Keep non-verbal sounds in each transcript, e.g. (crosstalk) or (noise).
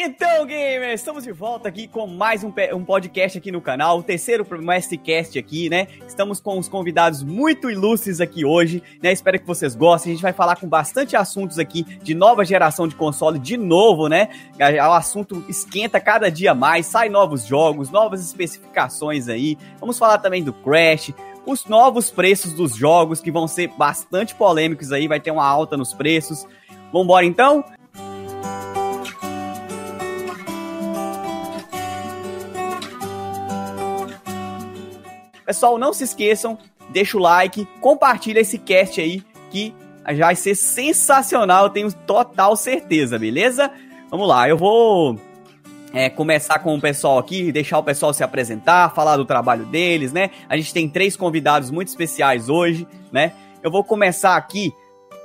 Então, gamers, estamos de volta aqui com mais um, um podcast aqui no canal, o terceiro Mastercast aqui, né? Estamos com os convidados muito ilustres aqui hoje, né? Espero que vocês gostem. A gente vai falar com bastante assuntos aqui de nova geração de console de novo, né? O assunto esquenta cada dia mais, sai novos jogos, novas especificações aí. Vamos falar também do Crash, os novos preços dos jogos que vão ser bastante polêmicos aí, vai ter uma alta nos preços. Vambora então? Pessoal, não se esqueçam, deixa o like, compartilha esse cast aí que vai ser sensacional, eu tenho total certeza, beleza? Vamos lá, eu vou é, começar com o pessoal aqui, deixar o pessoal se apresentar, falar do trabalho deles, né? A gente tem três convidados muito especiais hoje, né? Eu vou começar aqui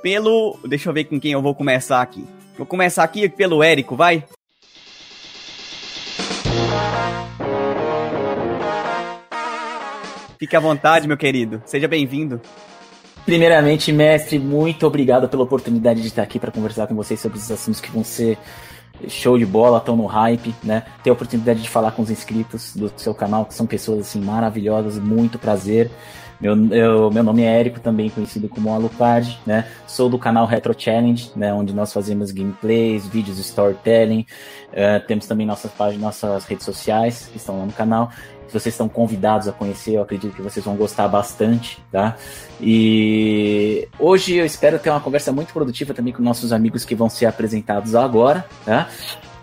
pelo. Deixa eu ver com quem eu vou começar aqui. Vou começar aqui pelo Érico, vai? Fique à vontade, meu querido. Seja bem-vindo. Primeiramente, mestre, muito obrigado pela oportunidade de estar aqui para conversar com vocês sobre os assuntos que vão ser show de bola, estão no hype, né? Ter a oportunidade de falar com os inscritos do seu canal, que são pessoas assim maravilhosas, muito prazer. Meu, eu, meu nome é Érico, também conhecido como Alucard, né? Sou do canal Retro Challenge, né? Onde nós fazemos gameplays, vídeos storytelling. Uh, temos também nossas páginas, nossas redes sociais que estão lá no canal. Vocês estão convidados a conhecer, eu acredito que vocês vão gostar bastante, tá? E hoje eu espero ter uma conversa muito produtiva também com nossos amigos que vão ser apresentados agora, tá?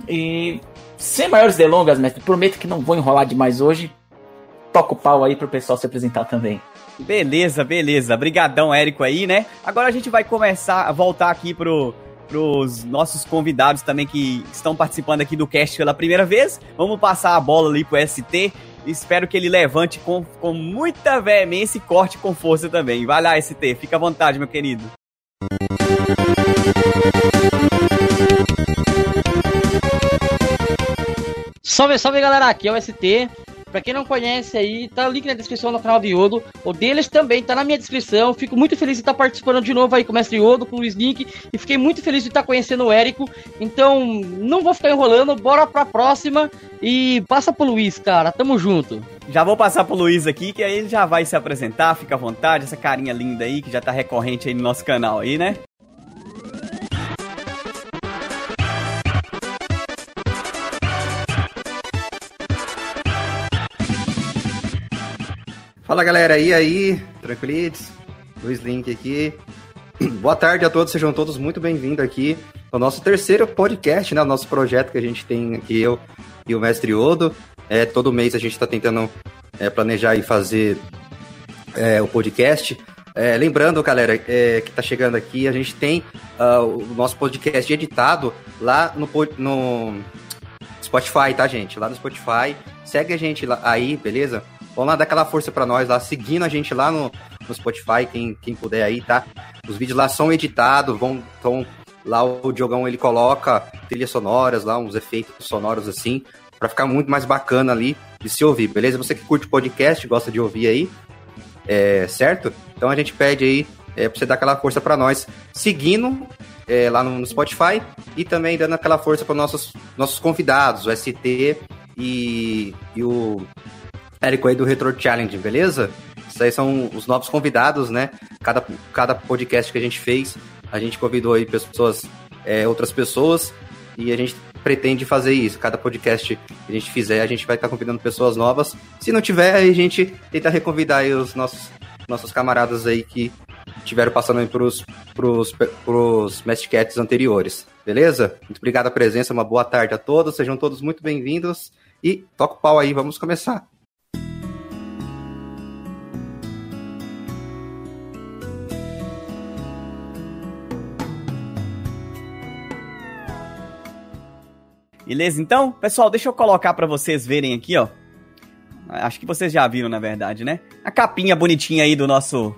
E sem maiores delongas, mestre, prometo que não vou enrolar demais hoje. Toca o pau aí pro pessoal se apresentar também. Beleza, beleza. Brigadão, Érico aí, né? Agora a gente vai começar a voltar aqui pro pros nossos convidados também que estão participando aqui do cast pela primeira vez. Vamos passar a bola ali pro ST. Espero que ele levante com, com muita veemência e corte com força também. Vai lá, ST, fica à vontade, meu querido. Salve, salve galera, aqui é o ST. Pra quem não conhece aí, tá o link na descrição do canal de Yodo. O deles também tá na minha descrição. Fico muito feliz de estar participando de novo aí com o Mestre Yodo, com o Luiz Link. E fiquei muito feliz de estar conhecendo o Érico. Então, não vou ficar enrolando, bora pra próxima. E passa pro Luiz, cara. Tamo junto. Já vou passar pro Luiz aqui, que aí ele já vai se apresentar, fica à vontade, essa carinha linda aí, que já tá recorrente aí no nosso canal aí, né? Fala galera, e aí? Tranquilites? Luiz Link aqui. (clears throat) Boa tarde a todos, sejam todos muito bem-vindos aqui ao nosso terceiro podcast, né? Nosso projeto que a gente tem aqui, eu e o Mestre Odo. É, todo mês a gente está tentando é, planejar e fazer é, o podcast. É, lembrando, galera, é, que está chegando aqui, a gente tem uh, o nosso podcast editado lá no, no Spotify, tá, gente? Lá no Spotify. Segue a gente lá, aí, beleza? Vamos lá dar aquela força para nós lá, seguindo a gente lá no, no Spotify, quem, quem puder aí, tá? Os vídeos lá são editados, vão, então lá o Diogão ele coloca trilhas sonoras lá, uns efeitos sonoros assim, para ficar muito mais bacana ali de se ouvir, beleza? Você que curte podcast, gosta de ouvir aí, é, certo? Então a gente pede aí é, pra você dar aquela força para nós, seguindo é, lá no, no, Spotify e também dando aquela força para nossos nossos convidados, o ST e, e o Érico aí do Retro Challenge, beleza? Isso aí são os novos convidados, né? Cada, cada podcast que a gente fez, a gente convidou aí pessoas, é, outras pessoas, e a gente pretende fazer isso. Cada podcast que a gente fizer, a gente vai estar convidando pessoas novas. Se não tiver, a gente tenta reconvidar aí os nossos, nossos camaradas aí que tiveram passando aí pros, pros, pros Cats anteriores. Beleza? Muito obrigado a presença, uma boa tarde a todos, sejam todos muito bem-vindos e toca o pau aí, vamos começar. Beleza? Então, pessoal, deixa eu colocar para vocês verem aqui, ó. Acho que vocês já viram, na verdade, né? A capinha bonitinha aí do nosso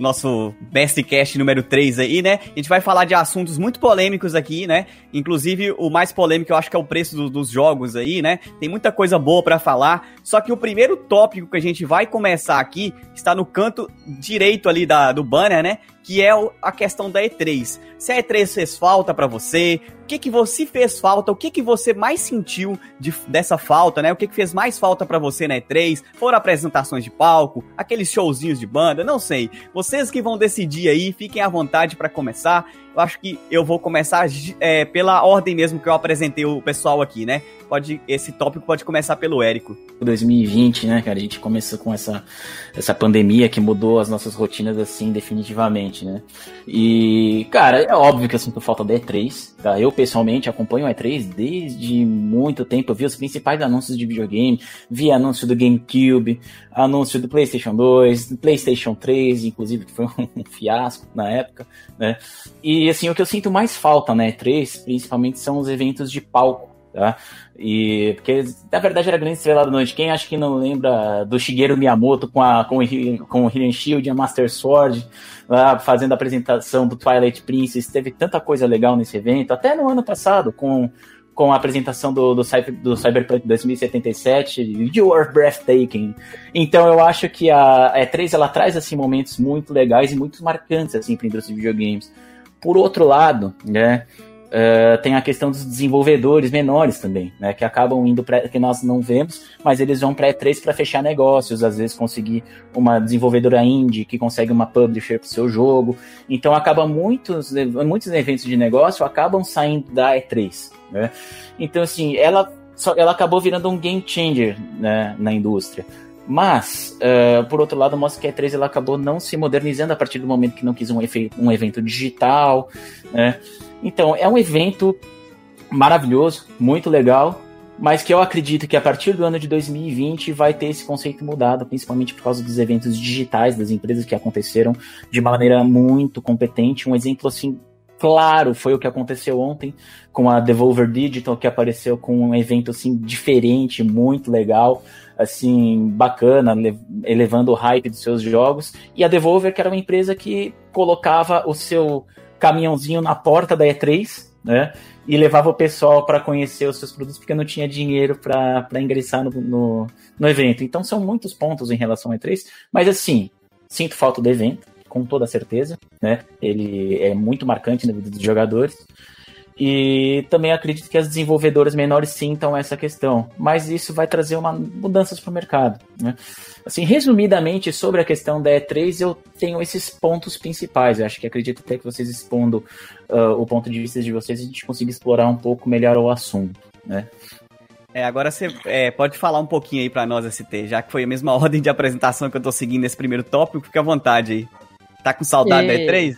nosso Bestcast número 3 aí, né? A gente vai falar de assuntos muito polêmicos aqui, né? Inclusive, o mais polêmico eu acho que é o preço do, dos jogos aí, né? Tem muita coisa boa para falar. Só que o primeiro tópico que a gente vai começar aqui está no canto direito ali da, do banner, né? que é a questão da E3. Se a E3 fez falta para você, o que que você fez falta, o que que você mais sentiu de, dessa falta, né? O que que fez mais falta para você na E3? Foram apresentações de palco, aqueles showzinhos de banda, não sei. Vocês que vão decidir aí, fiquem à vontade para começar. Eu acho que eu vou começar é, pela ordem mesmo que eu apresentei o pessoal aqui, né? Pode, esse tópico pode começar pelo Érico. 2020, né, cara? A gente começou com essa, essa pandemia que mudou as nossas rotinas assim definitivamente, né? E, cara, é óbvio que eu sinto falta da E3, tá? Eu pessoalmente acompanho a E3 desde muito tempo. Eu vi os principais anúncios de videogame, vi anúncio do GameCube, anúncio do PlayStation 2, do PlayStation 3, inclusive, que foi (laughs) um fiasco na época, né? E, assim, o que eu sinto mais falta na E3, principalmente, são os eventos de palco, tá? E, porque, na verdade, era grande estrela da noite. Quem acha que não lembra do Shigeru Miyamoto com, a, com, o, com o Hidden Shield a Master Sword, lá fazendo a apresentação do Twilight Princess, teve tanta coisa legal nesse evento, até no ano passado, com com a apresentação do, do, do Cyberpunk 2077, You Are Breathtaking. Então eu acho que a E3 ela traz assim momentos muito legais e muito marcantes assim para a indústria de videogames. Por outro lado, né, uh, tem a questão dos desenvolvedores menores também, né, que acabam indo para que nós não vemos, mas eles vão para E3 para fechar negócios, às vezes conseguir uma desenvolvedora indie que consegue uma publisher para o seu jogo. Então acaba muitos muitos eventos de negócio acabam saindo da E3. Né? Então, assim, ela, ela acabou virando um game changer né, na indústria. Mas, uh, por outro lado, mostra que a E3 ela acabou não se modernizando a partir do momento que não quis um, um evento digital. Né? Então, é um evento maravilhoso, muito legal, mas que eu acredito que a partir do ano de 2020 vai ter esse conceito mudado, principalmente por causa dos eventos digitais das empresas que aconteceram de maneira muito competente. Um exemplo assim claro foi o que aconteceu ontem com a Devolver Digital, que apareceu com um evento assim diferente, muito legal, assim, bacana, elevando o hype dos seus jogos. E a Devolver, que era uma empresa que colocava o seu caminhãozinho na porta da E3, né? E levava o pessoal para conhecer os seus produtos porque não tinha dinheiro para ingressar no, no, no evento. Então são muitos pontos em relação à E3, mas assim, sinto falta do evento com toda certeza, né? Ele é muito marcante na vida dos jogadores. E também acredito que as desenvolvedoras menores sintam essa questão, mas isso vai trazer uma mudanças para o mercado. Né? Assim, resumidamente sobre a questão da E3, eu tenho esses pontos principais. Eu acho que acredito até que vocês expondo uh, o ponto de vista de vocês, a gente consiga explorar um pouco melhor o assunto. Né? É, agora você é, pode falar um pouquinho aí para nós, ST, já que foi a mesma (laughs) ordem de apresentação que eu tô seguindo nesse primeiro tópico, fica à vontade aí. Tá com saudade da E3?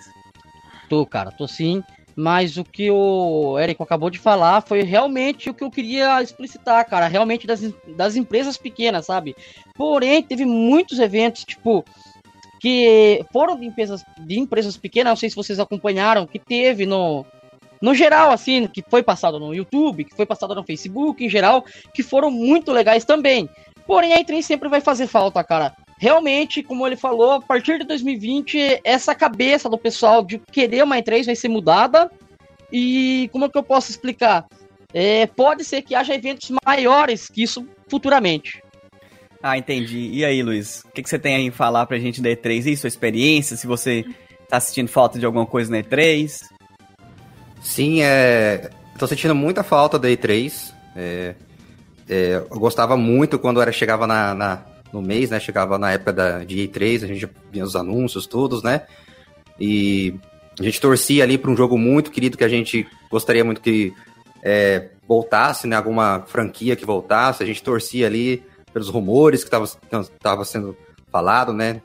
Tô, cara, tô sim. Mas o que o Érico acabou de falar foi realmente o que eu queria explicitar, cara. Realmente das, das empresas pequenas, sabe? Porém, teve muitos eventos, tipo, que foram de empresas, de empresas pequenas, não sei se vocês acompanharam, que teve no, no geral, assim, que foi passado no YouTube, que foi passado no Facebook, em geral, que foram muito legais também. Porém, a E3 sempre vai fazer falta, cara realmente, como ele falou, a partir de 2020, essa cabeça do pessoal de querer uma E3 vai ser mudada. E como é que eu posso explicar? É, pode ser que haja eventos maiores que isso futuramente. Ah, entendi. E aí, Luiz? O que, que você tem aí falar pra gente da E3 e sua experiência? Se você tá sentindo falta de alguma coisa na E3? Sim, é. Tô sentindo muita falta da E3. É... É... Eu gostava muito quando era chegava na, na, no mês, né? Chegava na época da, de E3, a gente via os anúncios todos, né? E a gente torcia ali para um jogo muito querido que a gente gostaria muito que é, voltasse, né? Alguma franquia que voltasse. A gente torcia ali pelos rumores que estava sendo falado, né?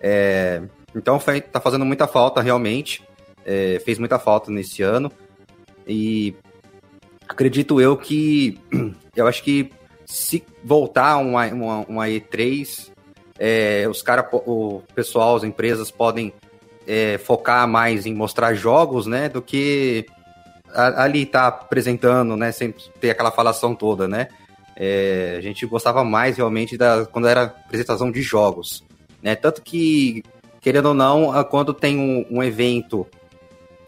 É, então foi, tá fazendo muita falta realmente. É, fez muita falta nesse ano. E acredito eu que (clears throat) eu acho que se voltar uma, uma, uma E3, é, os cara, o pessoal, as empresas podem é, focar mais em mostrar jogos, né, do que ali tá apresentando, né, sem ter aquela falação toda, né. É, a gente gostava mais realmente da quando era apresentação de jogos, né, tanto que querendo ou não, quando tem um, um evento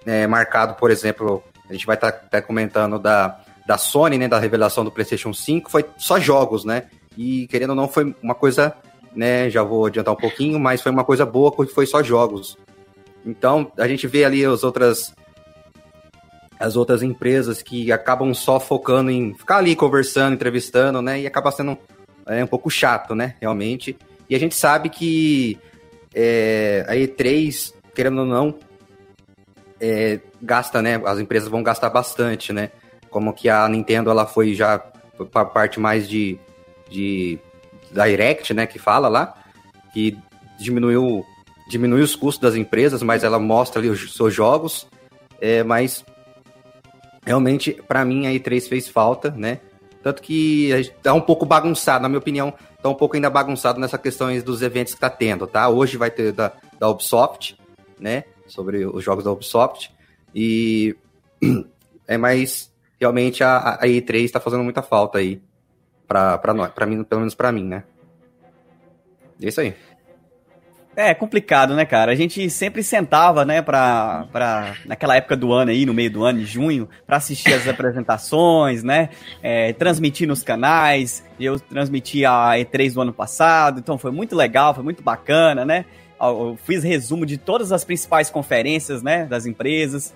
é, marcado, por exemplo, a gente vai estar tá, tá comentando da, da Sony, né, da revelação do PlayStation 5, foi só jogos, né? E querendo ou não, foi uma coisa, né? Já vou adiantar um pouquinho, mas foi uma coisa boa porque foi só jogos. Então, a gente vê ali as outras as outras empresas que acabam só focando em ficar ali conversando, entrevistando, né? E acaba sendo é, um pouco chato, né? Realmente. E a gente sabe que é, a E3, querendo ou não, é, gasta, né? As empresas vão gastar bastante, né? Como que a Nintendo ela foi já para parte mais de, de direct, né? Que fala lá, que diminuiu diminuiu os custos das empresas, mas ela mostra ali os seus jogos. É, mas realmente, para mim, a E3 fez falta, né? Tanto que tá um pouco bagunçado, na minha opinião, tá um pouco ainda bagunçado nessa questão dos eventos que tá tendo, tá? Hoje vai ter da, da Ubisoft, né? Sobre os jogos da Ubisoft. E (clears throat) é mais realmente a, a E3 tá fazendo muita falta aí pra, pra nós, pra mim, pelo menos pra mim, né? É isso aí. É complicado, né, cara? A gente sempre sentava, né, pra, pra, naquela época do ano aí, no meio do ano, em junho, para assistir as (laughs) apresentações, né, é, transmitir nos canais. Eu transmiti a E3 do ano passado, então foi muito legal, foi muito bacana, né? Eu fiz resumo de todas as principais conferências, né, das empresas.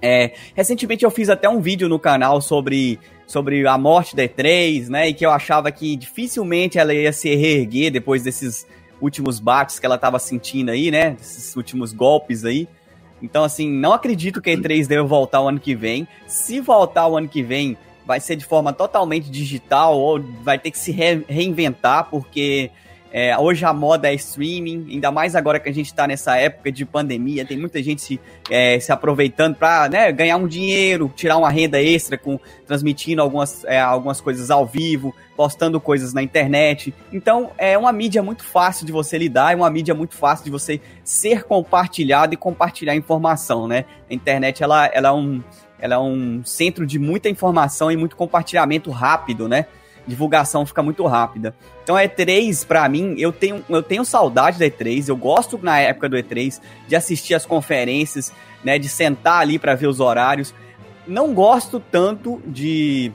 É, recentemente eu fiz até um vídeo no canal sobre, sobre a morte da E3, né, e que eu achava que dificilmente ela ia se reerguer depois desses últimos bates que ela estava sentindo aí, né? Esses últimos golpes aí. Então, assim, não acredito que a E3 deva voltar o ano que vem. Se voltar o ano que vem, vai ser de forma totalmente digital ou vai ter que se re reinventar, porque é, hoje a moda é streaming, ainda mais agora que a gente está nessa época de pandemia, tem muita gente se, é, se aproveitando para né, ganhar um dinheiro, tirar uma renda extra com transmitindo algumas, é, algumas coisas ao vivo, postando coisas na internet. Então é uma mídia muito fácil de você lidar, é uma mídia muito fácil de você ser compartilhado e compartilhar informação, né? A internet ela, ela, é, um, ela é um centro de muita informação e muito compartilhamento rápido, né? Divulgação fica muito rápida. Então, a E3, para mim, eu tenho, eu tenho saudade da E3, eu gosto na época do E3 de assistir as conferências, né, de sentar ali para ver os horários. Não gosto tanto de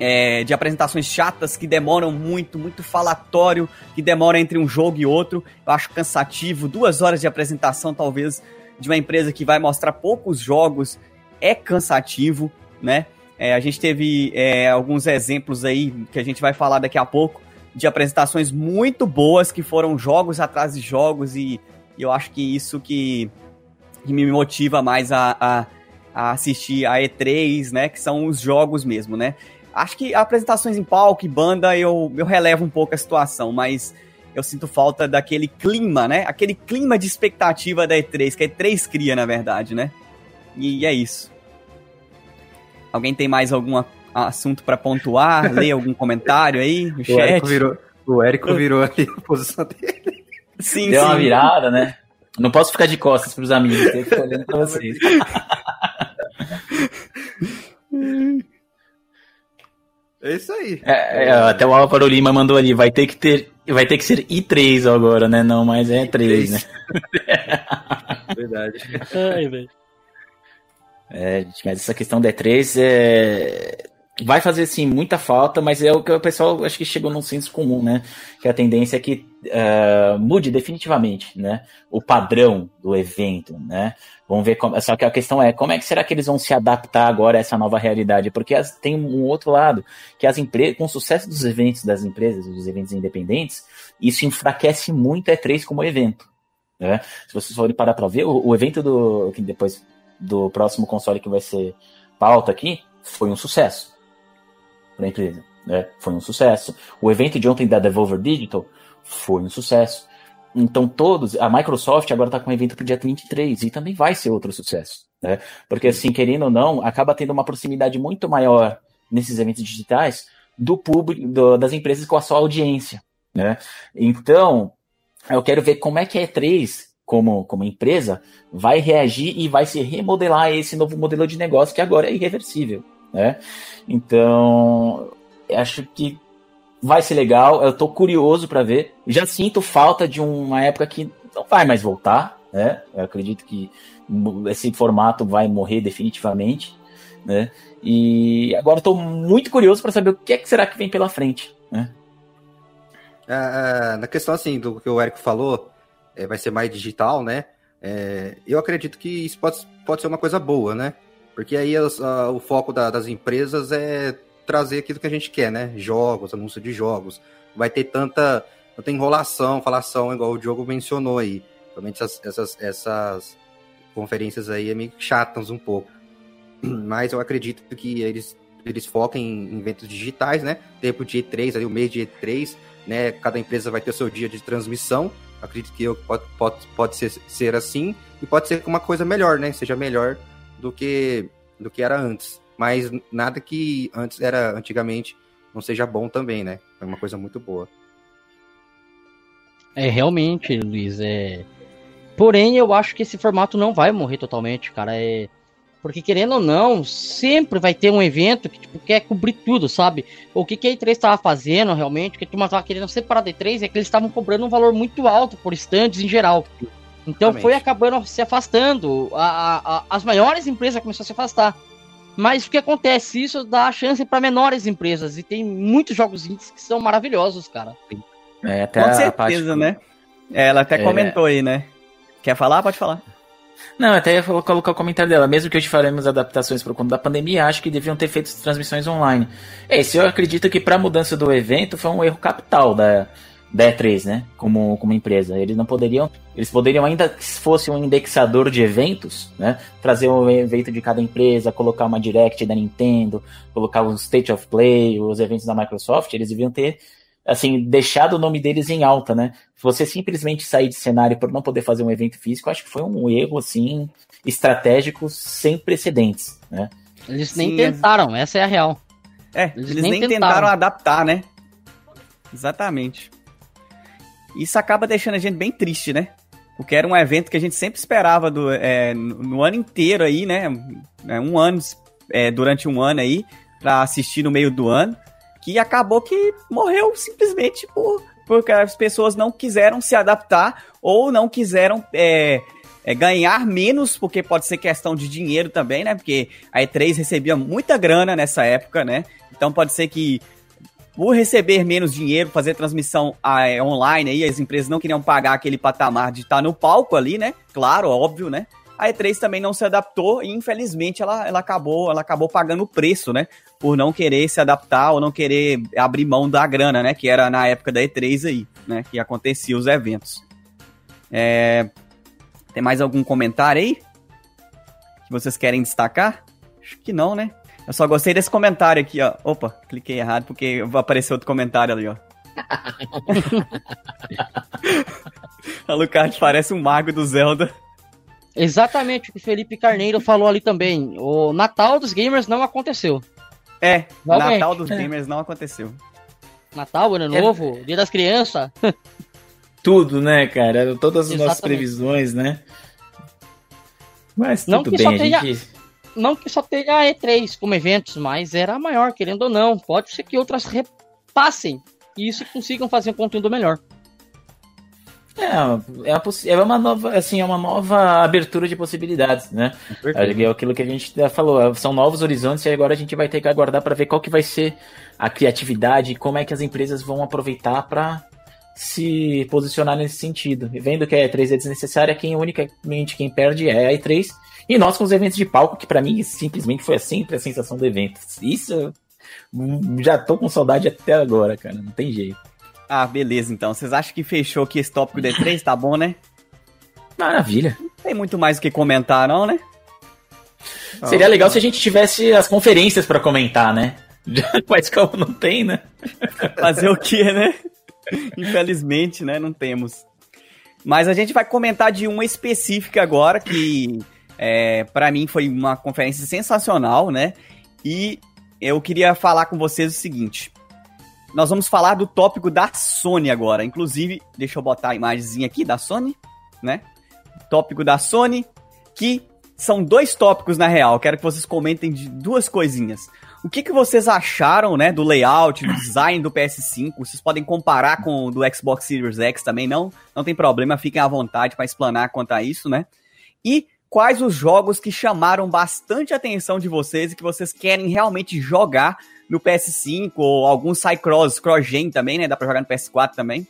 é, de apresentações chatas que demoram muito, muito falatório, que demora entre um jogo e outro. Eu acho cansativo. Duas horas de apresentação, talvez, de uma empresa que vai mostrar poucos jogos, é cansativo, né? É, a gente teve é, alguns exemplos aí que a gente vai falar daqui a pouco de apresentações muito boas que foram jogos atrás de jogos e, e eu acho que isso que, que me motiva mais a, a, a, assistir a E3, né? Que são os jogos mesmo, né? Acho que apresentações em palco e banda eu, eu relevo um pouco a situação, mas eu sinto falta daquele clima, né? Aquele clima de expectativa da E3, que a E3 cria, na verdade, né? E é isso. Alguém tem mais algum assunto para pontuar? (laughs) Lê algum comentário aí no o chat? Érico virou, o Érico virou aqui a posição dele. Sim, Deu sim. uma virada, né? Não posso ficar de costas pros amigos, tenho que ficar olhando pra vocês. (laughs) É isso aí. É, é, até o Álvaro Lima mandou ali, vai ter que ter, vai ter que ser I3 agora, né? Não, mas é 3, né? (laughs) Verdade. Ai, velho. É, mas essa questão da E3 é, vai fazer sim muita falta, mas é o que o pessoal acho que chegou num senso comum, né? Que a tendência é que uh, mude definitivamente, né? O padrão do evento, né? Vamos ver como. Só que a questão é como é que será que eles vão se adaptar agora a essa nova realidade? Porque as, tem um outro lado, que as empresas, com o sucesso dos eventos das empresas, dos eventos independentes, isso enfraquece muito a E3 como evento. Né? Se vocês forem parar para ver, o, o evento do. que depois do próximo console que vai ser pauta aqui, foi um sucesso para a empresa. Né? Foi um sucesso. O evento de ontem da Devolver Digital foi um sucesso. Então todos, a Microsoft agora está com um evento para o dia 23 e também vai ser outro sucesso. Né? Porque assim, querendo ou não, acaba tendo uma proximidade muito maior nesses eventos digitais do público, do, das empresas com a sua audiência. Né? Então, eu quero ver como é que a E3 como, como empresa, vai reagir e vai se remodelar a esse novo modelo de negócio que agora é irreversível. Né? Então, acho que vai ser legal. Eu estou curioso para ver. Já sinto falta de uma época que não vai mais voltar, né? Eu acredito que esse formato vai morrer definitivamente, né? E agora estou muito curioso para saber o que, é que será que vem pela frente, né? É, é, na questão assim do que o Eric falou, é, vai ser mais digital, né? É, eu acredito que isso pode, pode ser uma coisa boa, né? Porque aí as, a, o foco da, das empresas é trazer aquilo que a gente quer, né? Jogos, anúncio de jogos. Vai ter tanta, tanta enrolação, falação, igual o Diogo mencionou aí. Realmente essas, essas, essas conferências aí é meio chatas um pouco. (clears throat) Mas eu acredito que eles, eles focam em eventos digitais, né? Tempo de E3, ali, o mês de E3, né? Cada empresa vai ter o seu dia de transmissão. Acredito que eu, pode, pode, pode ser, ser assim. E pode ser uma coisa melhor, né? Seja melhor do que, do que era antes. Mas nada que antes era antigamente não seja bom também, né? É uma coisa muito boa. É, realmente, Luiz, é. Porém, eu acho que esse formato não vai morrer totalmente, cara. É. Porque querendo ou não, sempre vai ter um evento que tipo, quer cobrir tudo, sabe? O que, que a E3 estava fazendo realmente, que a turma estava querendo separar da E3 é que eles estavam cobrando um valor muito alto por stands em geral. Então foi acabando se afastando. A, a, a, as maiores empresas começaram a se afastar. Mas o que acontece? Isso dá chance para menores empresas. E tem muitos jogos indies que são maravilhosos, cara. É, até Com certeza, né? É, ela até é... comentou aí, né? Quer falar? Pode falar. Não, até ia colocar o comentário dela. Mesmo que hoje faremos adaptações por conta da pandemia, acho que deviam ter feito transmissões online. Esse eu acredito que para a mudança do evento foi um erro capital da, da E3, né? Como, como empresa. Eles não poderiam. Eles poderiam, ainda se fosse um indexador de eventos, né? Trazer um evento de cada empresa, colocar uma direct da Nintendo, colocar o State of Play, os eventos da Microsoft, eles deviam ter assim, deixado o nome deles em alta, né? Você simplesmente sair de cenário por não poder fazer um evento físico, acho que foi um erro, assim, estratégico sem precedentes, né? Eles nem Sim, tentaram, essa é a real. É, eles, eles nem, nem tentaram. tentaram adaptar, né? Exatamente. Isso acaba deixando a gente bem triste, né? Porque era um evento que a gente sempre esperava do, é, no ano inteiro aí, né? É, um ano, é, durante um ano aí, para assistir no meio do ano que acabou que morreu simplesmente por, porque as pessoas não quiseram se adaptar ou não quiseram é, é, ganhar menos, porque pode ser questão de dinheiro também, né? Porque a E3 recebia muita grana nessa época, né? Então pode ser que por receber menos dinheiro, fazer transmissão é, online aí, as empresas não queriam pagar aquele patamar de estar no palco ali, né? Claro, óbvio, né? A E3 também não se adaptou e infelizmente ela, ela acabou ela acabou pagando o preço, né? por não querer se adaptar ou não querer abrir mão da grana, né? Que era na época da E3 aí, né? Que acontecia os eventos. É... Tem mais algum comentário aí? Que vocês querem destacar? Acho que não, né? Eu só gostei desse comentário aqui, ó. Opa, cliquei errado porque apareceu outro comentário ali, ó. (laughs) (laughs) Alucard parece um mago do Zelda. Exatamente o que o Felipe Carneiro falou ali também. O Natal dos gamers não aconteceu. É, Realmente. Natal dos gamers não aconteceu. Natal, Ano é... Novo, Dia das Crianças. (laughs) Tudo, né, cara? Todas as Exatamente. nossas previsões, né? Mas não tudo bem, tenha, gente... Não que só tenha a E3 como eventos, mas era a maior, querendo ou não. Pode ser que outras repassem e isso consigam fazer um conteúdo melhor. É, é, uma, é uma nova, assim, é uma nova abertura de possibilidades, né? É aquilo que a gente já falou, são novos horizontes e agora a gente vai ter que aguardar para ver qual que vai ser a criatividade e como é que as empresas vão aproveitar para se posicionar nesse sentido. E vendo que a E3 é desnecessária, quem unicamente quem perde é a E3 e nós com os eventos de palco, que para mim simplesmente foi sempre a sensação do evento. Isso já tô com saudade até agora, cara, não tem jeito. Ah, beleza, então. Vocês acham que fechou aqui esse tópico d 3 Tá bom, né? Maravilha. Não tem muito mais o que comentar, não, né? Seria legal se a gente tivesse as conferências para comentar, né? (laughs) Mas como não tem, né? Fazer o quê, né? Infelizmente, né? Não temos. Mas a gente vai comentar de uma específica agora que, é, para mim, foi uma conferência sensacional, né? E eu queria falar com vocês o seguinte nós vamos falar do tópico da Sony agora. Inclusive, deixa eu botar a imagenzinha aqui da Sony, né? Tópico da Sony, que são dois tópicos na real. Quero que vocês comentem de duas coisinhas. o que, que vocês acharam, né, do layout, do design do PS5? Vocês podem comparar com o do Xbox Series X também, não? Não tem problema, fiquem à vontade para explanar quanto a isso, né? E quais os jogos que chamaram bastante atenção de vocês e que vocês querem realmente jogar no PS5 ou algum Cycross, Cross-Gen também, né? Dá para jogar no PS4 também.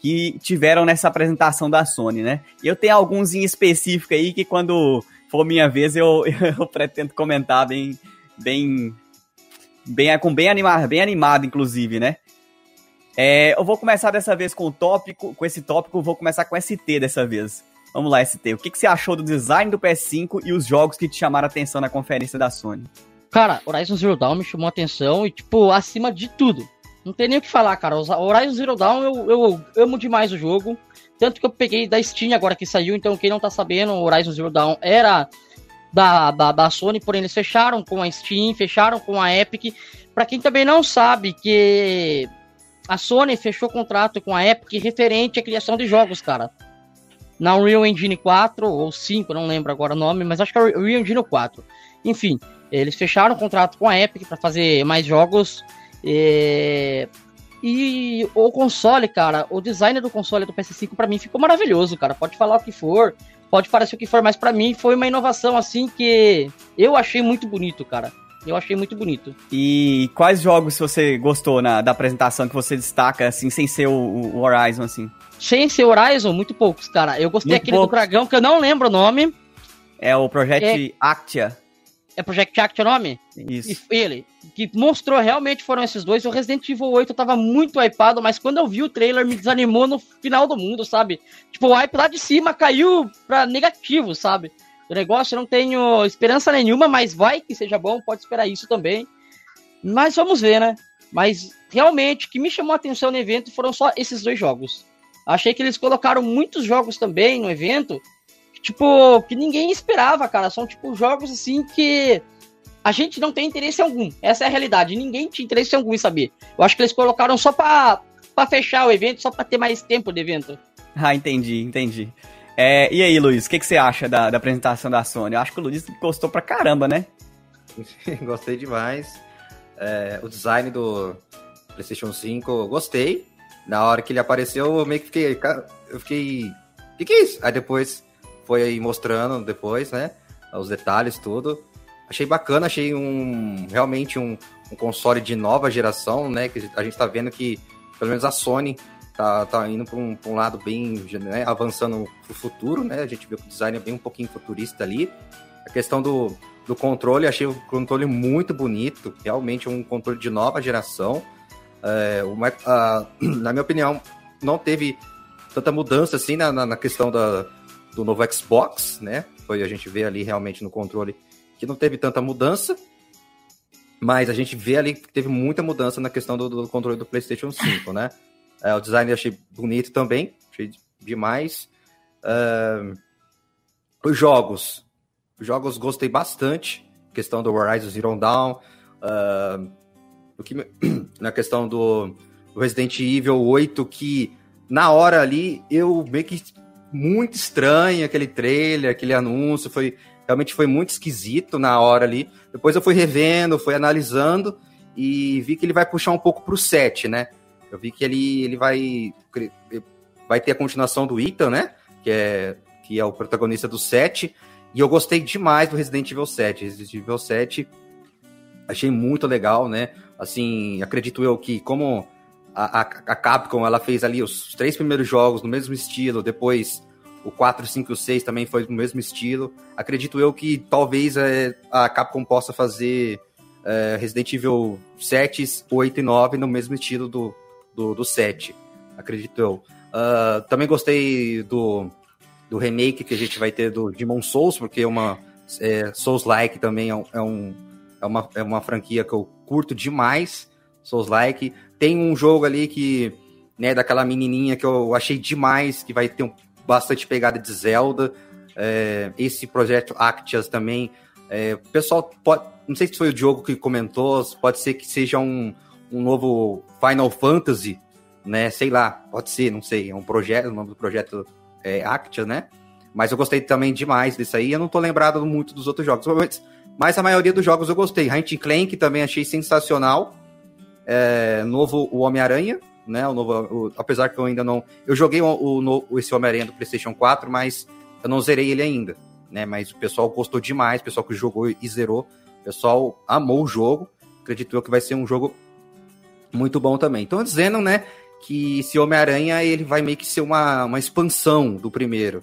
Que tiveram nessa apresentação da Sony, né? Eu tenho alguns em específico aí que quando for minha vez eu, (laughs) eu pretendo comentar bem, bem Bem, com bem animado, bem animado, inclusive, né? É, eu vou começar dessa vez com o tópico, com esse tópico, vou começar com ST dessa vez. Vamos lá, ST. O que, que você achou do design do PS5 e os jogos que te chamaram a atenção na conferência da Sony? Cara, Horizon Zero Dawn me chamou a atenção e, tipo, acima de tudo. Não tem nem o que falar, cara. Horizon Zero Dawn eu, eu amo demais o jogo. Tanto que eu peguei da Steam agora que saiu, então quem não tá sabendo, Horizon Zero Dawn era da, da, da Sony, porém eles fecharam com a Steam, fecharam com a Epic. Para quem também não sabe que a Sony fechou contrato com a Epic referente à criação de jogos, cara. Na Unreal Engine 4 ou 5, não lembro agora o nome, mas acho que é Unreal Engine 4. Enfim, eles fecharam contrato com a Epic para fazer mais jogos. E... e o console, cara, o design do console do PS5 para mim ficou maravilhoso, cara. Pode falar o que for pode parecer o que for, mas para mim foi uma inovação assim que eu achei muito bonito, cara. Eu achei muito bonito. E quais jogos você gostou na, da apresentação que você destaca, assim, sem ser o, o Horizon, assim? Sem ser Horizon, muito poucos, cara. Eu gostei muito aquele poucos. do dragão, que eu não lembro o nome. É o Project é... Actia. É Project Act o nome? Isso. E ele, que mostrou realmente foram esses dois. O Resident Evil 8 tava muito hypado, mas quando eu vi o trailer me desanimou no final do mundo, sabe? Tipo, o hype lá de cima caiu pra negativo, sabe? O negócio eu não tenho esperança nenhuma, mas vai que seja bom, pode esperar isso também. Mas vamos ver, né? Mas realmente, o que me chamou a atenção no evento foram só esses dois jogos. Achei que eles colocaram muitos jogos também no evento tipo, que ninguém esperava, cara. São, tipo, jogos assim que a gente não tem interesse algum. Essa é a realidade. Ninguém tinha interesse algum em saber. Eu acho que eles colocaram só pra, pra fechar o evento, só pra ter mais tempo de evento. Ah, entendi, entendi. É, e aí, Luiz, o que, que você acha da, da apresentação da Sony? Eu acho que o Luiz gostou pra caramba, né? (laughs) Gostei demais. É, o design do PlayStation 5, gostei. Na hora que ele apareceu, eu meio que fiquei. Eu fiquei. O que, que é isso? Aí depois foi aí mostrando depois, né? Os detalhes, tudo. Achei bacana, achei um realmente um, um console de nova geração, né? Que a gente tá vendo que, pelo menos a Sony, tá, tá indo para um, um, lado bem, né, avançando pro futuro, né? A gente vê que o design é bem um pouquinho futurista ali. A questão do, do controle, achei o controle muito bonito, realmente um controle de nova geração. É, uma, a, (clears throat) na minha opinião, não teve tanta mudança assim na, na, na questão da, do novo Xbox, né? Foi a gente vê ali realmente no controle que não teve tanta mudança, mas a gente vê ali que teve muita mudança na questão do, do controle do PlayStation 5, né? É, o design eu achei bonito também, achei demais. Uh, os jogos, os jogos gostei bastante, questão do Horizon Zero Dawn, uh, o que, (clears throat) na questão do, Resident Evil 8, que na hora ali eu meio que muito estranho aquele trailer, aquele anúncio, foi realmente foi muito esquisito na hora ali. Depois eu fui revendo, fui analisando e vi que ele vai puxar um pouco pro 7, né? Eu vi que ele, ele vai vai ter a continuação do Ethan, né? Que é que é o protagonista do 7, e eu gostei demais do Resident Evil 7. Resident Evil 7 achei muito legal, né? Assim, acredito eu que como a, a, Capcom ela fez ali os três primeiros jogos no mesmo estilo, depois o 4, 5 e o 6 também foi no mesmo estilo. Acredito eu que talvez é, a Capcom possa fazer é, Resident Evil 7, 8 e 9 no mesmo estilo do, do, do 7. Acredito eu. Uh, também gostei do, do remake que a gente vai ter do Demon Souls, porque é uma é, Souls-like também é, é, um, é, uma, é uma franquia que eu curto demais. Souls-like. Tem um jogo ali que, né, daquela menininha que eu achei demais, que vai ter um, bastante pegada de Zelda. É, esse projeto Actias também. É, o pessoal pode. Não sei se foi o Diogo que comentou, pode ser que seja um, um novo Final Fantasy, né? Sei lá, pode ser, não sei. É um projeto, o nome do projeto é Actia, né? Mas eu gostei também demais disso aí. Eu não tô lembrado muito dos outros jogos. Mas mas a maioria dos jogos eu gostei. Ratchet Clank também achei sensacional. É, novo o Homem-Aranha, né? O novo, o, apesar que eu ainda não. Eu joguei o, o esse Homem-Aranha do PlayStation 4, mas eu não zerei ele ainda, né? Mas o pessoal gostou demais, o pessoal que jogou e zerou, o pessoal amou o jogo. Acredito eu que vai ser um jogo muito bom também. Então, dizendo, né, que esse Homem-Aranha ele vai meio que ser uma, uma expansão do primeiro,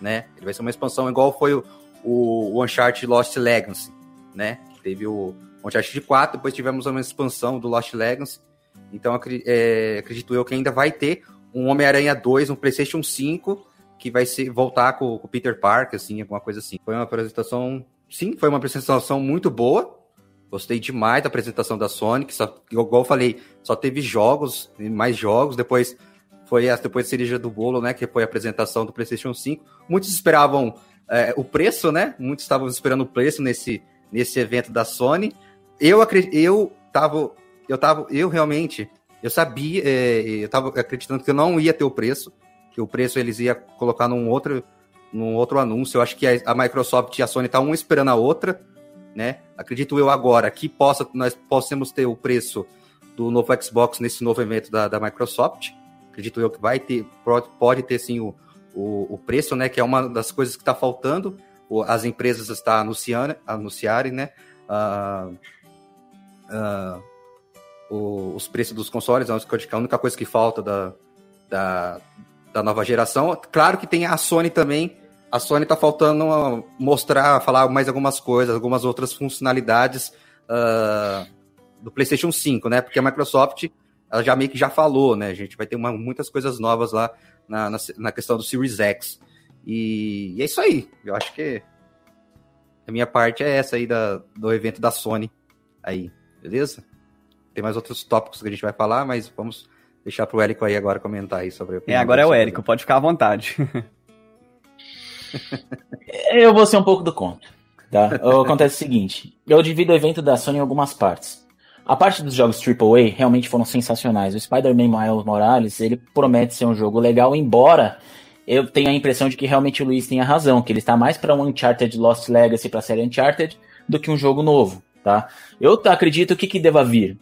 né? Ele vai ser uma expansão igual foi o, o Uncharted Lost Legacy, né? Teve o Uncharted 4, depois tivemos uma expansão do Lost Legacy. Então, é, acredito eu que ainda vai ter um Homem-Aranha 2 no PlayStation 5 que vai ser voltar com, o Peter Parker, assim, alguma coisa assim. Foi uma apresentação, sim, foi uma apresentação muito boa. Gostei demais da apresentação da Sonic, só, igual eu falei, só teve jogos, mais jogos, depois foi a depois a cereja do bolo, né, que foi a apresentação do PlayStation 5. Muitos esperavam é, o preço, né? Muitos estavam esperando o preço nesse, nesse evento da Sony. Eu eu tava eu tava eu realmente eu sabia, é, eu tava acreditando que eu não ia ter o preço que o preço eles ia colocar num outro, num outro anúncio. Eu acho que a, a Microsoft e a Sony tá um esperando a outra, né? Acredito eu agora que possa, nós possamos ter o preço do novo Xbox nesse novo evento da, da Microsoft. Acredito eu que vai ter, pode ter sim o, o, o preço, né? Que é uma das coisas que está faltando. As empresas estão anunciando, anunciarem, né? Uh, uh, os preços dos consoles, a única coisa que falta da, da, da nova geração. Claro que tem a Sony também. A Sony tá faltando mostrar, falar mais algumas coisas, algumas outras funcionalidades uh, do PlayStation 5, né? Porque a Microsoft ela já meio que já falou, né? A gente vai ter uma, muitas coisas novas lá na, na, na, questão do Series X. E, e, é isso aí. Eu acho que a minha parte é essa aí da, do evento da Sony. Aí, beleza? Tem mais outros tópicos que a gente vai falar, mas vamos deixar pro Érico aí agora comentar aí sobre É, agora é o Érico, pode ficar à vontade. (laughs) eu vou ser um pouco do contra. Tá? Acontece o seguinte: eu divido o evento da Sony em algumas partes. A parte dos jogos AAA realmente foram sensacionais. O Spider-Man Miles Morales, ele promete ser um jogo legal, embora eu tenha a impressão de que realmente o Luiz tenha razão, que ele está mais para um Uncharted Lost Legacy para a série Uncharted do que um jogo novo, tá? Eu acredito que que deva vir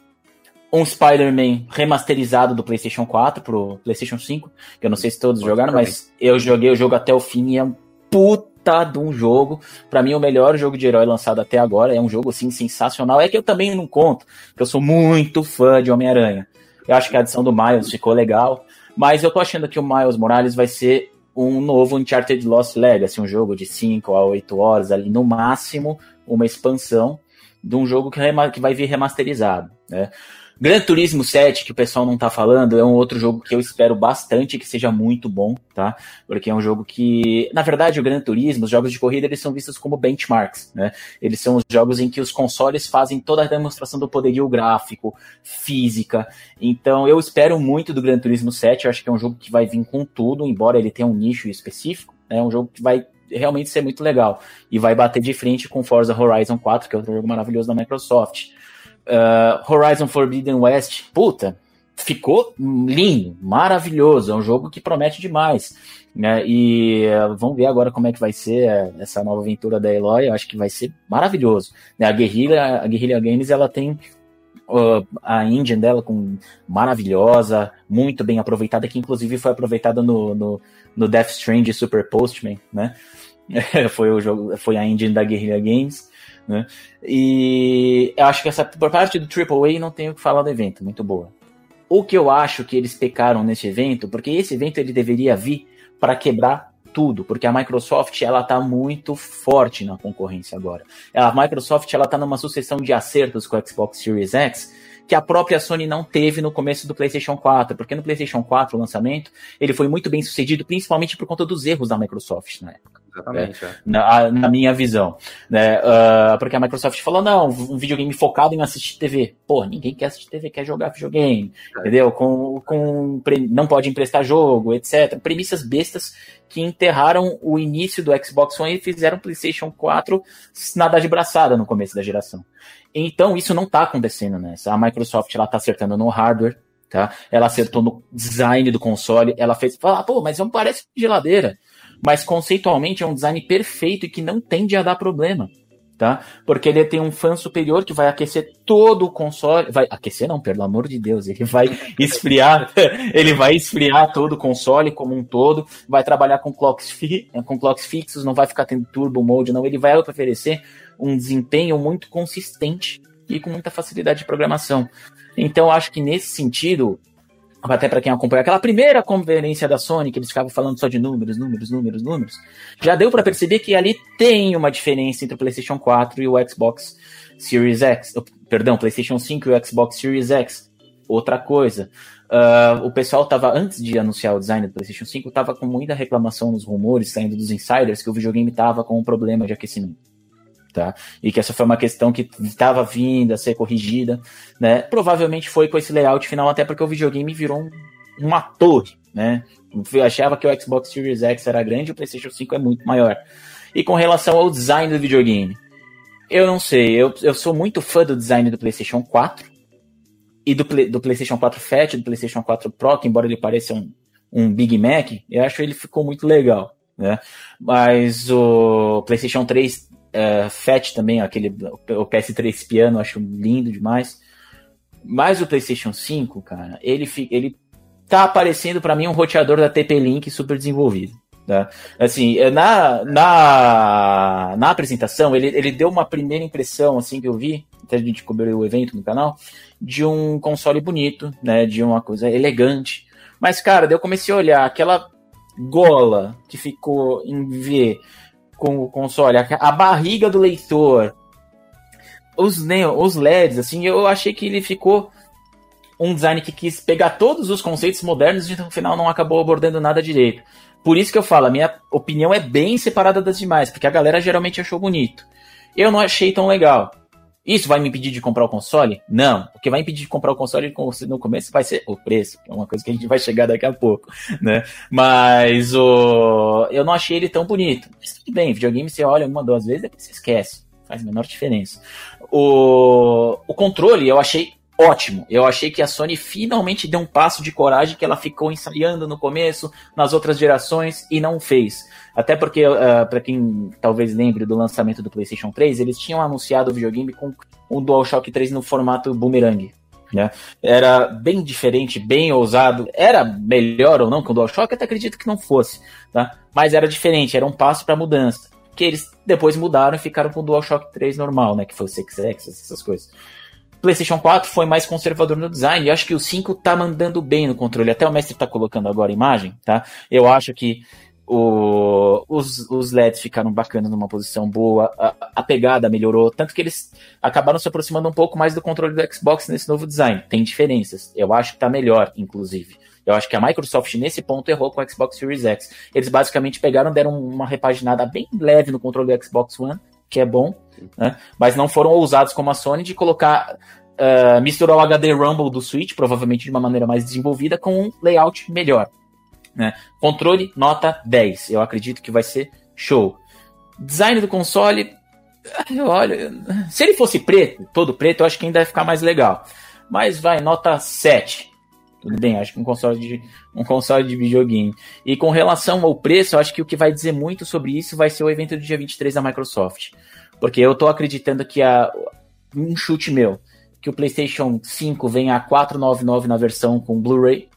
um Spider-Man remasterizado do PlayStation 4 pro PlayStation 5, que eu não sei se todos Pode jogaram, mas eu joguei o jogo até o fim e é um puta de um jogo. Para mim, o melhor jogo de herói lançado até agora. É um jogo, assim, sensacional. É que eu também não conto, porque eu sou muito fã de Homem-Aranha. Eu acho que a adição do Miles ficou legal, mas eu tô achando que o Miles Morales vai ser um novo Uncharted Lost Legacy, um jogo de 5 a 8 horas ali, no máximo, uma expansão de um jogo que, que vai vir remasterizado, né? Gran Turismo 7, que o pessoal não tá falando, é um outro jogo que eu espero bastante que seja muito bom, tá? Porque é um jogo que, na verdade, o Gran Turismo, os jogos de corrida, eles são vistos como benchmarks, né? Eles são os jogos em que os consoles fazem toda a demonstração do poderio gráfico, física. Então, eu espero muito do Gran Turismo 7, eu acho que é um jogo que vai vir com tudo, embora ele tenha um nicho específico, né? É um jogo que vai realmente ser muito legal e vai bater de frente com Forza Horizon 4, que é outro jogo maravilhoso da Microsoft. Uh, Horizon Forbidden West, puta, ficou lindo, maravilhoso. É um jogo que promete demais. Né? E uh, vamos ver agora como é que vai ser uh, essa nova aventura da Eloy. Eu acho que vai ser maravilhoso. Né? A Guerrilla, a Guerrilla Games, ela tem a engine dela com maravilhosa, muito bem aproveitada, que inclusive foi aproveitada no, no, no Death Stranding Super Postman, né? (laughs) foi o jogo, foi a engine da Guerrilla Games. Né? E eu acho que essa por parte do AAA não tenho o que falar do evento, muito boa. O que eu acho que eles pecaram nesse evento, porque esse evento ele deveria vir para quebrar tudo, porque a Microsoft ela tá muito forte na concorrência agora. A Microsoft ela tá numa sucessão de acertos com o Xbox Series X que a própria Sony não teve no começo do PlayStation 4, porque no PlayStation 4 o lançamento ele foi muito bem sucedido, principalmente por conta dos erros da Microsoft na época. Exatamente. É. Na, na, minha visão. Né? Uh, porque a Microsoft falou: não, um videogame focado em assistir TV. Pô, ninguém quer assistir TV, quer jogar videogame. É. Entendeu? Com, com, não pode emprestar jogo, etc. Premissas bestas que enterraram o início do Xbox One e fizeram o PlayStation 4 nadar de braçada no começo da geração. Então, isso não está acontecendo nessa. A Microsoft ela tá acertando no hardware, tá? Ela acertou no design do console, ela fez, fala, pô, mas não parece geladeira mas conceitualmente é um design perfeito e que não tende a dar problema. tá? Porque ele tem um fã superior que vai aquecer todo o console, vai aquecer não, pelo amor de Deus, ele vai (laughs) esfriar, (laughs) ele vai esfriar todo o console como um todo, vai trabalhar com clocks, fi, com clocks fixos, não vai ficar tendo turbo mode, não, ele vai oferecer um desempenho muito consistente e com muita facilidade de programação. Então, acho que nesse sentido, até para quem acompanha aquela primeira conferência da Sony, que eles ficavam falando só de números, números, números, números, já deu para perceber que ali tem uma diferença entre o PlayStation 4 e o Xbox Series X, perdão, PlayStation 5 e o Xbox Series X. Outra coisa, uh, o pessoal tava, antes de anunciar o design do PlayStation 5, tava com muita reclamação nos rumores, saindo dos insiders, que o videogame tava com um problema de aquecimento tá? E que essa foi uma questão que estava vindo a ser corrigida, né? Provavelmente foi com esse layout final, até porque o videogame virou um, uma torre, né? Eu achava que o Xbox Series X era grande o PlayStation 5 é muito maior. E com relação ao design do videogame, eu não sei, eu, eu sou muito fã do design do PlayStation 4 e do, do PlayStation 4 Fat, do PlayStation 4 Pro, que embora ele pareça um, um Big Mac, eu acho que ele ficou muito legal. Né? Mas o PlayStation 3 é, Fat também, aquele, o PS3 piano, acho lindo demais. Mas o PlayStation 5, cara, ele, ele tá aparecendo para mim um roteador da TP-Link super desenvolvido. Tá? Assim, é, na, na, na apresentação, ele, ele deu uma primeira impressão, assim, que eu vi, até a gente cobriu o evento no canal, de um console bonito, né, de uma coisa elegante. Mas, cara, daí eu comecei a olhar aquela gola que ficou em V com o console, a, a barriga do leitor, os, né, os LEDs, assim, eu achei que ele ficou um design que quis pegar todos os conceitos modernos e no final não acabou abordando nada direito. Por isso que eu falo, a minha opinião é bem separada das demais, porque a galera geralmente achou bonito. Eu não achei tão legal. Isso vai me impedir de comprar o console? Não. O que vai impedir de comprar o console no começo vai ser o preço, que é uma coisa que a gente vai chegar daqui a pouco, (laughs) né? Mas o... eu não achei ele tão bonito. Mas tudo bem, videogame você olha uma, duas vezes, depois você esquece. Faz a menor diferença. O, o controle eu achei ótimo. Eu achei que a Sony finalmente deu um passo de coragem que ela ficou ensaiando no começo, nas outras gerações, e não fez. Até porque, uh, ah, para quem talvez lembre do lançamento do PlayStation 3, eles tinham anunciado o videogame com o DualShock 3 no formato boomerang. Né? Era bem diferente, bem ousado. Era melhor ou não que o DualShock? Até acredito que não fosse. Tá? Mas era diferente, era um passo para mudança. Que eles depois mudaram e ficaram com o DualShock 3 normal, né? Que foi o 6X, essas coisas. PlayStation 4 foi mais conservador no design. E acho que o 5 tá mandando bem no controle. Até o mestre tá colocando agora a imagem, tá? Eu acho que o, os, os LEDs ficaram bacanas numa posição boa, a, a, pegada melhorou, tanto que eles acabaram se aproximando um pouco mais do controle do Xbox nesse novo design. Tem diferenças. Eu acho que tá melhor, inclusive. Eu acho que a Microsoft nesse ponto errou com o Xbox Series X. Eles basicamente pegaram, deram uma repaginada bem leve no controle do Xbox One, que é bom, né? mas não foram ousados como a Sony de colocar. Uh, misturar o HD Rumble do Switch, provavelmente de uma maneira mais desenvolvida, com um layout melhor. Né? Controle, nota 10. Eu acredito que vai ser show. Design do console, olha, se ele fosse preto, todo preto, eu acho que ainda vai ficar mais legal. Mas vai, nota 7. Tudo bem, acho que um console de um console de videogame. E com relação ao preço, eu acho que o que vai dizer muito sobre isso vai ser o evento do dia 23 da Microsoft. Porque eu tô acreditando que a um chute meu, que o PlayStation 5 vem a 499 na versão com Blu-ray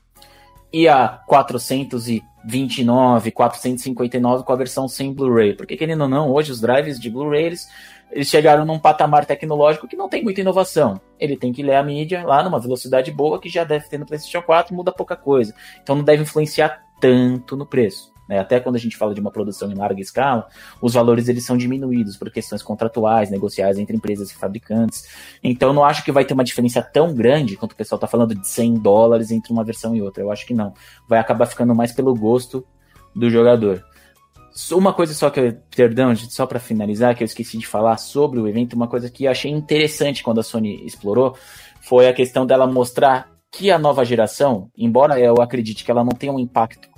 e a 429, 459 com a versão sem Blu-ray. Porque, querendo ou não, hoje os drives de Blu-ray eles, eles chegaram num patamar tecnológico que não tem muita inovação. Ele tem que ler a mídia lá numa velocidade boa que já deve ter no PlayStation 4, muda pouca coisa. Então não deve influenciar tanto no preço. Né? Até quando a gente fala de uma produção em larga escala, os valores eles são diminuídos por questões contratuais, negociais entre empresas e fabricantes. Então não acho que vai ter uma diferença tão grande quanto o pessoal está falando de 100 dólares entre uma versão e outra. Eu acho que não. Vai acabar ficando mais pelo gosto do jogador. Uma coisa só que eu, perdão, só para finalizar, que eu esqueci de falar sobre o evento, uma coisa que eu achei interessante quando a Sony explorou foi a questão dela mostrar que a nova geração, embora eu acredite que ela não tenha um impacto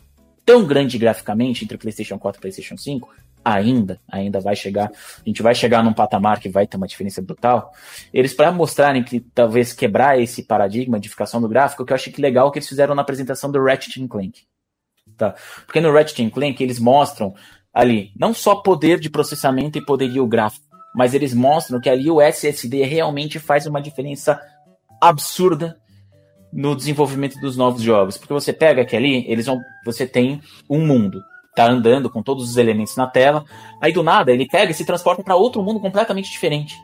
tão grande graficamente entre PlayStation 4 e PlayStation 5, ainda, ainda vai chegar, a gente vai chegar num patamar que vai ter uma diferença brutal. Eles, para mostrarem que talvez quebrar esse paradigma de ficação do gráfico, que eu achei que legal que eles fizeram na apresentação do Ratchet Clank. Tá? Porque no Ratchet Clank eles mostram ali não só poder de processamento e poderio gráfico, mas eles mostram que ali o SSD realmente faz uma diferença absurda no desenvolvimento dos novos jogos. Porque você pega aqui ali, eles vão, você tem um mundo, tá andando com todos os elementos na tela, aí do nada ele pega e se transporta para outro mundo completamente diferente.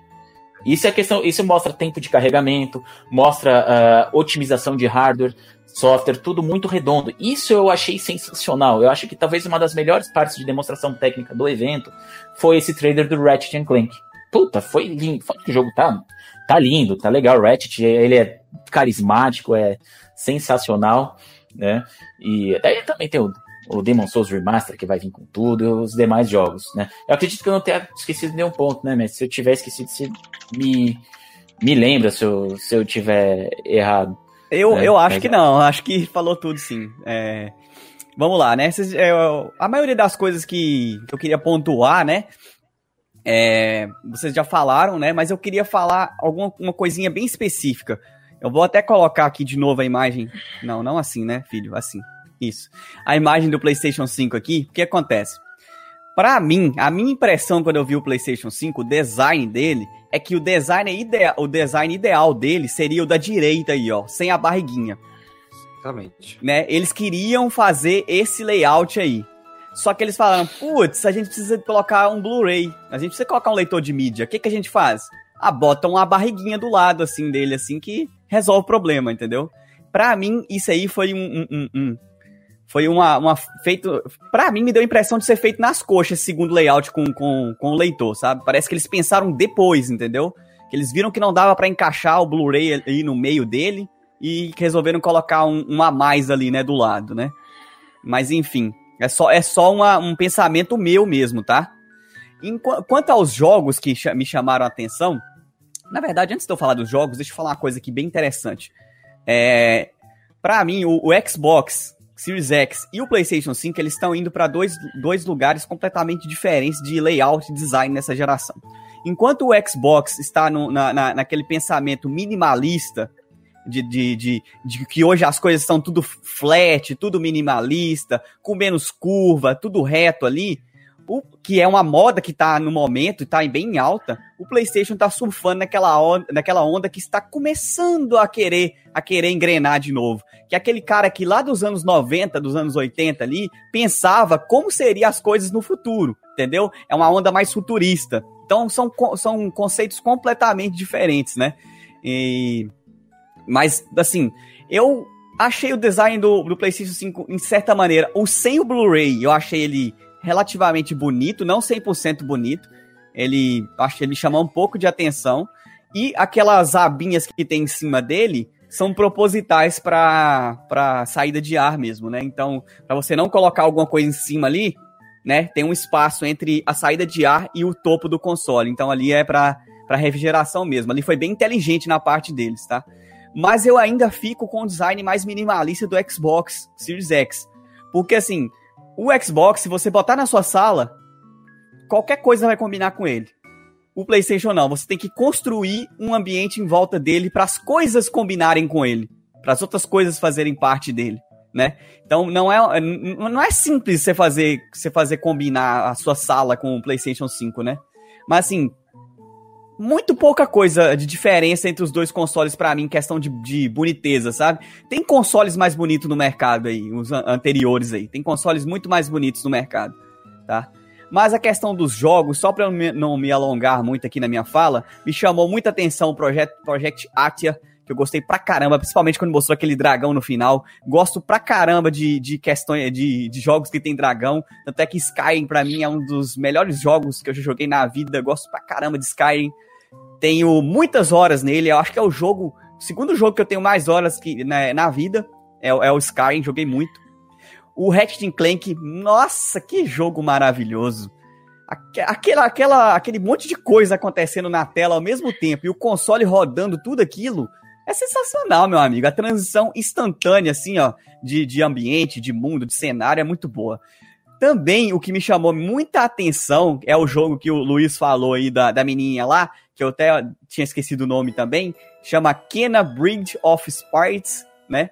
Isso é questão, isso mostra tempo de carregamento, mostra uh, otimização de hardware, software, tudo muito redondo. Isso eu achei sensacional. Eu acho que talvez uma das melhores partes de demonstração técnica do evento foi esse trailer do Ratchet Clank. Puta, foi lindo. O jogo tá, tá lindo, tá legal. Ratchet, ele é carismático, é sensacional, né? E daí também tem o, o Demon Souls Remaster que vai vir com tudo e os demais jogos, né? Eu acredito que eu não tenha esquecido nenhum ponto, né, mas se eu tiver esquecido, você me, me lembra se eu, se eu tiver errado. Eu, né? eu acho mas, que não, acho que falou tudo sim. É, vamos lá, né? Cês, é, a maioria das coisas que, que eu queria pontuar, né? É, vocês já falaram, né? Mas eu queria falar alguma uma coisinha bem específica. Eu vou até colocar aqui de novo a imagem. Não, não assim, né, filho? Assim. Isso. A imagem do PlayStation 5 aqui. O que acontece? Para mim, a minha impressão quando eu vi o PlayStation 5, o design dele, é que o design, ideal, o design ideal dele seria o da direita aí, ó, sem a barriguinha. Exatamente. Né? Eles queriam fazer esse layout aí. Só que eles falaram, putz, a gente precisa colocar um Blu-ray, a gente precisa colocar um leitor de mídia. O que, que a gente faz? Ah, bota uma barriguinha do lado, assim, dele, assim, que resolve o problema, entendeu? Pra mim, isso aí foi um, um, um, foi uma, uma feito. Pra mim, me deu a impressão de ser feito nas coxas, segundo layout com, com, com o leitor, sabe? Parece que eles pensaram depois, entendeu? Que eles viram que não dava para encaixar o Blu-ray aí no meio dele e resolveram colocar um, um, a mais ali, né, do lado, né? Mas enfim, é só, é só uma, um pensamento meu mesmo, tá? Quanto aos jogos que me chamaram a atenção, na verdade, antes de eu falar dos jogos, deixa eu falar uma coisa aqui bem interessante. É, para mim, o, o, Xbox Series X e o PlayStation 5 eles estão indo para dois, dois lugares completamente diferentes de layout e design nessa geração. Enquanto o Xbox está no, na, na, naquele pensamento minimalista de, de, de, de, que hoje as coisas estão tudo flat, tudo minimalista, com menos curva, tudo reto ali, o, que é uma moda que tá no momento e tá bem alta, o PlayStation tá surfando naquela onda, naquela onda que está começando a querer a querer engrenar de novo. Que é aquele cara que lá dos anos 90, dos anos 80 ali, pensava como seriam as coisas no futuro, entendeu? É uma onda mais futurista. Então são, são conceitos completamente diferentes, né? E, mas, assim, eu achei o design do, do PlayStation 5, em certa maneira, o sem o Blu-ray, eu achei ele relativamente bonito, não 100% bonito. Ele, acho que ele chamou um pouco de atenção. E aquelas abinhas que tem em cima dele são propositais para saída de ar mesmo, né? Então, para você não colocar alguma coisa em cima ali, né? Tem um espaço entre a saída de ar e o topo do console. Então, ali é para refrigeração mesmo. Ali foi bem inteligente na parte deles, tá? Mas eu ainda fico com o design mais minimalista do Xbox Series X. Porque, assim, o Xbox, se você botar na sua sala, qualquer coisa vai combinar com ele. O PlayStation não, você tem que construir um ambiente em volta dele para as coisas combinarem com ele, para as outras coisas fazerem parte dele, né? Então não é não é simples você fazer você fazer combinar a sua sala com o PlayStation 5, né? Mas assim, muito pouca coisa de diferença entre os dois consoles para mim, questão de, de boniteza, sabe? Tem consoles mais bonitos no mercado aí, os anteriores aí. Tem consoles muito mais bonitos no mercado, tá? Mas a questão dos jogos, só para não me alongar muito aqui na minha fala, me chamou muita atenção o Project, Project Atia, que eu gostei pra caramba, principalmente quando mostrou aquele dragão no final. Gosto pra caramba de, de questões de, de jogos que tem dragão. Tanto é que Skyrim, pra mim, é um dos melhores jogos que eu já joguei na vida. Gosto pra caramba de Skyrim. Tenho muitas horas nele. Eu acho que é o jogo. O segundo jogo que eu tenho mais horas que, né, na vida. É, é o Skyrim, joguei muito. O Ratchet Clank, nossa, que jogo maravilhoso. Aquela, aquela, aquele monte de coisa acontecendo na tela ao mesmo tempo e o console rodando tudo aquilo é sensacional, meu amigo. A transição instantânea, assim, ó, de, de ambiente, de mundo, de cenário é muito boa. Também o que me chamou muita atenção é o jogo que o Luiz falou aí da, da menininha lá, que eu até tinha esquecido o nome também, chama Kena Bridge of Spirits, né?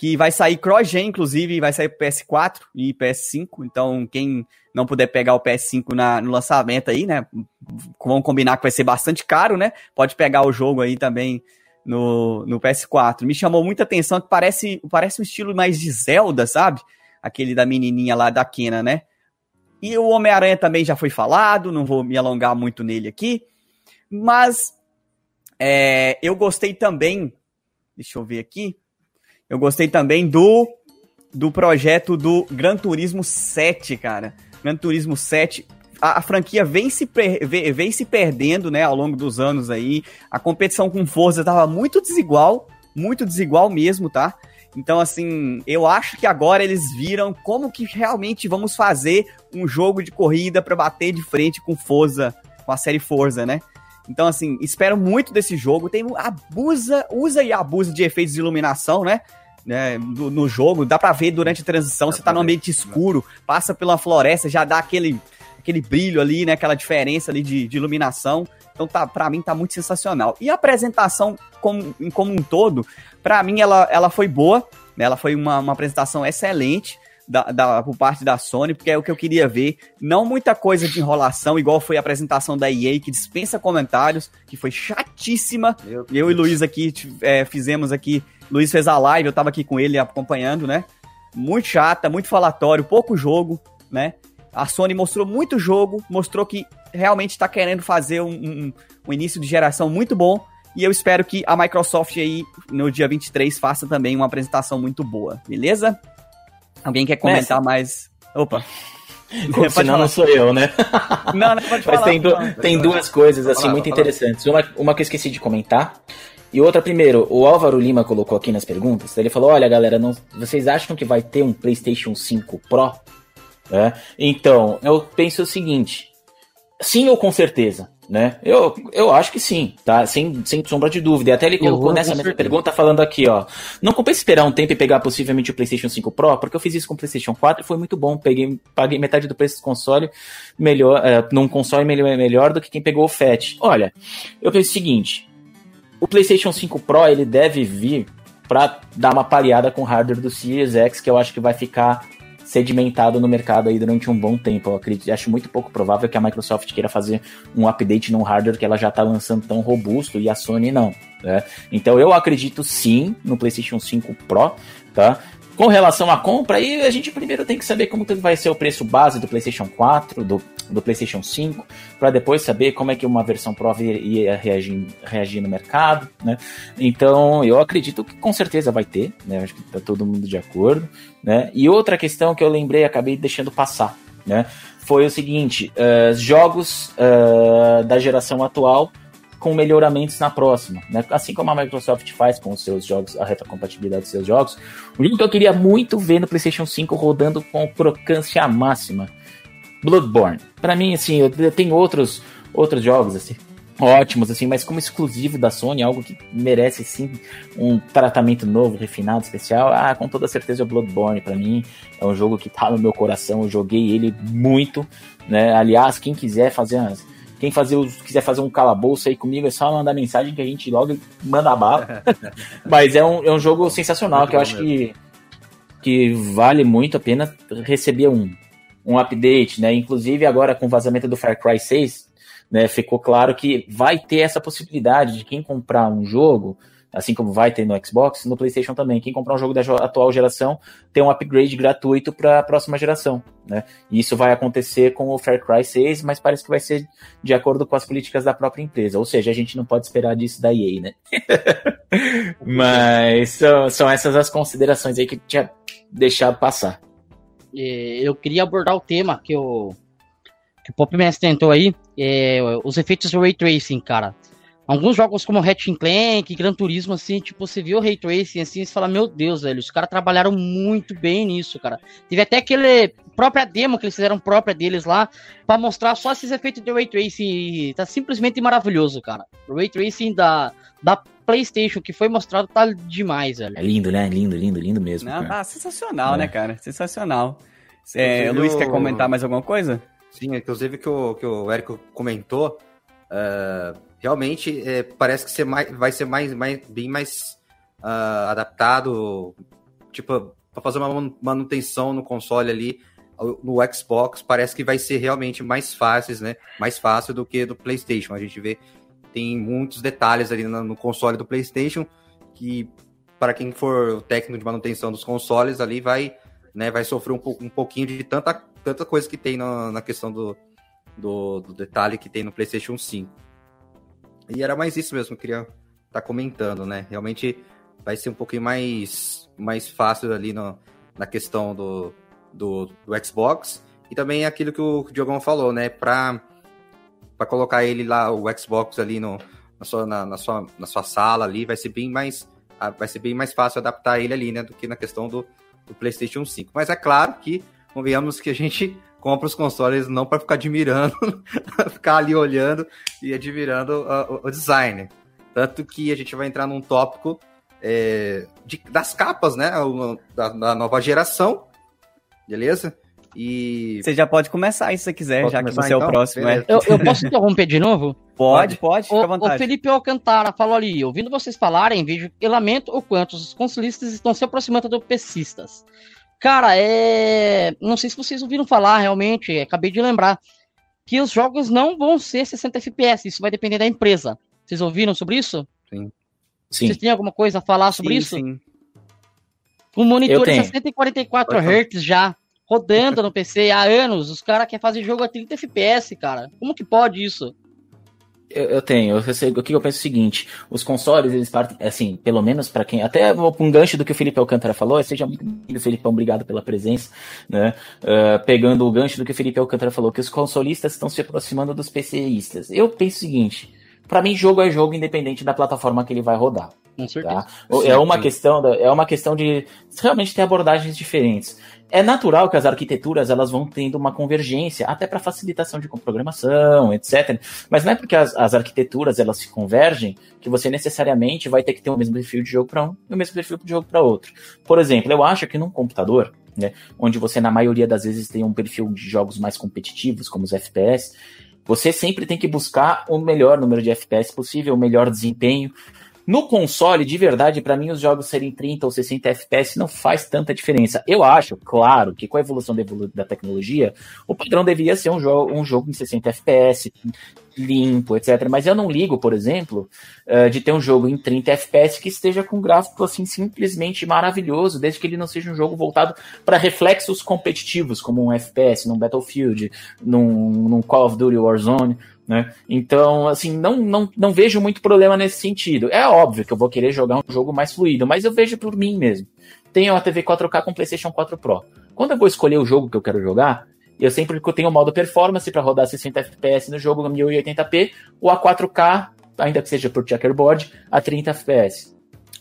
que vai sair cross-gen, inclusive, vai sair pro PS4 e PS5. Então, quem não puder pegar o PS5 na, no lançamento aí, né? Vamos combinar que vai ser bastante caro, né? Pode pegar o jogo aí também no, no PS4. Me chamou muita atenção que parece, parece um estilo mais de Zelda, sabe? Aquele da menininha lá da Kena, né? E o Homem-Aranha também já foi falado, não vou me alongar muito nele aqui. Mas é, eu gostei também. Deixa eu ver aqui. Eu gostei também do, do projeto do Gran Turismo 7, cara. Gran Turismo 7. A, franquia vem se, vem, se perdendo, né, ao longo dos anos aí. A competição com Forza tava muito desigual, muito desigual mesmo, tá? Então, assim, eu acho que agora eles viram como que realmente vamos fazer um jogo de corrida para bater de frente com Forza, com a série Forza, né? Então, assim, espero muito desse jogo. Tem abusa, usa e abusa de efeitos de iluminação, né? né, no, no, jogo, dá pra ver durante a transição, você tá no ambiente escuro, passa pela floresta, já dá aquele, aquele brilho ali, né, aquela diferença ali de, de iluminação. Então, tá, pra mim, tá muito sensacional. E a apresentação como, como um todo, pra mim, ela, ela foi boa, né, ela foi uma, uma apresentação excelente. Da, da, por parte da Sony, porque é o que eu queria ver. Não muita coisa de enrolação, igual foi a apresentação da EA, que dispensa comentários, que foi chatíssima. Meu eu Deus. e Luiz aqui é, fizemos aqui Luiz fez a live, eu tava aqui com ele acompanhando, né? Muito chata, muito falatório, pouco jogo, né? A Sony mostrou muito jogo, mostrou que realmente está querendo fazer um, um, um, início de geração muito bom. E eu espero que a Microsoft aí, no dia 23, faça também uma apresentação muito boa, beleza? Alguém quer comentar mais? Opa. (laughs) Senão não sou eu, né? (laughs) Não, não pode falar. Mas tem, du tem duas coisas, assim, muito interessantes. Uma, uma que eu esqueci de comentar, e outra, primeiro, o Álvaro Lima colocou aqui nas perguntas, ele falou, olha galera, não, vocês acham que vai ter um PlayStation 5 Pro? É, então, eu penso o seguinte, sim ou com certeza, né? Eu, eu acho que sim, tá? Sem, sem sombra de dúvida. E até ele colocou nessa mesma pergunta falando aqui, ó. Não compensa esperar um tempo e pegar possivelmente o PlayStation 5 Pro, porque eu fiz isso com o PlayStation 4 e foi muito bom. Peguei, paguei metade do preço do console, melhor, é, num console melhor, melhor do que quem pegou o FAT. Olha, eu penso o seguinte: o PlayStation 5 Pro ele deve vir para dar uma pareada com o hardware do Series X, que eu acho que vai ficar sedimentado no mercado aí durante um bom tempo. Eu acredito, acho muito pouco provável que a Microsoft queira fazer um update num hardware que ela já está lançando tão robusto e a Sony não. Né? Então eu acredito sim no PlayStation 5 Pro, tá? Com relação à compra, aí a gente primeiro tem que saber como vai ser o preço base do PlayStation 4, do, do PlayStation 5, para depois saber como é que uma versão Pro ia reagir, reagir no mercado, né? Então, eu acredito que com certeza vai ter, né? Acho que tá todo mundo de acordo, né? E outra questão que eu lembrei, acabei deixando passar, né? Foi o seguinte, uh, jogos uh, da geração atual com melhoramentos na próxima, né? Assim como a Microsoft faz com os seus jogos, a retrocompatibilidade dos seus jogos. O jogo que eu queria muito ver no PlayStation 5 rodando com crocância máxima, Bloodborne. Para mim, assim, eu tenho outros outros jogos assim ótimos assim, mas como exclusivo da Sony, algo que merece sim um tratamento novo, refinado, especial. Ah, com toda certeza é o Bloodborne para mim é um jogo que tá no meu coração. Eu joguei ele muito, né? Aliás, quem quiser fazer umas quem fazer, quiser fazer um calabouço aí comigo, é só mandar mensagem que a gente logo manda a bala. (laughs) Mas é um, é um jogo sensacional Muito que eu acho que, que vale muito a pena receber um, um update, né? Inclusive agora com o vazamento do Far Cry 6, né, ficou claro que vai ter essa possibilidade de quem comprar um jogo assim como vai ter no Xbox, no PlayStation também. Quem comprar um jogo da atual geração tem um upgrade gratuito para a próxima geração, né? E isso vai acontecer com o Far Cry 6, mas parece que vai ser de acordo com as políticas da própria empresa. Ou seja, a gente não pode esperar disso da EA, né? (laughs) mas são, são essas as considerações aí que tinha deixado passar. É, eu queria abordar o tema que o, que o Pop Mestre tentou aí, é, os efeitos do Ray Tracing, cara. Alguns jogos como Ratchet Clank, Gran Turismo, assim, tipo, você viu o Ray Tracing, assim, você fala, meu Deus, velho, os caras trabalharam muito bem nisso, cara. Teve até aquele própria demo que eles fizeram própria deles lá, para mostrar só esses efeitos de Ray Tracing, tá simplesmente maravilhoso, cara. O Ray Tracing da, da PlayStation que foi mostrado tá demais, velho. É lindo, né? Lindo, lindo, lindo mesmo. Não, tá sensacional, é. né, cara? Sensacional. É, Luiz, quer comentar mais alguma coisa? Sim, inclusive que o, que o Érico comentou, uh realmente é, parece que ser mais, vai ser mais, mais bem mais uh, adaptado tipo, para fazer uma manutenção no console ali, no Xbox, parece que vai ser realmente mais fácil, né? Mais fácil do que do PlayStation. A gente vê tem muitos detalhes ali no, console do PlayStation que para quem for o técnico de manutenção dos consoles ali vai, né, vai sofrer um, um pouquinho de tanta, tanta coisa que tem na, na questão do, do, do, detalhe que tem no PlayStation 5. E era mais isso mesmo que eu queria estar tá comentando, né? Realmente vai ser um pouquinho mais, mais fácil ali no, na questão do, do, do Xbox. E também aquilo que o Diogão falou, né? Para colocar ele lá, o Xbox ali no, na, sua, na, na, sua, na sua sala ali, vai ser bem mais vai ser bem mais fácil adaptar ele ali, né? Do que na questão do, do PlayStation 5. Mas é claro que, convenhamos que a gente (laughs) compra os consoles não para ficar admirando, (laughs) ficar ali olhando e admirando uh, o design. Tanto que a gente vai entrar num tópico é, de, das capas, né? Da, da, nova geração, beleza? E. Você já pode começar se você quiser, já que você então? é o então? próximo. É. Eu, eu, posso interromper de novo? (laughs) Pode, pode, fica o, à vontade. O Felipe Alcantara falou ali: ouvindo vocês falarem, vejo e lamento o quanto os consolistas estão se aproximando do PCistas. Cara, é. Não sei se vocês ouviram falar realmente, acabei de lembrar. Que os jogos não vão ser 60 FPS, isso vai depender da empresa. Vocês ouviram sobre isso? Sim. Sim. Vocês têm alguma coisa a falar sobre sim, isso? Sim. Com monitor de 144 Hz já, rodando no PC há anos, os caras querem fazer jogo a 30 FPS, cara. Como que pode isso? Eu, eu, tenho, eu sei, o que eu penso é o seguinte, os consoles, eles partem, assim, pelo menos para quem, até um gancho do que o Felipe Alcântara falou, seja muito bem-vindo, Felipe, obrigado pela presença, né, uh, pegando o gancho do que o Felipe Alcântara falou, que os consolistas estão se aproximando dos PCistas. Eu penso o seguinte, para mim jogo é jogo independente da plataforma que ele vai rodar. Com certeza. Tá? É uma questão, é uma questão de realmente ter abordagens diferentes é natural que as arquiteturas elas vão tendo uma convergência, até para facilitação de programação, etc. Mas não é porque as, as, arquiteturas elas se convergem que você necessariamente vai ter que ter o mesmo perfil de jogo para um e o mesmo perfil de jogo para outro. Por exemplo, eu acho que num computador, né, onde você na maioria das vezes tem um perfil de jogos mais competitivos, como os FPS, você sempre tem que buscar o melhor número de FPS possível, o melhor desempenho. No console, de verdade, para mim, os jogos serem 30 ou 60 FPS não faz tanta diferença. Eu acho, claro, que com a evolução da, evolu da tecnologia, o padrão deveria ser um, jo um jogo em 60 FPS, limpo, etc. Mas eu não ligo, por exemplo, uh, de ter um jogo em 30 FPS que esteja com um gráfico assim simplesmente maravilhoso, desde que ele não seja um jogo voltado para reflexos competitivos, como um FPS, num Battlefield, num, num Call of Duty Warzone. Né? Então, assim, não, não, não vejo muito problema nesse sentido. É óbvio que eu vou querer jogar um jogo mais fluido, mas eu vejo por mim mesmo. Tenho a TV 4K com PlayStation 4 Pro. Quando eu vou escolher o jogo que eu quero jogar, eu sempre tenho o modo performance para rodar 60 FPS no jogo no 1080p, ou a 4K, ainda que seja por checkerboard, a 30 FPS.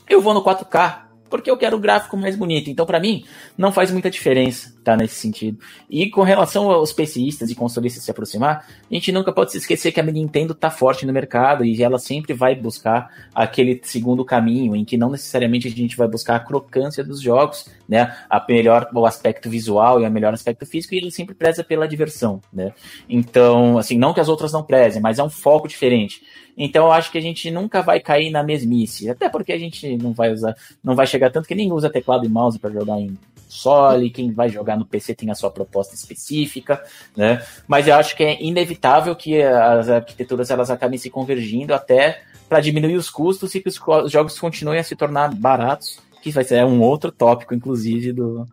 Eu vou no 4K, porque eu quero o gráfico mais bonito. Então, para mim, não faz muita diferença, tá? Nesse sentido. E com relação aos PCistas e consolistas se aproximar, a gente nunca pode se esquecer que a Nintendo tá forte no mercado e ela sempre vai buscar aquele segundo caminho, em que não necessariamente a gente vai buscar a crocância dos jogos, né? A melhor, o aspecto visual e o melhor aspecto físico, e ele sempre preza pela diversão, né? Então, assim, não que as outras não prezem, mas é um foco diferente. Então eu acho que a gente nunca vai cair na mesmice. Até porque a gente não vai usar, não vai chegar tanto que nem usa teclado e mouse para jogar em console, quem vai jogar no PC tem a sua proposta específica, né? Mas eu acho que é inevitável que as arquiteturas elas acabem se convergindo até para diminuir os custos e que os jogos continuem a se tornar baratos, que vai ser um outro tópico, inclusive, do,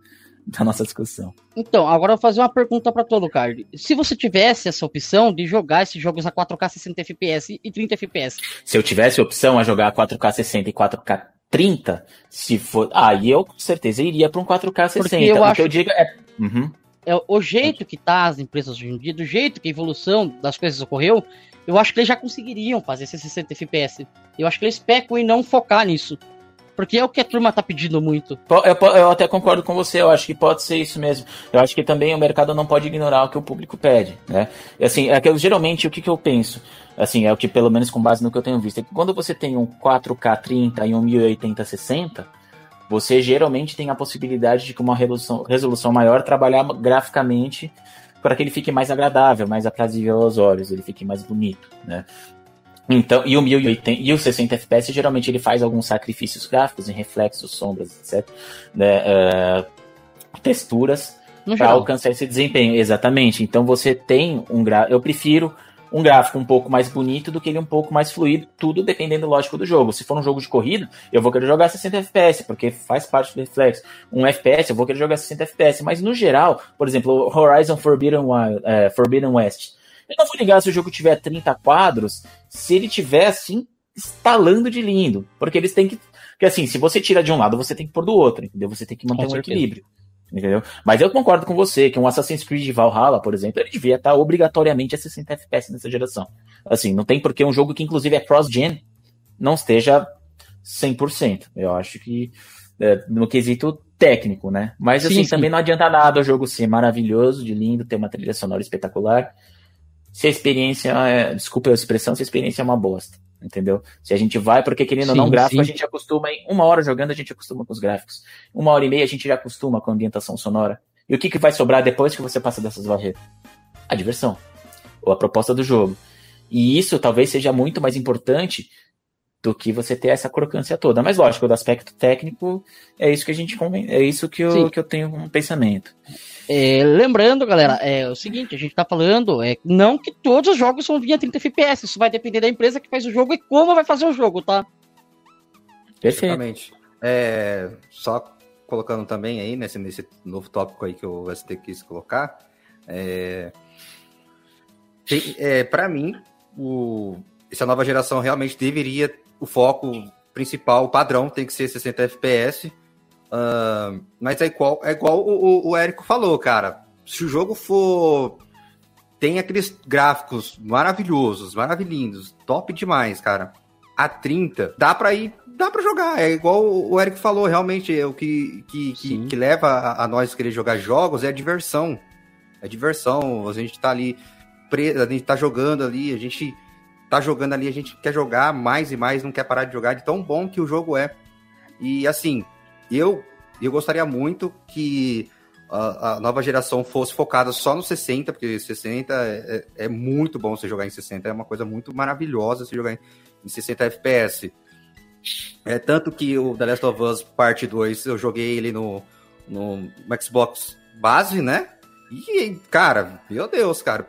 da nossa discussão. Então, agora eu vou fazer uma pergunta para todo card. Se você tivesse essa opção de jogar esses jogos a 4K 60 FPS e 30 FPS. Se eu tivesse a opção a jogar 4K 60 e 4K 30, se for. Aí eu com certeza iria para um 4K 60. Porque eu acho... que eu digo é. Uhum. É o jeito que tá as empresas hoje em dia, do jeito que a evolução das coisas ocorreu, eu acho que eles já conseguiriam fazer esses 60 FPS. Eu acho que eles pecam em não focar nisso. Porque é o que a turma tá pedindo muito. Eu, eu, até concordo com você, eu acho que pode ser isso mesmo. Eu acho que também o mercado não pode ignorar o que o público pede, né? Assim, é que geralmente o que, que eu penso? Assim, é o que pelo menos com base no que eu tenho visto, é que quando você tem um 4K 30 e um 1080 60, você geralmente tem a possibilidade de com uma resolução, resolução maior trabalhar graficamente para que ele fique mais agradável, mais aprazível aos olhos, ele fique mais bonito, né? Então, e o 1080 e o 60 FPS geralmente ele faz alguns sacrifícios gráficos em reflexos, sombras, etc. Né, uh, texturas para alcançar esse desempenho. Exatamente. Então você tem um gráfico. Eu prefiro um gráfico um pouco mais bonito do que ele um pouco mais fluido, tudo dependendo, lógico, do jogo. Se for um jogo de corrida, eu vou querer jogar 60 FPS, porque faz parte do reflexo. Um FPS, eu vou querer jogar 60 FPS. Mas no geral, por exemplo, Horizon Forbidden, Wild, é, Forbidden West. Eu não vou ligar se o jogo tiver 30 quadros, se ele tiver assim, estalando de lindo. Porque eles têm que. Porque assim, se você tira de um lado, você tem que pôr do outro, entendeu? Você tem que manter com um certeza. equilíbrio. Entendeu? Mas eu concordo com você que um Assassin's Creed Valhalla, por exemplo, ele devia estar obrigatoriamente a 60 FPS nessa geração. Assim, não tem porque um jogo que inclusive é cross-gen não esteja 100%. Eu acho que é, no quesito técnico, né? Mas assim, sim, sim. também não adianta nada o jogo ser maravilhoso, de lindo, ter uma trilha sonora espetacular. Se a experiência, é, desculpa a expressão, se a experiência é uma bosta entendeu? Se a gente vai, porque querendo ou não, gráfico, sim. a gente acostuma em uma hora jogando, a gente acostuma com os gráficos. Uma hora e meia a gente já acostuma com a ambientação sonora. E o que, que vai sobrar depois que você passa dessas barreiras? A diversão. Ou a proposta do jogo. E isso talvez seja muito mais importante do que você ter essa crocância toda. Mas lógico, do aspecto técnico, é isso que a gente é isso que eu, que eu tenho um pensamento. É, lembrando, galera, é o seguinte, a gente tá falando, é não que todos os jogos vão vir a 30 FPS, isso vai depender da empresa que faz o jogo e como vai fazer o jogo, tá? Perfeitamente. É, só colocando também aí, nesse, nesse novo tópico aí que o ST quis colocar, é, é, para mim, o, essa nova geração realmente deveria, o foco principal, o padrão tem que ser 60 FPS, Uh, mas é igual, é igual o, o Érico falou, cara. Se o jogo for. Tem aqueles gráficos maravilhosos, maravilhindos, top demais, cara. A 30, dá pra ir. Dá pra jogar. É igual o Érico falou, realmente. É o que, que, que, que, leva a, a, nós querer jogar jogos é a diversão. É diversão. A gente tá ali. A gente tá jogando ali, a gente tá jogando ali, a gente quer jogar mais e mais, não quer parar de jogar, de tão bom que o jogo é. E assim, eu, eu gostaria muito que a, a, nova geração fosse focada só no 60, porque 60 é, é, é, muito bom você jogar em 60, é uma coisa muito maravilhosa você jogar em, em 60 FPS. É tanto que o The Last of Us Parte 2 eu joguei ele no, no Xbox base, né? E, cara, meu Deus, cara,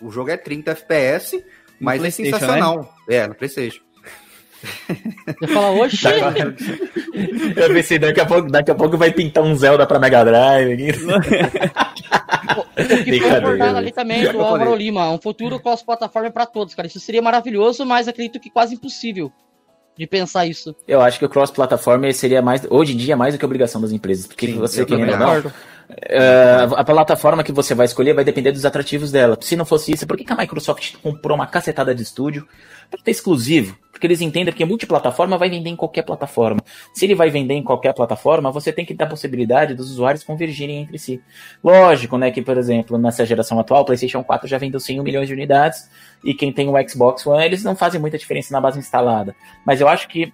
o jogo é 30 FPS, mas é sensacional. Né? É, no PlayStation. Você fala, oxi! Eu pensei, daqui a, pouco, daqui a pouco vai pintar um Zelda pra Mega Drive. o que foi abordado ali também do Álvaro Lima, um futuro cross-plataforma para todos, cara. Isso seria maravilhoso, mas acredito que quase impossível de pensar isso. Eu acho que o cross-plataforma seria mais, hoje em dia, mais do que obrigação das empresas, porque Sim, você querendo ou não, Uh, a plataforma que você vai escolher vai depender dos atrativos dela. Se não fosse isso, por que, que a Microsoft comprou uma cacetada de estúdio para ter exclusivo? Porque eles entendem que multiplataforma vai vender em qualquer plataforma. Se ele vai vender em qualquer plataforma, você tem que dar a possibilidade dos usuários convergirem entre si. Lógico, né, que, por exemplo, nessa geração atual, o PlayStation 4 já vendeu 100 milhões de unidades e quem tem o Xbox One, eles não fazem muita diferença na base instalada. Mas eu acho que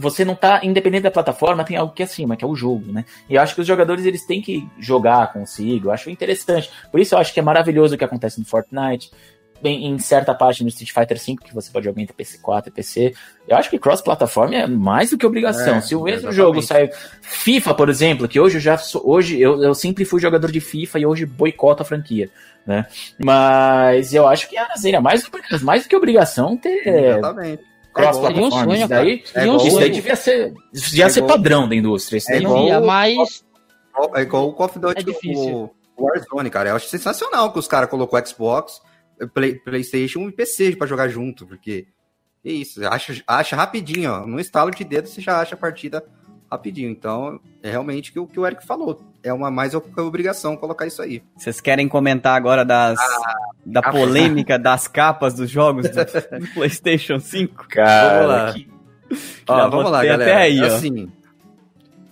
você não tá, independente da plataforma, tem algo que é acima, que é o jogo, né? E eu acho que os jogadores eles têm que jogar consigo, eu acho interessante. Por isso eu acho que é maravilhoso o que acontece no Fortnite, em, em certa parte no Street Fighter V, que você pode jogar entre PC4 e PC. Eu acho que cross-plataforma é mais do que obrigação. É, Se o mesmo exatamente. jogo sai. FIFA, por exemplo, que hoje eu já sou, hoje eu, eu sempre fui jogador de FIFA e hoje boicoto a franquia. Né? Mas eu acho que seria mais, mais do que obrigação ter. Exatamente cross-plataforma. isso daí, é isso daí devia ser, devia é ser padrão da indústria. Isso daí é igual, mas... É igual o Call of Duty, é difícil. o Warzone, cara. Eu acho sensacional que os caras colocou Xbox, Play, Playstation e PC para jogar junto, porque é isso, acha, acha rapidinho, ó. No estalo de dedo você já acha a partida rapidinho. Então, é realmente o que o Eric falou. É uma mais obrigação colocar isso aí. Vocês querem comentar agora das, ah, da polêmica das capas dos jogos do, do (laughs) (laughs) PlayStation 5? Cara, vamos lá. Que... Ó, vamos lá, galera. Até aí, assim,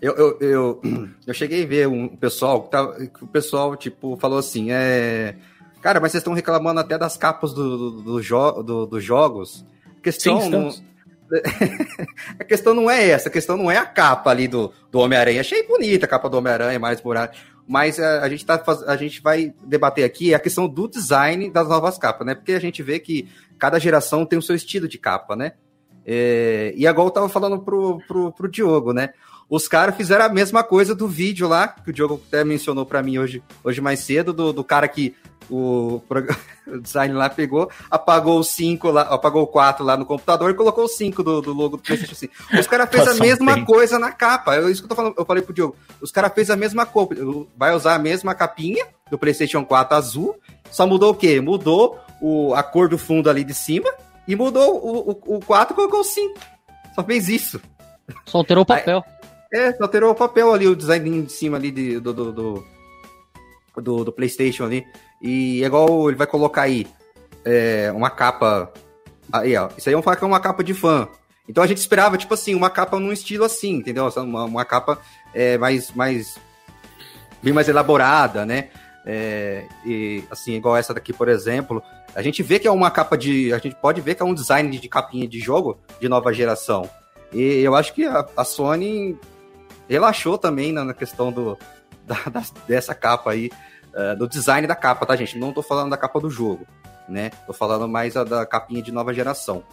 eu, eu, eu, eu, cheguei a ver um pessoal que, tá, que o pessoal, tipo, falou assim, é... Cara, mas vocês estão reclamando até das capas dos do, do, jo do, do jogos. A questão, Sim, (laughs) a questão não é essa, a questão não é a capa ali do, do Homem-Aranha. Achei bonita a capa do Homem-Aranha, mais por mas a, a gente tá, a gente vai debater aqui a questão do design das novas capas, né? Porque a gente vê que cada geração tem o seu estilo de capa, né? É, e agora eu tava falando pro, pro, pro Diogo, né? Os caras fizeram a mesma coisa do vídeo lá, que o Diogo até mencionou para mim hoje, hoje mais cedo, do, do cara que o, (laughs) o design lá pegou, apagou o 5 lá, apagou o 4 lá no computador e colocou o 5 do, do logo do PlayStation 5. Os caras fez a mesma coisa na capa. É isso que eu tô falando, eu falei pro Diogo. Os caras fez a mesma coisa, vai usar a mesma capinha do PlayStation 4 azul, só mudou o quê? Mudou o, a cor do fundo ali de cima e mudou o, o, o 4 e colocou o 5. Só fez isso. Só alterou o papel. Aí, é, alterou o papel ali, o design de cima ali de, do, do, do, do, do PlayStation ali. E é igual ele vai colocar aí é, uma capa. Aí, ó. Isso aí é um, uma capa de fã. Então a gente esperava, tipo assim, uma capa num estilo assim, entendeu? Uma, uma capa é, mais, mais. bem mais elaborada, né? É, e assim, igual essa daqui, por exemplo. A gente vê que é uma capa de. A gente pode ver que é um design de capinha de jogo de nova geração. E eu acho que a, a Sony relaxou também na, questão do, da, da, dessa capa aí uh, do design da capa, tá, gente? Não tô falando da capa do jogo, né? Tô falando mais da capinha de nova geração.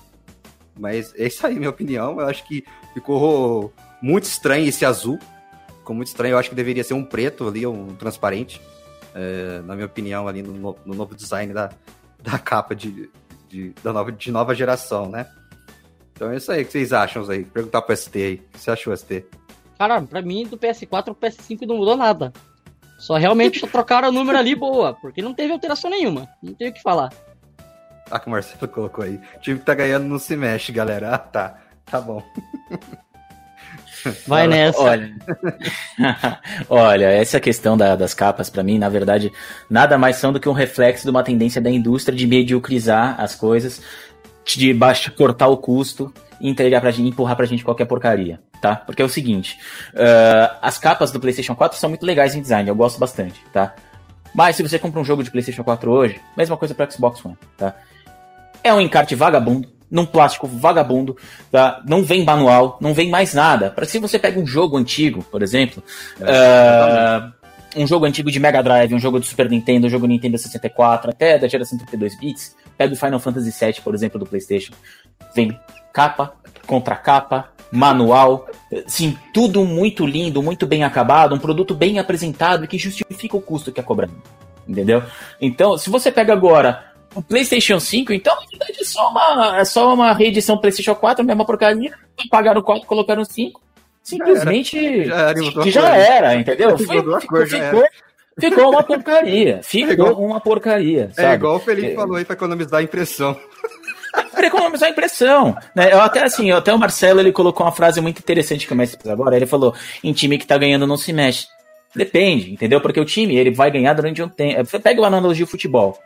Mas é isso aí, minha opinião. Eu acho que ficou muito estranho esse azul. Ficou muito estranho. Eu acho que deveria ser um preto ali, um transparente. Uh, na minha opinião, ali no, no, novo design da, da capa de, de, da nova, de nova geração, né? Então é isso aí. O que vocês acham aí? Perguntar pro ST aí. O que você achou, ST? Cara, pra mim, do PS4 pro PS5 não mudou nada. Só realmente só trocaram o número ali boa, porque não teve alteração nenhuma. Não tem o que falar. Ah, que o Marcelo colocou aí. O time que tá ganhando não se mexe, galera. Ah, tá. Tá bom. Vai nessa. Olha, (laughs) olha essa questão da, das capas, para mim, na verdade, nada mais são do que um reflexo de uma tendência da indústria de mediocrizar as coisas, de baixo, cortar o custo e entregar pra gente, empurrar pra gente qualquer porcaria, tá? Porque é o seguinte, uh, as capas do PlayStation 4 são muito legais em design, eu gosto bastante, tá? Mas se você compra um jogo de PlayStation 4 hoje, mesma coisa para Xbox One, tá? É um encarte vagabundo, num plástico vagabundo, tá? Não vem manual, não vem mais nada. Para se você pega um jogo antigo, por exemplo, é, uh, um jogo antigo de Mega Drive, um jogo do Super Nintendo, um jogo Nintendo 64, até da geração 32 bits, pega o Final Fantasy VII, por exemplo, do PlayStation, vem capa, contra capa, manual, sim, tudo muito lindo, muito bem acabado, um produto bem apresentado que justifica o custo que é cobrado. Entendeu? Então, se você pega agora o PlayStation 5, então na verdade é só uma, é só uma reedição PlayStation 4, a mesma porcaria, pagaram o 4, colocaram o 5. Simplesmente já era, já, já era entendeu? Foi, ficou, ficou, ficou, uma porcaria. (laughs) Ficou é igual, uma porcaria. É sabe? É igual o Felipe é, falou aí para economizar a impressão para economizar a impressão. Né? Eu até assim, até o Marcelo ele colocou uma frase muito interessante que eu agora. Ele falou: em time que tá ganhando não se mexe. Depende, entendeu? Porque o time ele vai ganhar durante um tempo. Você pega uma analogia do futebol.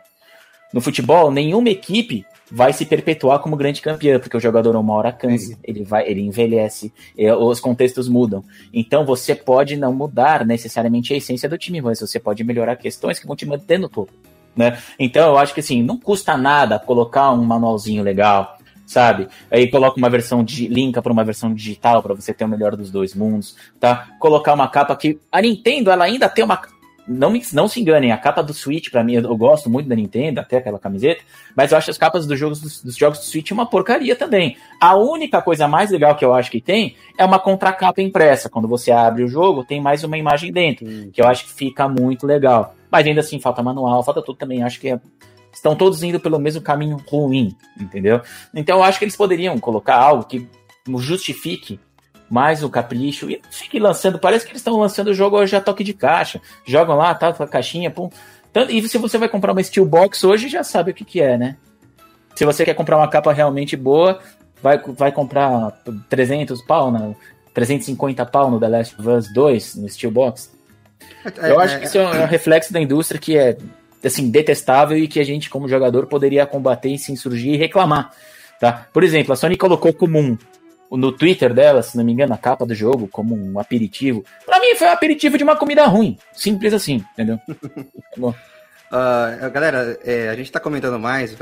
No futebol, nenhuma equipe vai se perpetuar como grande campeã, porque o jogador uma hora cansa, ele vai, ele envelhece, os contextos mudam. Então você pode não mudar necessariamente a essência do time, mas você pode melhorar questões que vão te manter no topo. Né? Então eu acho que assim, não custa nada colocar um manualzinho legal, sabe? Aí coloca uma versão de linka para uma versão digital para você ter o melhor dos dois mundos, tá? Colocar uma capa que a Nintendo ela ainda tem uma não, me, não se enganem, a capa do Switch, para mim, eu, gosto muito da Nintendo, até aquela camiseta, mas eu acho as capas dos jogos, dos, dos, jogos do Switch uma porcaria também. A única coisa mais legal que eu acho que tem é uma contracapa impressa. Quando você abre o jogo, tem mais uma imagem dentro, hum. que eu acho que fica muito legal. Mas ainda assim, falta manual, falta tudo também. Acho que é, estão todos indo pelo mesmo caminho ruim, entendeu? Então eu acho que eles poderiam colocar algo que justifique mais o capricho e fique lançando. Parece que eles estão lançando o jogo hoje a toque de caixa. Jogam lá, tá, a caixinha, pum. E se você vai comprar uma Steelbox hoje, já sabe o que, que é, né? Se você quer comprar uma capa realmente boa, vai, vai comprar 300 pau, na, 350 pau no The Last of Us 2, no Steelbox. É, Eu acho que isso é um reflexo da indústria que é assim detestável e que a gente como jogador poderia combater e se insurgir e reclamar, tá? Por exemplo, a Sony colocou como um no Twitter dela, se não me engano, a capa do jogo como um aperitivo. Pra mim foi um aperitivo de uma comida ruim. Simples assim, entendeu? (laughs) Uh, galera, é, a gente tá comentando mais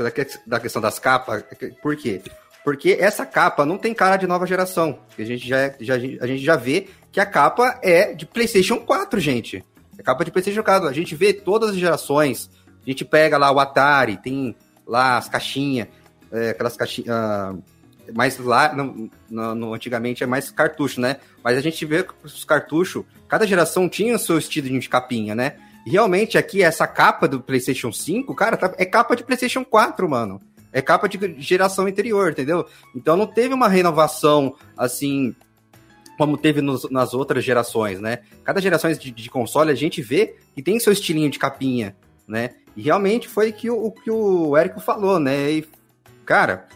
da questão das capas. Por quê? Porque essa capa não tem cara de nova geração. A gente já, já, a gente já vê que a capa é de PlayStation 4, gente. É capa de PlayStation 4. A gente vê todas as gerações. A gente pega lá o Atari, tem lá as caixinhas, é, aquelas caixinhas. Uh, mais lá, no, no, antigamente é mais cartucho, né? Mas a gente vê que os cartuchos, cada geração tinha o seu estilo de capinha, né? E realmente aqui, essa capa do PlayStation 5, cara, tá, é capa de PlayStation 4, mano. É capa de geração anterior, entendeu? Então não teve uma renovação assim como teve nos, nas outras gerações, né? Cada geração de, de, console a gente vê que tem seu estilinho de capinha, né? E realmente foi que o, o que o Érico falou, né? E, cara,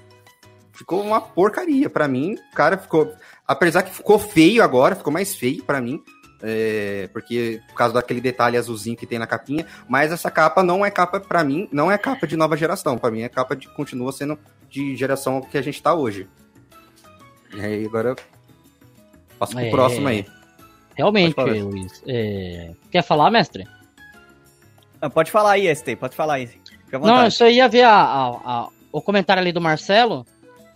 ficou uma porcaria para mim. Cara, ficou. Apesar que ficou feio agora, ficou mais feio para mim. É, porque por causa daquele detalhe azulzinho que tem na capinha, mas essa capa não é capa para mim, não é capa de nova geração, para mim é capa de continua sendo de geração que a gente tá hoje. E aí agora passo pro é, próximo aí. Realmente, Luiz. É... Quer falar, mestre? Ah, pode falar aí, ST, pode falar aí. Não, eu só ia ver a, a, a, o comentário ali do Marcelo.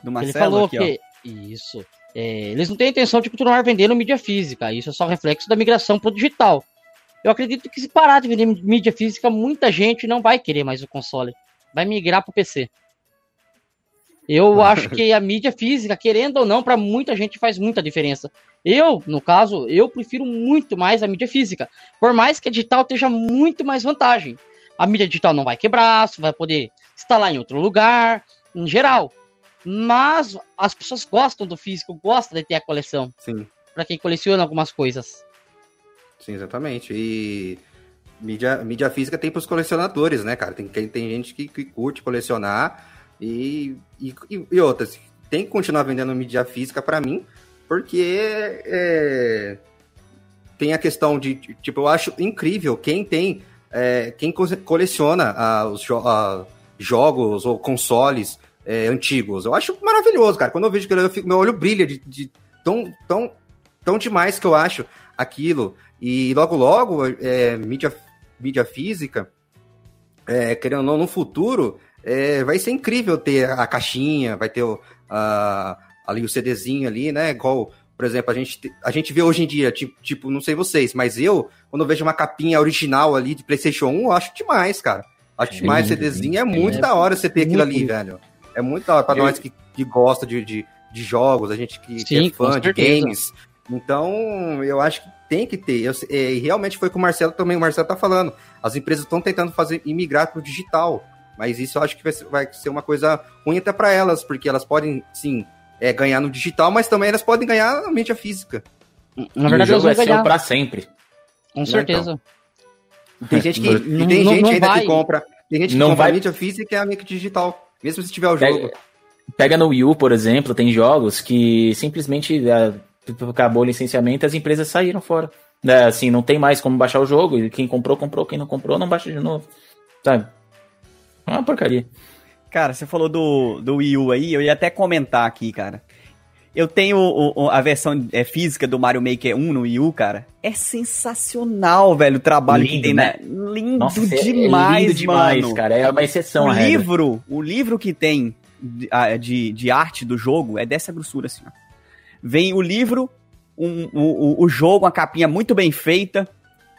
Do Marcelo, ele falou aqui, que. Ó. Isso. É, eles não têm a intenção de continuar vendendo mídia física. Isso é só reflexo da migração para o digital. Eu acredito que se parar de vender mídia física, muita gente não vai querer mais o console. Vai migrar para o PC. Eu (laughs) acho que a mídia física, querendo ou não, para muita gente faz muita diferença. Eu, no caso, eu prefiro muito mais a mídia física. Por mais que a digital tenha muito mais vantagem. A mídia digital não vai quebrar, você vai poder instalar em outro lugar, em geral. Mas as pessoas gostam do físico, gostam de ter a coleção. Sim. Para quem coleciona algumas coisas. Sim, exatamente. E mídia, mídia física tem para os colecionadores, né, cara? Tem, tem gente que, que curte colecionar e, e, e, outras. Tem que continuar vendendo mídia física para mim, porque é, tem a questão de, tipo, eu acho incrível quem tem, é, quem coleciona ah, os jo ah, jogos ou consoles é, antigos. Eu acho maravilhoso, cara. Quando eu vejo que eu fico, meu olho brilha de, de, tão, tão, tão demais que eu acho aquilo. E logo, logo, é, mídia, mídia física, é, querendo ou não, no futuro, é, vai ser incrível ter a caixinha, vai ter o, a, ali o CDzinho ali, né? Igual, por exemplo, a gente, a gente vê hoje em dia, tipo, tipo, não sei vocês, mas eu, quando eu vejo uma capinha original ali de PlayStation 1, eu acho demais, cara. Acho demais, o CDzinho é muito é, da hora você ter aquilo ali, velho. É muito da hora pra eu... nós que, que gosta de, de, de, jogos, a gente que, Sim, que é fã de games. Então, eu acho que tem que ter. Eu, é, e realmente foi com o Marcelo também, o Marcelo tá falando. As empresas estão tentando fazer imigrar pro digital. Mas isso eu acho que vai ser, vai ser uma coisa ruim até para elas, porque elas podem, sim, é, ganhar no digital, mas também elas podem ganhar na mídia física. Na verdade, elas vão ganhar. para sempre. Com certeza. Então. Tem gente que, não, tem não, gente não ainda vai. que compra. Tem gente que não compra vai... a mídia física e a mídia digital. Mesmo se tiver o pega, jogo. Pega no Wii U, por exemplo, tem jogos que simplesmente é, acabou o licenciamento e as empresas saíram fora. É, assim, não tem mais como baixar o jogo. E quem comprou, comprou. Quem não comprou, não baixa de novo. Sabe? É uma porcaria. Cara, você falou do, do Wii U aí, eu ia até comentar aqui, cara. Eu tenho o, o, a versão é, física do Mario Maker 1 no Wii U, cara. É sensacional, velho, o trabalho lindo, que tem, né? né? Lindo Nossa, demais, é lindo demais, mano. cara. É uma exceção, O livro, o livro que tem de, de, de, arte do jogo é dessa grossura, assim, ó. Vem o livro, um, o, o jogo, uma capinha muito bem feita,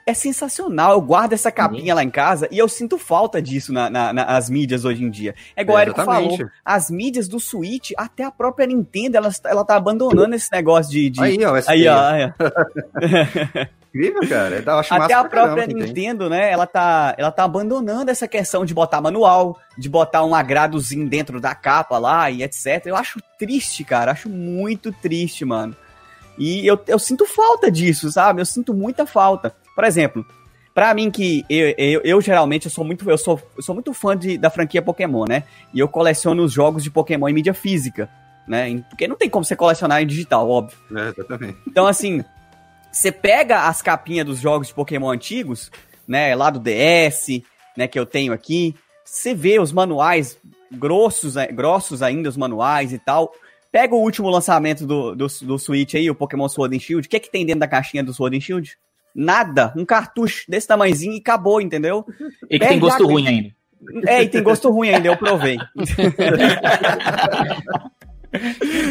é sensacional. Eu guardo essa capinha lá em casa e eu sinto falta disso na, na, nas mídias hoje em dia. É igual é, o Eric falou, as mídias do Switch, até a própria Nintendo, ela, ela tá abandonando esse negócio de... de... Aí, ó, aí, ó, aí, ó. (laughs) Incrível, cara. Eu acho Até a própria Nintendo, né? Ela tá, ela tá abandonando essa questão de botar manual, de botar um agradozinho dentro da capa lá e etc. Eu acho triste, cara. Acho muito triste, mano. E eu, eu sinto falta disso, sabe? Eu sinto muita falta. Por exemplo, para mim que eu, eu, eu, geralmente eu sou muito eu sou, eu sou muito fã de, da franquia Pokémon, né? E eu coleciono os jogos de Pokémon em mídia física, né? Porque não tem como você colecionar em digital, óbvio. É, exatamente. Então assim, você pega as capinhas dos jogos de Pokémon antigos, né, lá do DS, né, que eu tenho aqui, você vê os manuais grossos, é, grossos ainda os manuais e tal. Pega o último lançamento do, do, do Switch aí, o Pokémon Sword and Shield. O que é que tem dentro da caixinha do Sword and Shield? Nada. Um cartucho desse tamanhozinho e acabou, entendeu? E que tem gosto ruim ainda. É, e tem gosto ruim ainda, eu provei. (laughs)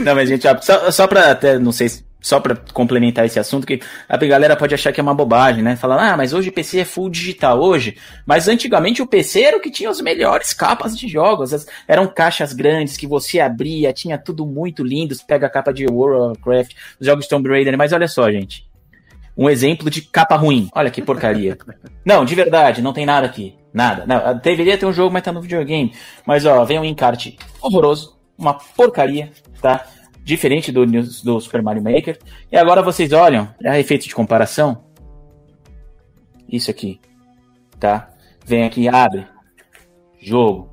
não, mas gente, só, só pra até, não sei se só para complementar esse assunto, que a galera pode achar que é uma bobagem, né? Falar, ah, mas hoje o PC é full digital hoje. Mas antigamente o PC era o que tinha as melhores capas de jogos. As, eram caixas grandes que você abria, tinha tudo muito lindo. Você pega a capa de World of Warcraft, os jogos Tomb Raider, mas olha só, gente. Um exemplo de capa ruim. Olha que porcaria. (laughs) não, de verdade, não tem nada aqui. Nada. Não, deveria ter um jogo, mas tá no videogame. Mas ó, vem um encarte horroroso, uma porcaria, tá? diferente do, do Super Mario Maker. E agora vocês olham, é efeito de comparação. Isso aqui, tá? Vem aqui, abre. Jogo.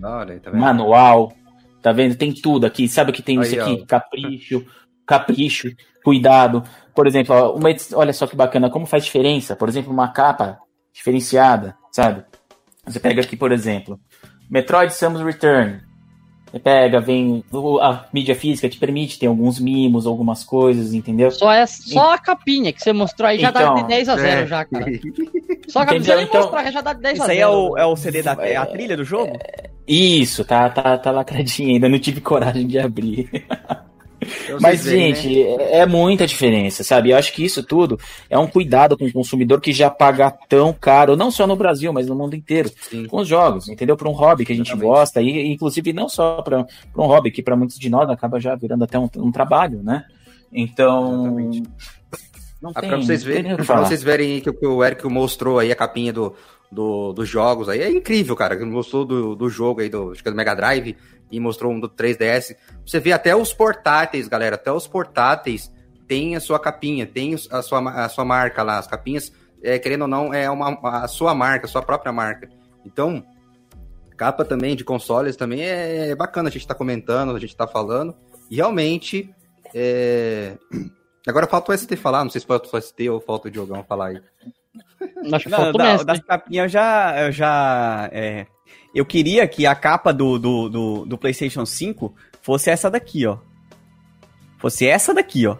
Hora, tá manual. Tá vendo? Tem tudo aqui. Sabe o que tem Aí, isso aqui? Ó. Capricho, capricho, cuidado. Por exemplo, uma, olha só que bacana, como faz diferença. Por exemplo, uma capa diferenciada, sabe? Você pega aqui, por exemplo, Metroid Samus Return. Você pega, vem. A mídia física te permite ter alguns mimos, algumas coisas, entendeu? Só, é, só a capinha que você mostrou aí já então, dá de 10 a 0 é. já, cara. (laughs) Só a capinha então, mostrar já dá de 10 a 0. Isso aí é o, é o CD da é, a trilha do jogo? É, isso, tá, tá, tá lacradinha ainda, não tive coragem de abrir. (laughs) Mas, gente, né? É, muita diferença, sabe? Eu acho que isso tudo é um cuidado com o consumidor que já paga tão caro, não só no Brasil, mas no mundo inteiro, Sim. com os jogos, entendeu? Para um hobby que a gente gosta, e inclusive não só para um hobby, que para muitos de nós acaba já virando até um, um trabalho, né? Então. Exatamente. Não ah, tem, pra vocês verem, pra vocês verem que o Eric mostrou aí a capinha do, do, dos jogos aí, é incrível, cara. Ele mostrou do, do jogo aí, do, acho que é do Mega Drive, e mostrou um do 3DS. Você vê até os portáteis, galera, até os portáteis tem a sua capinha, tem a sua, a sua marca lá, as capinhas, é, querendo ou não, é uma, a sua marca, a sua própria marca. Então, capa também de consoles também é bacana a gente tá comentando, a gente tá falando, e realmente, é... (clears throat) agora falta o ST falar, não sei se falta o ST ou falta o Diogão falar aí. Acho que não, da, das capinhas eu já, eu já é, eu queria que a capa do, do, do, do PlayStation 5 fosse essa daqui, ó. Fosse essa daqui, ó.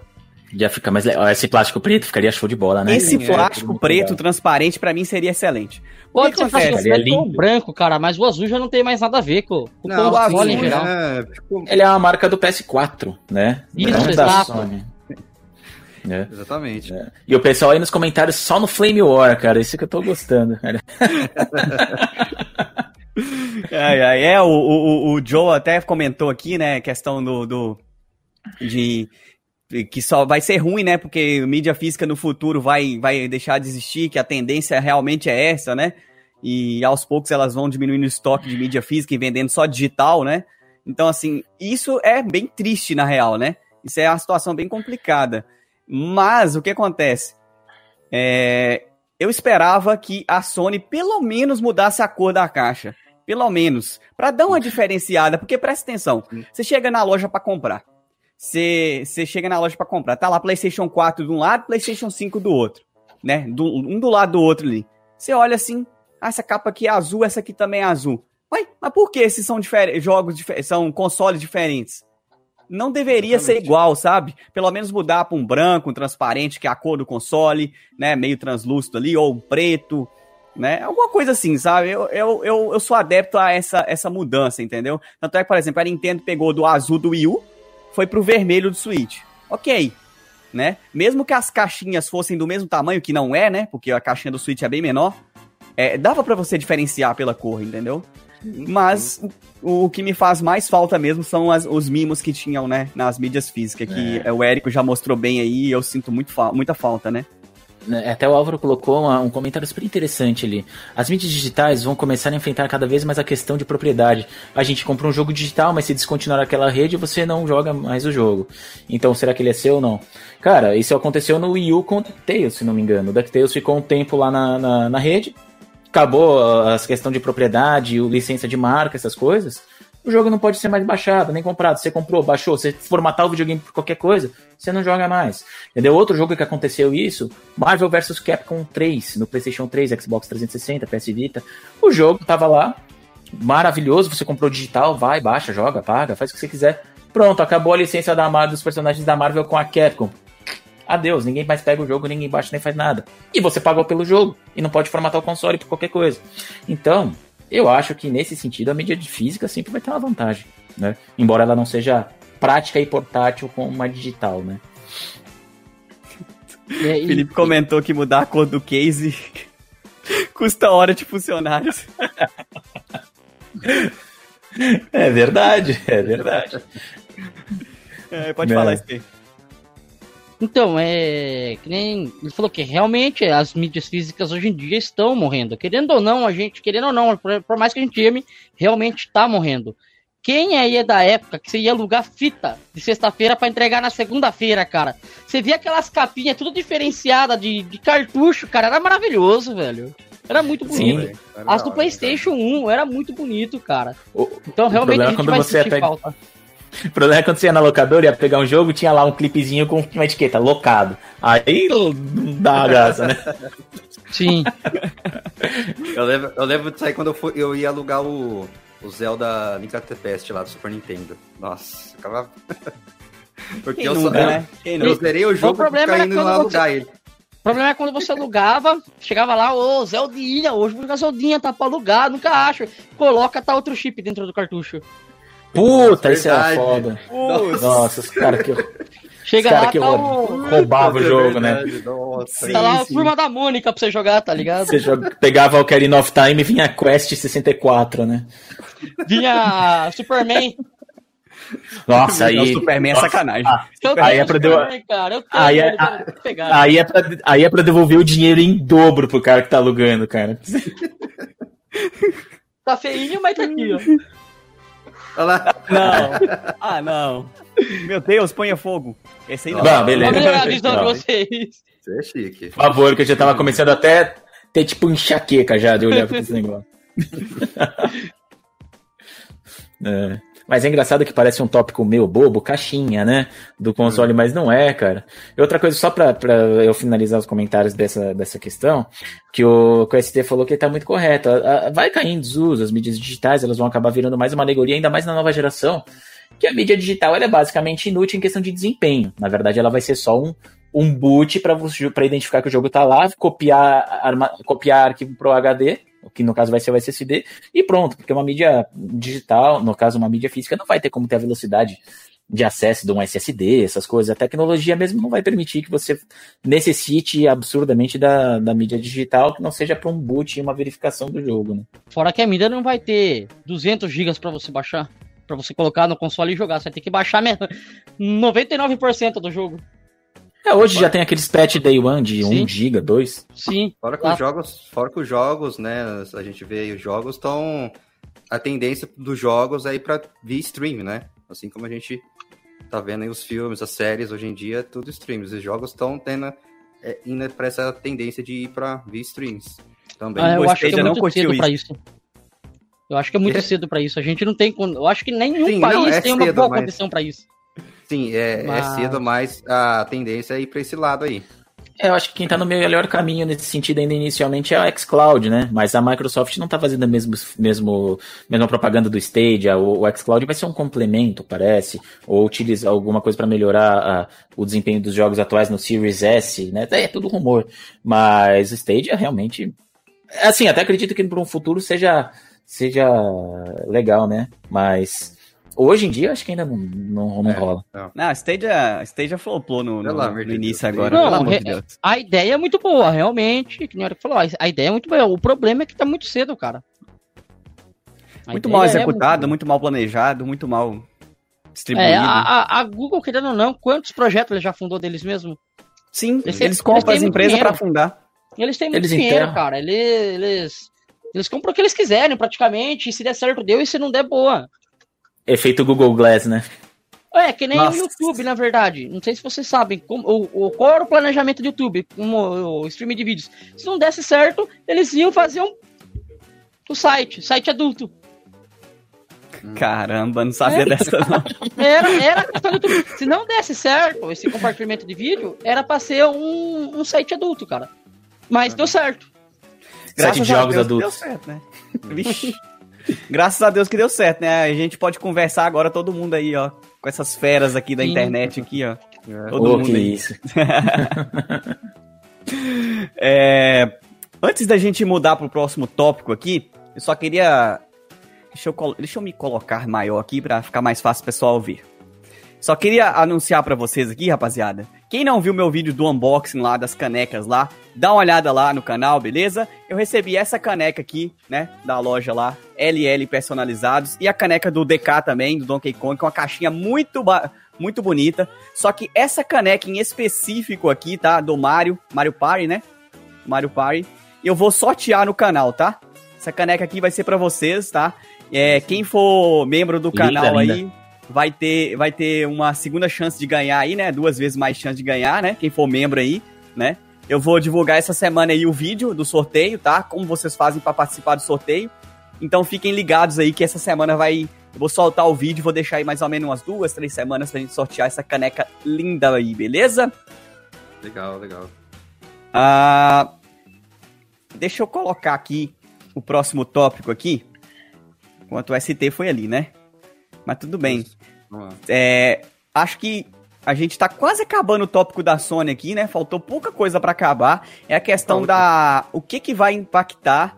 Já fica mais legal. Esse plástico preto ficaria show de bola, né? Esse é, plástico é, preto legal. transparente para mim seria excelente. Pode ser preto branco, cara, mas o azul já não tem mais nada a ver com, com não, o azul em geral. É, Ele é uma marca do PS4, né? Isso, não exato. É. Exatamente. É. E o pessoal aí nos comentários só no Flame War, cara. Isso que eu tô gostando, cara. (laughs) é, é, o, o, o Joe até comentou aqui, né, questão do, do de que só vai ser ruim, né, porque mídia física no futuro vai, vai deixar de existir, que a tendência realmente é essa, né, e aos poucos elas vão diminuindo o estoque de mídia física e vendendo só digital, né, então, assim, isso é bem triste na real, né, isso é uma situação bem complicada, mas o que acontece? É, eu esperava que a Sony pelo menos mudasse a cor da caixa. Pelo menos. para dar uma diferenciada. Porque presta atenção. Você chega na loja para comprar. Você, você chega na loja para comprar. Tá lá PlayStation 4 de um lado, PlayStation 5 do outro. Né? Do, um do lado do outro ali. Você olha assim. Ah, essa capa aqui é azul, essa aqui também é azul. Ué, mas por que esses são jogos são consoles diferentes? Não deveria Exatamente. ser igual, sabe? Pelo menos mudar para um branco, um transparente, que é a cor do console, né? Meio translúcido ali, ou um preto, né? Alguma coisa assim, sabe? Eu, eu, eu, eu sou adepto a essa, essa mudança, entendeu? Tanto é que, por exemplo, a Nintendo pegou do azul do Wii U, foi pro vermelho do Switch. Ok, né? Mesmo que as caixinhas fossem do mesmo tamanho, que não é, né? Porque a caixinha do Switch é bem menor, é, dava para você diferenciar pela cor, entendeu? Mas o, o, que me faz mais falta mesmo são as, os mimos que tinham, né, nas mídias físicas, que é. o Érico já mostrou bem aí e eu sinto muito fa muita falta, né? né até o Álvaro colocou um comentário super interessante ali. As mídias digitais vão começar a enfrentar cada vez mais a questão de propriedade. A gente compra um jogo digital, mas se descontinuar aquela rede, você não joga mais o jogo. Então, será que ele é seu ou não? Cara, isso aconteceu no Wii U com o DuckTales, se não me engano. O DuckTales ficou um tempo lá na, na, na rede, acabou a questão de propriedade, licença de marca, essas coisas, o jogo não pode ser mais baixado, nem comprado. Você comprou, baixou, você formatar o videogame por qualquer coisa, você não joga mais. Entendeu? Outro jogo que aconteceu isso, Marvel vs Capcom 3, no PlayStation 3, Xbox 360, PS Vita. O jogo tava lá, maravilhoso, você comprou digital, vai, baixa, joga, paga, faz o que você quiser. Pronto, acabou a licença da Marvel, dos personagens da Marvel com a Capcom adeus, ninguém mais pega o jogo, ninguém baixa nem faz nada. E você pagou pelo jogo e não pode formatar o console por qualquer coisa. Então, eu acho que nesse sentido a mídia de física sempre vai ter uma vantagem, né? Embora ela não seja prática e portátil como uma digital, né? E, Felipe comentou que mudar a cor do case (laughs) custa hora de funcionários. (laughs) É verdade, é verdade. É, pode falar, Steve. Então, é. Que nem. Ele falou que realmente as mídias físicas hoje em dia estão morrendo. Querendo ou não, a gente, querendo ou não, por, por mais que a gente ame, realmente está morrendo. Quem aí é da época que você ia alugar fita de sexta-feira para entregar na segunda-feira, cara? Você via aquelas capinhas tudo diferenciada de, de cartucho, cara, era maravilhoso, velho. Era muito bonito. Sim, As do PlayStation 1 era muito bonito, cara. O, então realmente a gente vai sentir pega... falta. (laughs) O problema é quando você ia na locadora, ia pegar um jogo, tinha lá um clipezinho com uma etiqueta, locado. Aí não dá uma graça, né? (laughs) Sim. eu, lembro, eu lembro disso aí quando eu, fui, eu ia alugar o, o Zelda Link to Past lá do Super Nintendo. Nossa, ficava... (laughs) Porque Quem eu, nunca, só, né? eu, eu zerei o jogo o problema é indo lá alugar ele. O problema é quando você alugava, chegava lá, ô, oh, Zeldinha, hoje vou jogar Zeldinha, tá pra alugar, nunca acho. Coloca, tá outro chip dentro do cartucho. Puta, isso é foda. Nossa, os caras que. Chega cara lá, que tá roubava o jogo, né? Nossa, tá lá a turma da Mônica pra você jogar, tá ligado? Você joga, pegava o Ocarina of Time e vinha Quest 64, né? Vinha Superman. Nossa, aí. O Superman é sacanagem. Ah, aí é pra devolver. Aí, é, aí, é pra, aí é pra devolver o dinheiro em dobro pro cara que tá alugando, cara. Tá feinho, mas tá aqui, ó. Olha lá. Não. Ah, não. Meu Deus, ponha fogo. Esse aí não. Não, beleza. Não. vocês. Isso é chique. Por favor, que eu já tava começando até ter tipo enxaqueca já de olhar pra esse (laughs) negócio. (laughs) é. Mas é engraçado que parece um tópico meio bobo, caixinha, né? Do console, mas não é, cara. E outra coisa, só pra, pra eu finalizar os comentários dessa, dessa questão, que o, que o ST falou que ele tá muito correto. Vai cair em desuso, as mídias digitais, elas vão acabar virando mais uma alegoria, ainda mais na nova geração, que a mídia digital é basicamente inútil em questão de desempenho. Na verdade, ela vai ser só um, um boot para identificar que o jogo tá lá, copiar, arma, copiar arquivo pro HD que no caso vai ser o SSD, e pronto, porque uma mídia digital, no caso uma mídia física, não vai ter como ter a velocidade de acesso de um SSD, essas coisas. A tecnologia mesmo não vai permitir que você necessite absurdamente da, da mídia digital que não seja para um boot e uma verificação do jogo, né? Fora que a mídia não vai ter 200 GB para você baixar, para você colocar no console e jogar. Você vai ter que baixar 99% (laughs) do jogo. É, hoje já tem aqueles patch day one de Sim. 1 GB, 2. Sim. Fora que, os jogos, fora que os jogos, né? A gente vê aí os jogos estão. A tendência dos jogos é ir pra via stream, né? Assim como a gente tá vendo aí os filmes, as séries, hoje em dia, tudo streams. Os jogos estão tendo. É, indo pra essa tendência de ir pra via streams. Também. Ah, eu acho que é muito cedo pra isso. Eu acho que é muito é. cedo para isso. A gente não tem. Eu acho que nenhum Sim, país não, é tem cedo, uma boa mas... condição para isso. Sim, é, é mas... é cedo, mas a tendência é ir para esse lado aí. É, eu acho que quem está no melhor caminho nesse sentido ainda inicialmente é a xCloud, né? Mas a Microsoft não está fazendo a mesmo, mesmo, mesma propaganda do Stadia. O, o xCloud vai ser um complemento, parece, ou utilizar alguma coisa para melhorar a, o desempenho dos jogos atuais no Series S, né? É tudo rumor. Mas o Stadia realmente. Assim, até acredito que para um futuro seja, seja legal, né? Mas Hoje em dia, acho que ainda não, não, não é, rola. Não, a Stadia, Stadia flopou no, no, no início Deus, agora. Não, pelo amor de Deus. A ideia é muito boa, realmente. Que nem hora que falou, a ideia é muito boa. O problema é que tá muito cedo, cara. A muito mal é executado, é muito... muito... mal planejado, muito mal distribuído. É, a, a, Google, querendo ou não, quantos projetos ele já fundou deles mesmo? Sim, eles, eles compram eles as empresas para fundar. Eles têm muito eles dinheiro, enterram. cara. Eles, eles, eles compram o que eles quiserem, praticamente. E se der certo, deu. E se não der, boa. Efeito Google Glass, né? É, que nem Nossa. o YouTube, na verdade. Não sei se vocês sabem como, o, o, qual era o planejamento do YouTube, como o, o streaming de vídeos. Se não desse certo, eles iam fazer um o site, site adulto. Caramba, não sabia é. dessa não. (laughs) Era, era questão do YouTube. Se não desse certo esse compartilhamento de vídeo, era pra ser um, um site adulto, cara. Mas deu certo. Graças site de jogos Deus, adultos. Deu certo, né? Vixe. (laughs) Graças a Deus que deu certo, né? A gente pode conversar agora todo mundo aí, ó, com essas feras aqui da Sim. internet aqui, ó. É. Todo oh, mundo que aí. isso. (laughs) é, antes da gente mudar pro próximo tópico aqui, eu só queria deixa eu, deixa eu me colocar maior aqui para ficar mais fácil o pessoal ouvir. Só queria anunciar para vocês aqui, rapaziada. Quem não viu meu vídeo do unboxing lá das canecas lá, dá uma olhada lá no canal, beleza? Eu recebi essa caneca aqui, né, da loja lá, LL personalizados e a caneca do DK também, do Donkey Kong, com uma caixinha muito muito bonita. Só que essa caneca em específico aqui, tá, do Mario, Mario Party, né? Mario Party, eu vou sortear no canal, tá? Essa caneca aqui vai ser para vocês, tá? É, quem for membro do canal linda, aí linda. Vai ter vai ter uma segunda chance de ganhar aí, né? Duas vezes mais chance de ganhar, né? Quem for membro aí, né? Eu vou divulgar essa semana aí o vídeo do sorteio, tá? Como vocês fazem para participar do sorteio. Então fiquem ligados aí que essa semana vai eu vou soltar o vídeo, vou deixar aí mais ou menos umas duas, três semanas pra gente sortear essa caneca linda aí, beleza? Legal, legal. Ah, deixa eu colocar aqui o próximo tópico aqui. Enquanto o ST foi ali, né? Mas tudo bem. É, acho que a gente tá quase acabando o tópico da Sony aqui, né? Faltou pouca coisa para acabar. É a questão da o que que vai impactar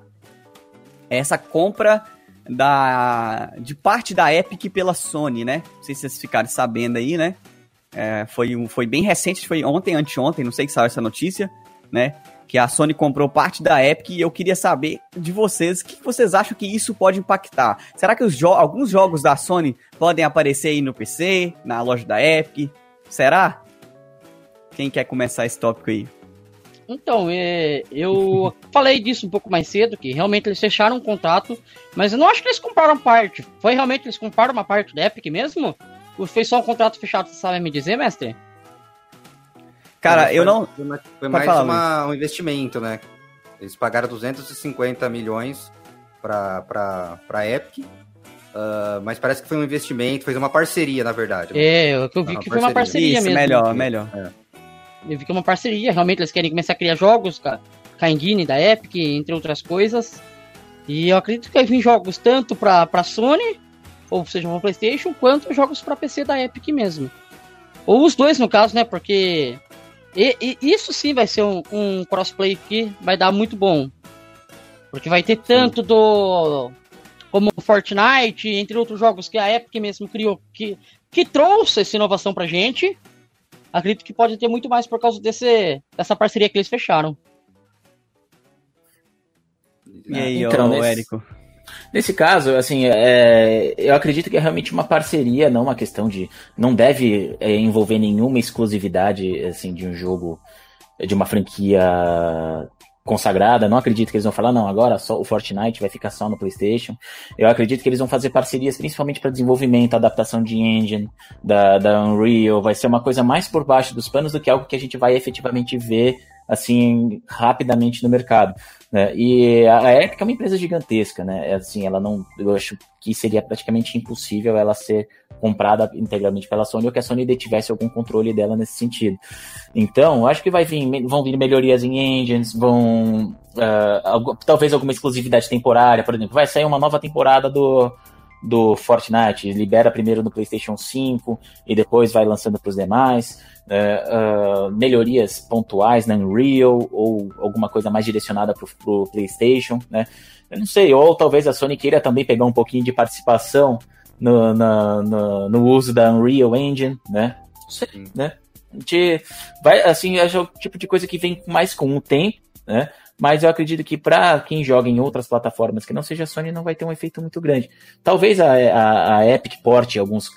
essa compra da de parte da Epic pela Sony, né? Não sei se vocês ficaram sabendo aí, né? É, foi, foi bem recente, foi ontem, anteontem, não sei que saiu essa notícia, né? Que a Sony comprou parte da Epic e eu queria saber de vocês o que vocês acham que isso pode impactar. Será que jo alguns jogos da Sony podem aparecer aí no PC, na loja da Epic? Será? Quem quer começar esse tópico aí? Então, é, eu (laughs) falei disso um pouco mais cedo, que realmente eles fecharam um contrato, mas eu não acho que eles compraram parte. Foi realmente eles compraram uma parte da Epic mesmo? Ou foi só um contrato fechado, você sabe me dizer, mestre? Cara, foi, eu não. Foi mais falar, uma, um investimento, né? Eles pagaram 250 milhões para pra, pra Epic. Uh, mas parece que foi um investimento, fez uma parceria, na verdade. Né? É, eu vi que foi uma parceria Isso, mesmo. Melhor, melhor. É. Eu vi que é uma parceria, realmente eles querem começar a criar jogos com a Engine da Epic, entre outras coisas. E eu acredito que vai vir jogos tanto pra, pra Sony, ou seja, uma PlayStation, quanto jogos pra PC da Epic mesmo. Ou os dois, no caso, né? Porque e, e, isso sim vai ser um, um, crossplay que vai dar muito bom. Porque vai ter tanto sim. do. Como Fortnite, entre outros jogos que a Epic mesmo criou, que, que trouxe essa inovação pra gente. Acredito que pode ter muito mais por causa desse, dessa parceria que eles fecharam. E aí, então, ô, Érico? Nesse caso, assim, é, eu acredito que é realmente uma parceria, não uma questão de. Não deve é, envolver nenhuma exclusividade, assim, de um jogo, de uma franquia consagrada. Não acredito que eles vão falar, não, agora só o Fortnite vai ficar só no PlayStation. Eu acredito que eles vão fazer parcerias principalmente para desenvolvimento, adaptação de engine, da, da Unreal. Vai ser uma coisa mais por baixo dos panos do que algo que a gente vai efetivamente ver assim rapidamente no mercado. Né? E a Epic é uma empresa gigantesca, né? É assim, ela não, eu acho que seria praticamente impossível ela ser comprada integralmente pela Sony ou que a Sony detivesse algum controle dela nesse sentido. Então, acho que vai vir, vão vir melhorias em engines, vão uh, talvez alguma exclusividade temporária, por exemplo, vai sair uma nova temporada do do Fortnite, libera primeiro no PlayStation 5 e depois vai lançando para os demais uh, melhorias pontuais na Unreal ou alguma coisa mais direcionada para o PlayStation, né? Eu não sei, ou talvez a Sony queira também pegar um pouquinho de participação no, no, no, no uso da Unreal Engine, né? Não sei, né? A gente vai, assim, é o tipo de coisa que vem mais com o tempo, né? Mas eu acredito que para quem joga em outras plataformas que não seja Sony não vai ter um efeito muito grande. Talvez a, a, a Epic porte alguns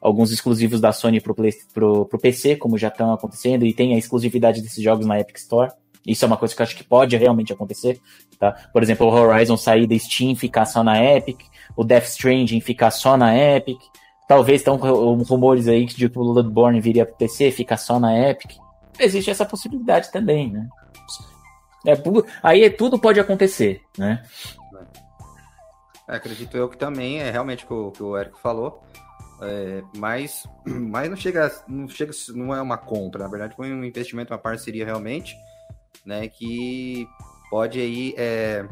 alguns exclusivos da Sony pro, Play, pro, pro PC, como já estão acontecendo, e tem a exclusividade desses jogos na Epic Store. Isso é uma coisa que eu acho que pode realmente acontecer, tá? Por exemplo, o Horizon sair da Steam ficar só na Epic, o Death Stranding ficar só na Epic. Talvez estão rumores aí que o Bloodborne viria pro PC, ficar só na Epic. Existe essa possibilidade também, né? É, aí tudo pode acontecer, né? É, acredito eu que também é realmente o que o, que o Eric falou. É, mas, (clears throat) mas não chega, não chega, não é uma compra, na verdade foi um investimento, uma parceria realmente, né, que pode aí é,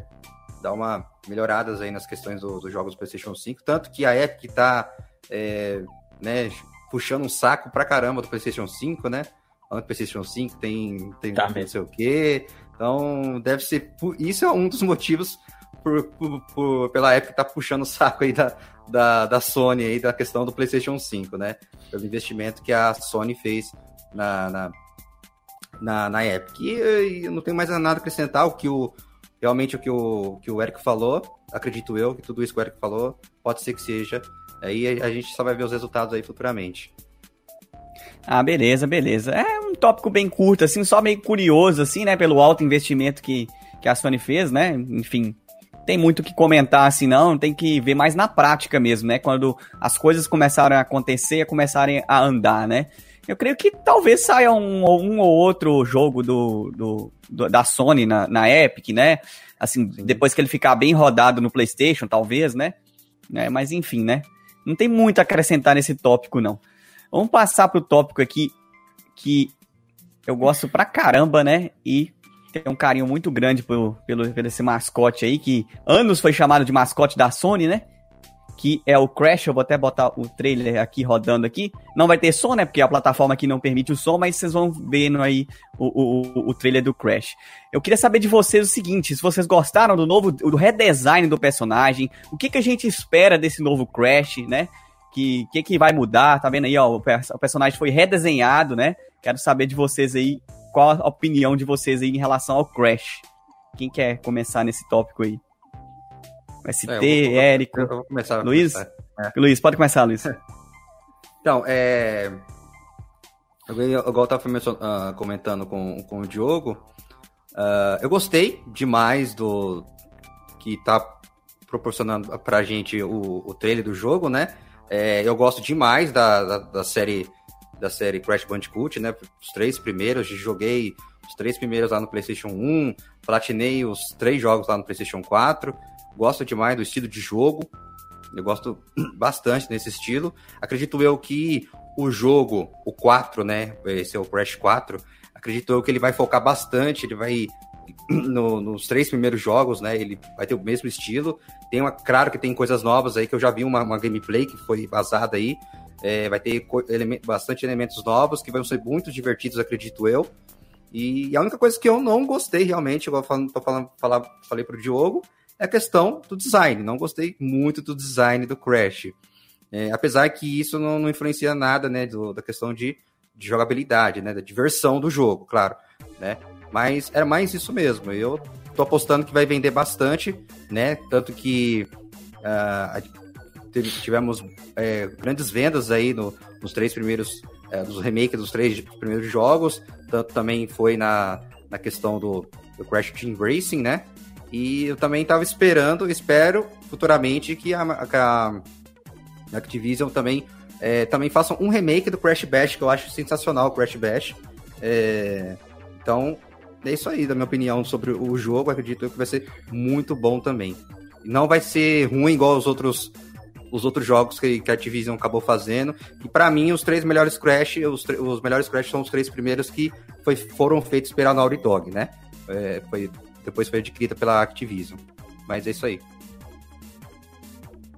dar uma melhoradas aí nas questões dos do jogos do PlayStation 5, tanto que a Epic tá, é, né, puxando um saco pra caramba do PlayStation 5, né, falando que o PlayStation 5 tem, tem tá não sei o quê, então deve ser, isso é um dos motivos por, por, por, pela época tá puxando o saco aí da, da, da Sony aí, da questão do PlayStation 5, né? Pelo investimento que a Sony fez na, na, na, na Epic. E eu não tenho mais nada a acrescentar, o que o, realmente o que o, que o Eric falou, acredito eu, que tudo isso que o Eric falou, pode ser que seja. Aí a gente só vai ver os resultados aí futuramente. Ah, beleza, beleza. É tópico bem curto, assim, só meio curioso, assim, né? Pelo alto investimento que, que a Sony fez, né? Enfim, tem muito o que comentar assim, não. Tem que ver mais na prática mesmo, né? Quando as coisas começaram a acontecer, começarem a andar, né? Eu creio que talvez saia um, um ou outro jogo do, do, do, da Sony na, na Epic, né? Assim, Sim. depois que ele ficar bem rodado no PlayStation, talvez, né? né? Mas enfim, né? Não tem muito a acrescentar nesse tópico, não. Vamos passar pro tópico aqui que eu gosto pra caramba, né? E tem um carinho muito grande pelo, pelo, pelo esse mascote aí, que anos foi chamado de mascote da Sony, né? Que é o Crash. Eu vou até botar o trailer aqui rodando aqui. Não vai ter som, né? Porque a plataforma aqui não permite o som, mas vocês vão vendo aí o, o, o trailer do Crash. Eu queria saber de vocês o seguinte: se vocês gostaram do novo, do redesign do personagem, o que, que a gente espera desse novo Crash, né? Que que, que vai mudar, tá vendo aí, ó, o, o personagem foi redesenhado, né? Quero saber de vocês aí, qual a opinião de vocês aí em relação ao Crash. Quem quer começar nesse tópico aí? ST, é, eu vou, Érico, eu vou começar, Luiz? É. Luiz, pode começar, Luiz. (laughs) Então, é... Igual eu tava uh, comentando com, com o Diogo, uh, eu gostei demais do que tá proporcionando pra gente o, o trailer do jogo, né? É, eu gosto demais da, da, da, série da série Crash Bandicoot, né? Os três primeiros, joguei os três primeiros lá no PlayStation 1, platinei os três jogos lá no PlayStation 4. Gosto demais do estilo de jogo. Eu gosto (clears throat) bastante desse estilo. Acredito eu que o jogo, o 4, né? Esse é o Crash 4. Acredito eu que ele vai focar bastante, ele vai no, nos três primeiros jogos, né? Ele vai ter o mesmo estilo. Tem uma, claro que tem coisas novas aí que eu já vi uma, uma gameplay que foi vazada aí. É, vai ter bastante elementos novos que vão ser muito divertidos, acredito eu. E a única coisa que eu não gostei realmente, igual tô falando, falar, falei pro Diogo, é a questão do design. Não gostei muito do design do Crash. É, apesar que isso não, não influencia nada, né, do, da questão de, de jogabilidade, né, da diversão do jogo, claro, né. Mas era mais isso mesmo. Eu tô apostando que vai vender bastante, né? Tanto que uh, tivemos é, grandes vendas aí no, nos três primeiros, é, dos remakes dos três primeiros jogos. Tanto também foi na, na questão do, do Crash Team Racing, né? E eu também estava esperando, espero futuramente que a, a, a Activision também, é, também faça um remake do Crash Bash, que eu acho sensacional o Crash Bash. É, então, é isso aí, da minha opinião, sobre o jogo. Acredito que vai ser muito bom também. Não vai ser ruim igual os outros os outros jogos que, que a Activision acabou fazendo. E para mim, os três melhores Crash, os, os melhores Crash são os três primeiros que foi, foram feitos pela Naughty Dog, né? É, foi, depois foi adquirida pela Activision. Mas é isso aí.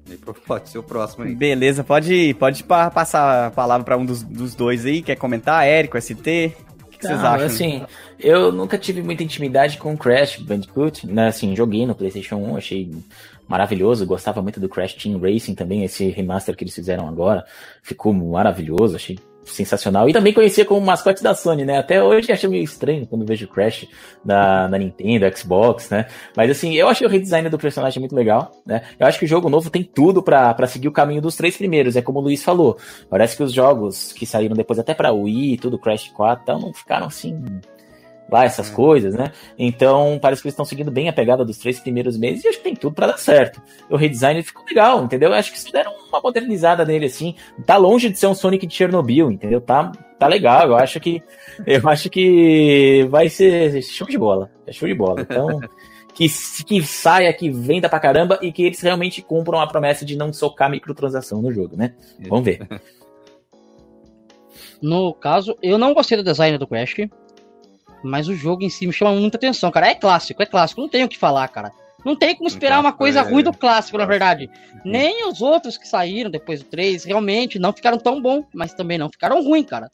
(laughs) Pode ser o próximo aí. Beleza, pode, pode passar a palavra para um dos, dos dois aí. Quer comentar? Érico, ST? Que vocês acham? Assim, eu nunca tive muita intimidade com Crash Bandicoot, né? Assim, joguei no PlayStation 1, achei maravilhoso, gostava muito do Crash Team Racing também, esse remaster que eles fizeram agora, ficou maravilhoso, achei sensacional. E também conhecia como mascote da Sony, né? Até hoje acho meio estranho quando vejo Crash na, na Nintendo, Xbox, né? Mas assim, eu achei o redesign do personagem muito legal, né? Eu acho que o jogo novo tem tudo para seguir o caminho dos três primeiros, é como o Luiz falou. Parece que os jogos que saíram depois até pra Wii, tudo Crash 4, então não ficaram assim lá essas coisas, né? Então, parece que eles estão seguindo bem a pegada dos três primeiros meses e acho que tem tudo para dar certo. O redesign ficou legal, entendeu? Acho que eles deram uma modernizada nele, assim. Tá longe de ser um Sonic de Chernobyl, entendeu? Tá, tá legal. Eu acho que (laughs) eu acho que vai ser show de bola. É show de bola. Então, (laughs) que, que saia, que venda pra caramba e que eles realmente cumpram a promessa de não socar microtransação no jogo, né? Vamos ver. (laughs) No caso, eu não gostei do design do Crash. Mas o jogo em si me chama muita atenção, cara. É clássico, é clássico. Não tem o que falar, cara. Não tem como esperar então, uma coisa é... ruim do clássico, na verdade. Nem os outros que saíram depois do 3 realmente não ficaram tão bons, mas também não ficaram ruins, cara.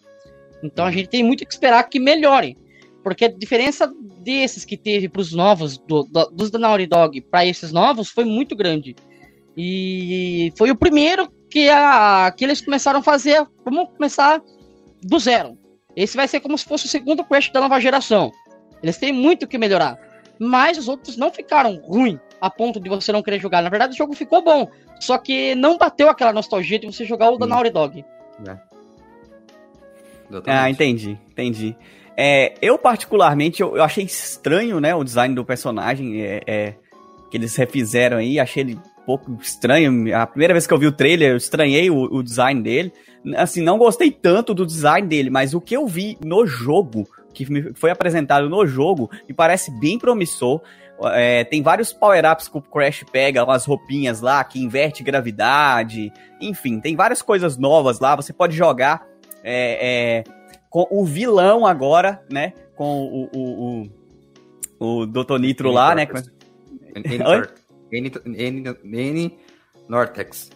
Então a gente tem muito que esperar que melhore. Porque a diferença desses que teve para os novos, do, do, dos da Naughty Dog para esses novos, foi muito grande. E foi o primeiro que, a, que eles começaram a fazer. Vamos começar do zero. Esse vai ser como se fosse o segundo Crash da nova geração. Eles têm muito que melhorar. Mas os outros não ficaram ruins a ponto de você não querer jogar. Na verdade, o jogo ficou bom. Só que não bateu aquela nostalgia de você jogar o da Naughty Dog. É. Ah, entendi, entendi. É, eu, particularmente, eu, eu, achei estranho, né, o design do personagem é, é, que eles refizeram aí. Achei ele um pouco estranho. A primeira vez que eu vi o trailer, eu estranhei o, o design dele. Assim, não gostei tanto do design dele, mas o que eu vi no jogo, que foi apresentado no jogo, me parece bem promissor. É, tem vários power-ups que o Crash pega, umas roupinhas lá que inverte gravidade, enfim, tem várias coisas novas lá. Você pode jogar é, é, com o vilão agora, né? Com o, o, o, o Dr. Nitro lá, né? N Nortex.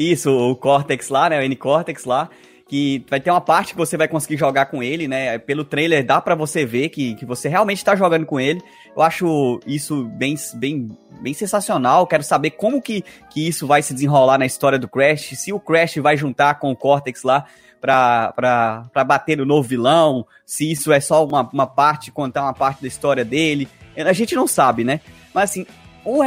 Isso, o Cortex lá, né? O N-Cortex lá que vai ter uma parte que você vai conseguir jogar com ele, né? Pelo trailer dá para você ver que, que você realmente tá jogando com ele. Eu acho isso bem, bem, bem sensacional. Quero saber como que, que isso vai se desenrolar na história do Crash. Se o Crash vai juntar com o Cortex lá pra, pra, pra bater no novo vilão. Se isso é só uma, uma parte, contar uma parte da história dele. A gente não sabe, né? Mas assim,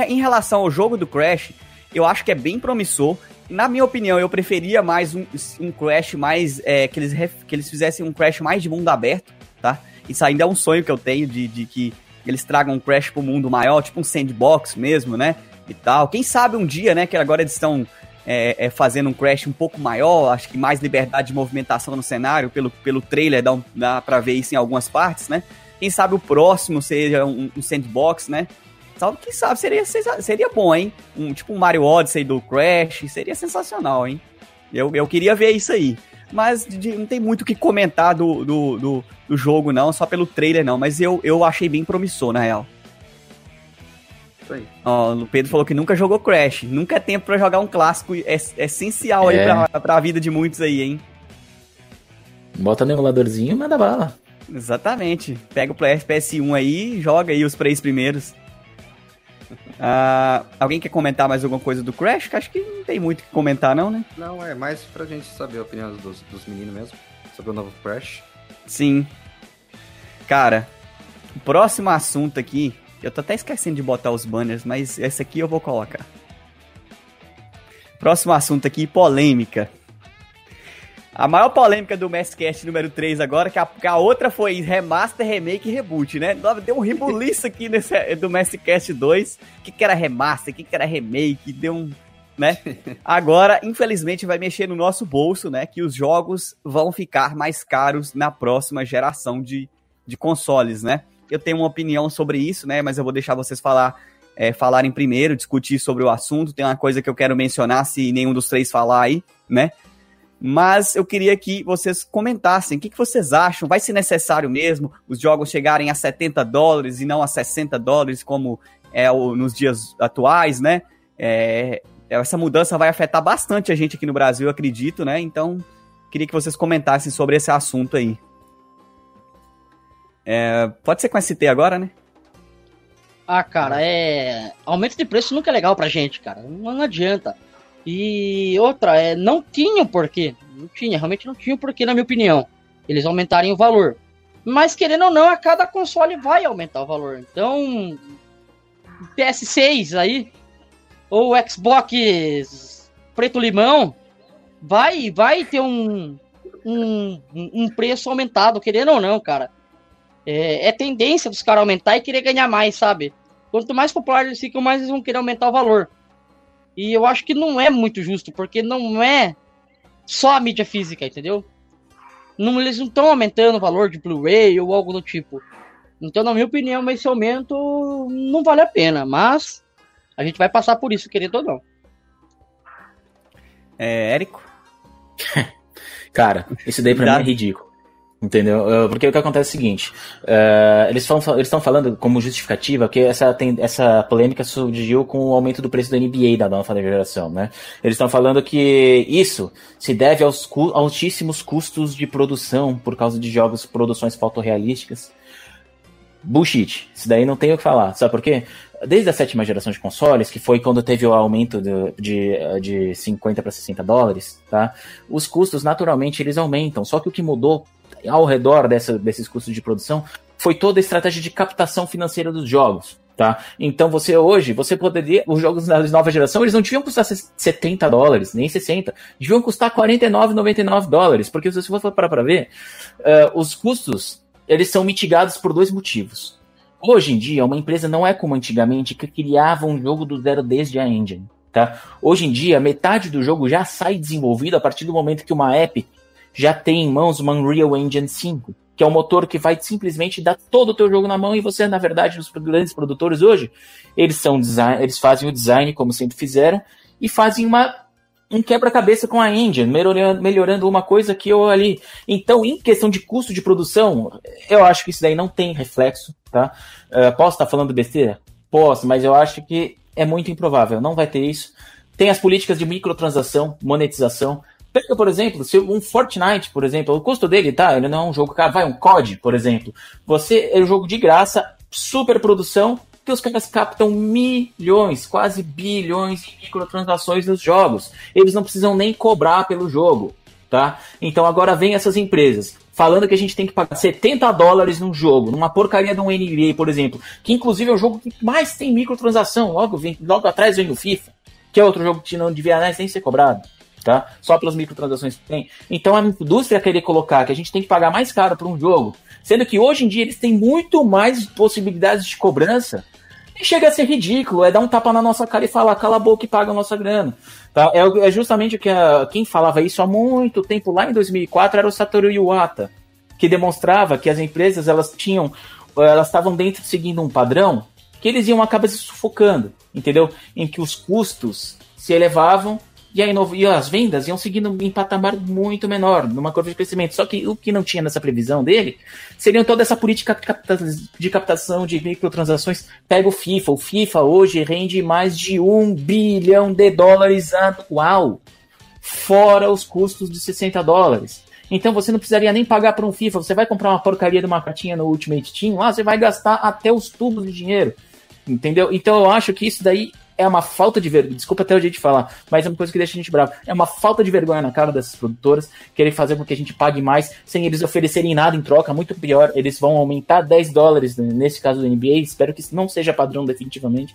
em relação ao jogo do Crash, eu acho que é bem promissor na minha opinião, eu preferia mais um, um Crash mais. É, que, eles, que eles fizessem um Crash mais de mundo aberto, tá? Isso ainda é um sonho que eu tenho de, de que eles tragam um Crash pro mundo maior, tipo um sandbox mesmo, né? E tal. Quem sabe um dia, né? Que agora eles estão é, é, fazendo um Crash um pouco maior, acho que mais liberdade de movimentação no cenário, pelo, pelo trailer dá, um, dá pra ver isso em algumas partes, né? Quem sabe o próximo seja um, um sandbox, né? Salve, quem sabe seria, seria bom, hein? Um, tipo um Mario Odyssey do Crash, seria sensacional, hein? Eu, eu queria ver isso aí. Mas de, não tem muito o que comentar do, do, do, do, jogo, não, só pelo trailer, não. Mas eu, eu achei bem promissor, na real. Isso aí. Ó, o Pedro falou que nunca jogou Crash. Nunca é tempo para jogar um clássico é, é essencial é. aí pra, pra vida de muitos aí, hein? Bota no emuladorzinho e manda bala. Exatamente. Pega o PS1 aí joga aí os três primeiros. Uh, alguém quer comentar mais alguma coisa do Crash? Que acho que não tem muito o que comentar, não, né? Não, é mais pra gente saber a opinião dos, dos meninos mesmo sobre o novo Crash. Sim. Cara, o próximo assunto aqui, eu tô até esquecendo de botar os banners, mas esse aqui eu vou colocar. Próximo assunto aqui, polêmica. A maior polêmica do Masscast número 3 agora, que a, que a, outra foi remaster, remake e reboot, né? Deu um rebuliço aqui nesse, do Masscast 2. O que, que era remaster, o que, que era remake, deu um. Né? Agora, infelizmente, vai mexer no nosso bolso, né? Que os jogos vão ficar mais caros na próxima geração de, de consoles, né? Eu tenho uma opinião sobre isso, né? Mas eu vou deixar vocês falar, é, falarem primeiro, discutir sobre o assunto. Tem uma coisa que eu quero mencionar, se nenhum dos três falar aí, né? Mas eu queria que vocês comentassem o que, que vocês acham. Vai ser necessário mesmo os jogos chegarem a 70 dólares e não a 60 dólares, como é o, nos dias atuais, né? É, essa mudança vai afetar bastante a gente aqui no Brasil, acredito, né? Então, queria que vocês comentassem sobre esse assunto aí. É, pode ser com ST agora, né? Ah, cara, é. Aumento de preço nunca é legal pra gente, cara. Não adianta. E outra, é, não tinha porquê. Não tinha, realmente não tinha porquê, na minha opinião. Eles aumentarem o valor. Mas querendo ou não, a cada console vai aumentar o valor. Então, PS6 aí, ou Xbox preto limão, vai, vai ter um, um, um preço aumentado, querendo ou não, cara. É, é tendência dos caras aumentar e querer ganhar mais, sabe? Quanto mais popular eles ficam, mais eles vão querer aumentar o valor. E eu acho que não é muito justo, porque não é só a mídia física, entendeu? Não, eles não estão aumentando o valor de Blu-ray ou algo do tipo. Então, na minha opinião, esse aumento não vale a pena, mas a gente vai passar por isso, querendo ou não. É, Érico? (laughs) Cara, isso daí pra mim é ridículo. Entendeu? Porque o que acontece é o seguinte: uh, eles estão falando como justificativa que essa, tem, essa polêmica surgiu com o aumento do preço da NBA da nova geração, né? Eles estão falando que isso se deve aos cu altíssimos custos de produção por causa de jogos, produções fotorrealísticas. bullshit. Isso daí não tem o que falar. Sabe por quê? Desde a sétima geração de consoles, que foi quando teve o aumento de, de, de 50 para 60 dólares, tá? Os custos, naturalmente, eles aumentam. Só que o que mudou ao redor dessa, desses custos de produção foi toda a estratégia de captação financeira dos jogos. Tá? Então você hoje, você poderia. Os jogos da nova geração, eles não deviam custar 70 dólares, nem 60. Deviam custar 49,99 dólares. Porque se você for parar para ver, uh, os custos eles são mitigados por dois motivos. Hoje em dia, uma empresa não é como antigamente que criava um jogo do zero desde a engine. Tá? Hoje em dia, metade do jogo já sai desenvolvido a partir do momento que uma app já tem em mãos uma Unreal Engine 5 que é o motor que vai simplesmente dar todo o teu jogo na mão e você, na verdade, os grandes produtores hoje, eles são design, eles fazem o design como sempre fizeram e fazem uma um quebra-cabeça com a engine, melhorando, melhorando uma coisa aqui ou ali. Então, em questão de custo de produção, eu acho que isso daí não tem reflexo, tá? Uh, posso estar falando besteira? Posso, mas eu acho que é muito improvável, não vai ter isso. Tem as políticas de microtransação, monetização, Pega, por exemplo, se um Fortnite, por exemplo, o custo dele, tá? Ele não é um jogo caro. Vai, um COD, por exemplo. Você é um jogo de graça, super produção, que os caras captam milhões, quase bilhões em microtransações nos jogos. Eles não precisam nem cobrar pelo jogo, tá? Então agora vem essas empresas falando que a gente tem que pagar 70 dólares num jogo, numa porcaria de um NBA, por exemplo, que inclusive é o jogo que mais tem microtransação. Logo, vem, logo atrás vem o FIFA, que é outro jogo que não devia nem ser cobrado tá? Só pelas microtransações que tem. Então a indústria querer colocar que a gente tem que pagar mais caro por um jogo, sendo que hoje em dia eles têm muito mais possibilidades de cobrança, e chega a ser ridículo, é dar um tapa na nossa cara e falar, cala a boca e paga a nossa grana. Tá? É, é justamente o que a, quem falava isso há muito tempo, lá em 2004, era o Satoru Iwata, que demonstrava que as empresas elas tinham, elas estavam dentro seguindo um padrão que eles iam acabar se sufocando, entendeu? Em que os custos se elevavam e, aí, e as vendas iam seguindo em patamar muito menor, numa curva de crescimento. Só que o que não tinha nessa previsão dele seria toda essa política de captação de microtransações. Pega o FIFA. O FIFA hoje rende mais de um bilhão de dólares anual, fora os custos de 60 dólares. Então você não precisaria nem pagar para um FIFA. Você vai comprar uma porcaria de uma cartinha no Ultimate Team, lá você vai gastar até os tubos de dinheiro. Entendeu? Então eu acho que isso daí é uma falta de vergonha. Desculpa até o jeito de falar, mas é uma coisa que deixa a gente bravo. É uma falta de vergonha na cara dessas produtoras querer fazer com que a gente pague mais sem eles oferecerem nada em troca. Muito pior, eles vão aumentar 10 dólares nesse caso do NBA. Espero que isso não seja padrão definitivamente.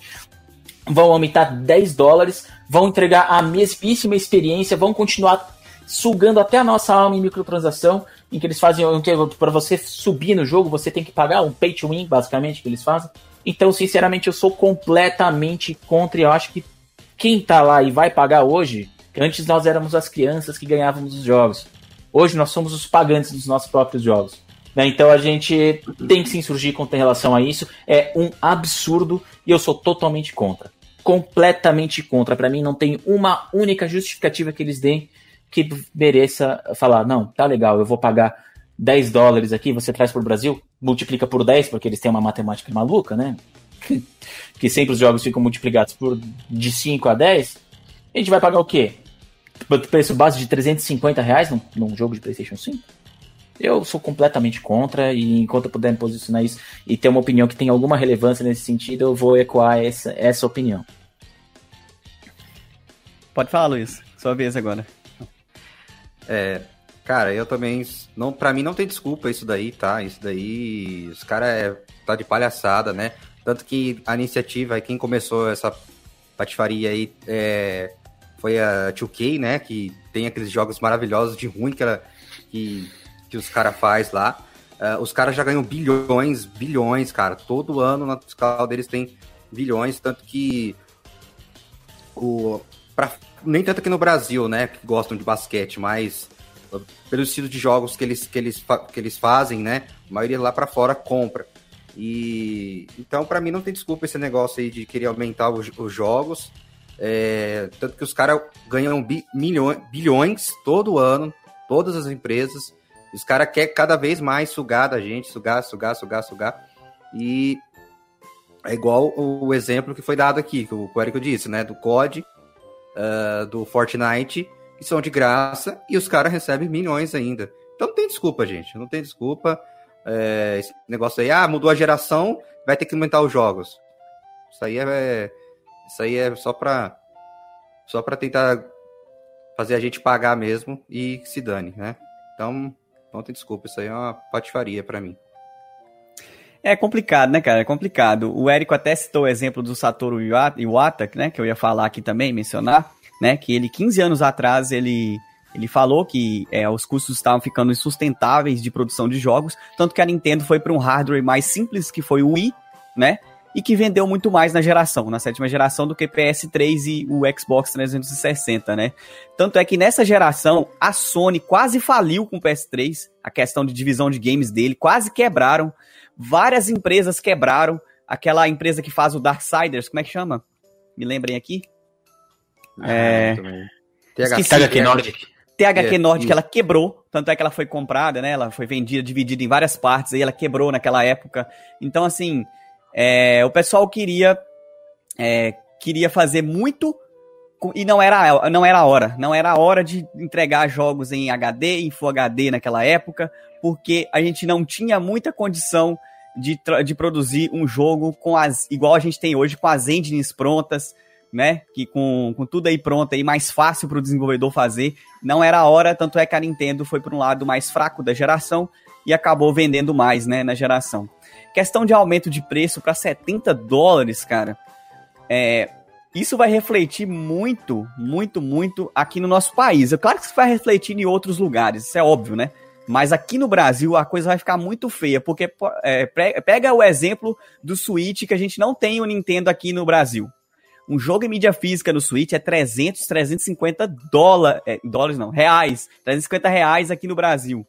Vão aumentar 10 dólares, vão entregar a mesmíssima experiência, vão continuar sugando até a nossa alma em microtransação, em que eles fazem para você subir no jogo, você tem que pagar um pay to win, basicamente, que eles fazem. Então, sinceramente, eu sou completamente contra e eu acho que quem tá lá e vai pagar hoje, antes nós éramos as crianças que ganhávamos os jogos. Hoje nós somos os pagantes dos nossos próprios jogos. Né? Então a gente tem que se insurgir contra relação a isso. É um absurdo e eu sou totalmente contra. Completamente contra. Para mim não tem uma única justificativa que eles deem que mereça falar, não, tá legal, eu vou pagar 10 dólares aqui, você traz para o Brasil, multiplica por 10, porque eles têm uma matemática maluca, né? (laughs) que sempre os jogos ficam multiplicados por de 5 a 10. A gente vai pagar o quê? Preço base de 350 reais num, num jogo de PlayStation 5? Eu sou completamente contra e enquanto eu puder me posicionar isso e ter uma opinião que tem alguma relevância nesse sentido, eu vou ecoar essa, essa opinião. Pode falar, Luiz. Sua vez agora. É, Cara, eu também. Não, pra mim não tem desculpa isso daí, tá? Isso daí. Os caras é, tá de palhaçada, né? Tanto que a iniciativa, quem começou essa patifaria aí é, foi a 2K, né? Que tem aqueles jogos maravilhosos de ruim que, ela, que, que os caras faz lá. Uh, os caras já ganham bilhões, bilhões, cara. Todo ano na fiscal deles tem bilhões, tanto que o pra, nem tanto aqui no Brasil, né, que gostam de basquete, mas pelo estilo de jogos que eles, que eles, que eles fazem, né? A maioria lá para fora compra. E então, para mim, não tem desculpa esse negócio aí de querer aumentar os, os jogos. É, tanto que os caras ganham bi, milhões, bilhões todo ano, todas as empresas. Os caras querem cada vez mais sugar da gente, sugar, sugar, sugar, sugar. E é igual o exemplo que foi dado aqui, que o Eric disse, né? Do COD, uh, do Fortnite que são de graça e os caras recebem milhões ainda. Então não tem desculpa, gente. Não tem desculpa. é, esse negócio aí, ah, mudou a geração, vai ter que aumentar os jogos. Isso aí é, isso aí é só para só para tentar fazer a gente pagar mesmo e se dane, né? Então, não tem desculpa, isso aí é uma patifaria para mim. É complicado, né, cara? É complicado. O Érico até citou o exemplo do Satoru Iwata, né, que eu ia falar aqui também, mencionar, né, que ele 15 anos atrás ele ele falou que é, os custos estavam ficando insustentáveis de produção de jogos, tanto que a Nintendo foi para um hardware mais simples, que foi o Wii, né? E que vendeu muito mais na geração, na sétima geração, do que PS3 e o Xbox 360, né? Tanto é que nessa geração, a Sony quase faliu com o PS3, a questão de divisão de games dele, quase quebraram. Várias empresas quebraram. Aquela empresa que faz o Darksiders, como é que chama? Me lembrem aqui. É. THQ Nordic. THQ é, Nordic, ela quebrou, tanto é que ela foi comprada, né? Ela foi vendida, dividida em várias partes, aí ela quebrou naquela época. Então, assim, é, o pessoal queria é, queria fazer muito e não era, não era a hora. Não era a hora de entregar jogos em HD, em Full HD naquela época, porque a gente não tinha muita condição de, de produzir um jogo com as igual a gente tem hoje, com as engines prontas, né? Que com, com tudo aí pronto aí, mais fácil para o desenvolvedor fazer. Não era a hora, tanto é que a Nintendo foi para um lado mais fraco da geração e acabou vendendo mais, né, na geração. Questão de aumento de preço para 70 dólares, cara. É, isso vai refletir muito, muito, muito aqui no nosso país. É claro que isso vai refletir em outros lugares, isso é óbvio, né? Mas aqui no Brasil a coisa vai ficar muito feia, porque é, pega o exemplo do Switch que a gente não tem o Nintendo aqui no Brasil. Um jogo em mídia física no Switch é 300, 350 dólares, é, dólares não, reais, 350 reais aqui no Brasil.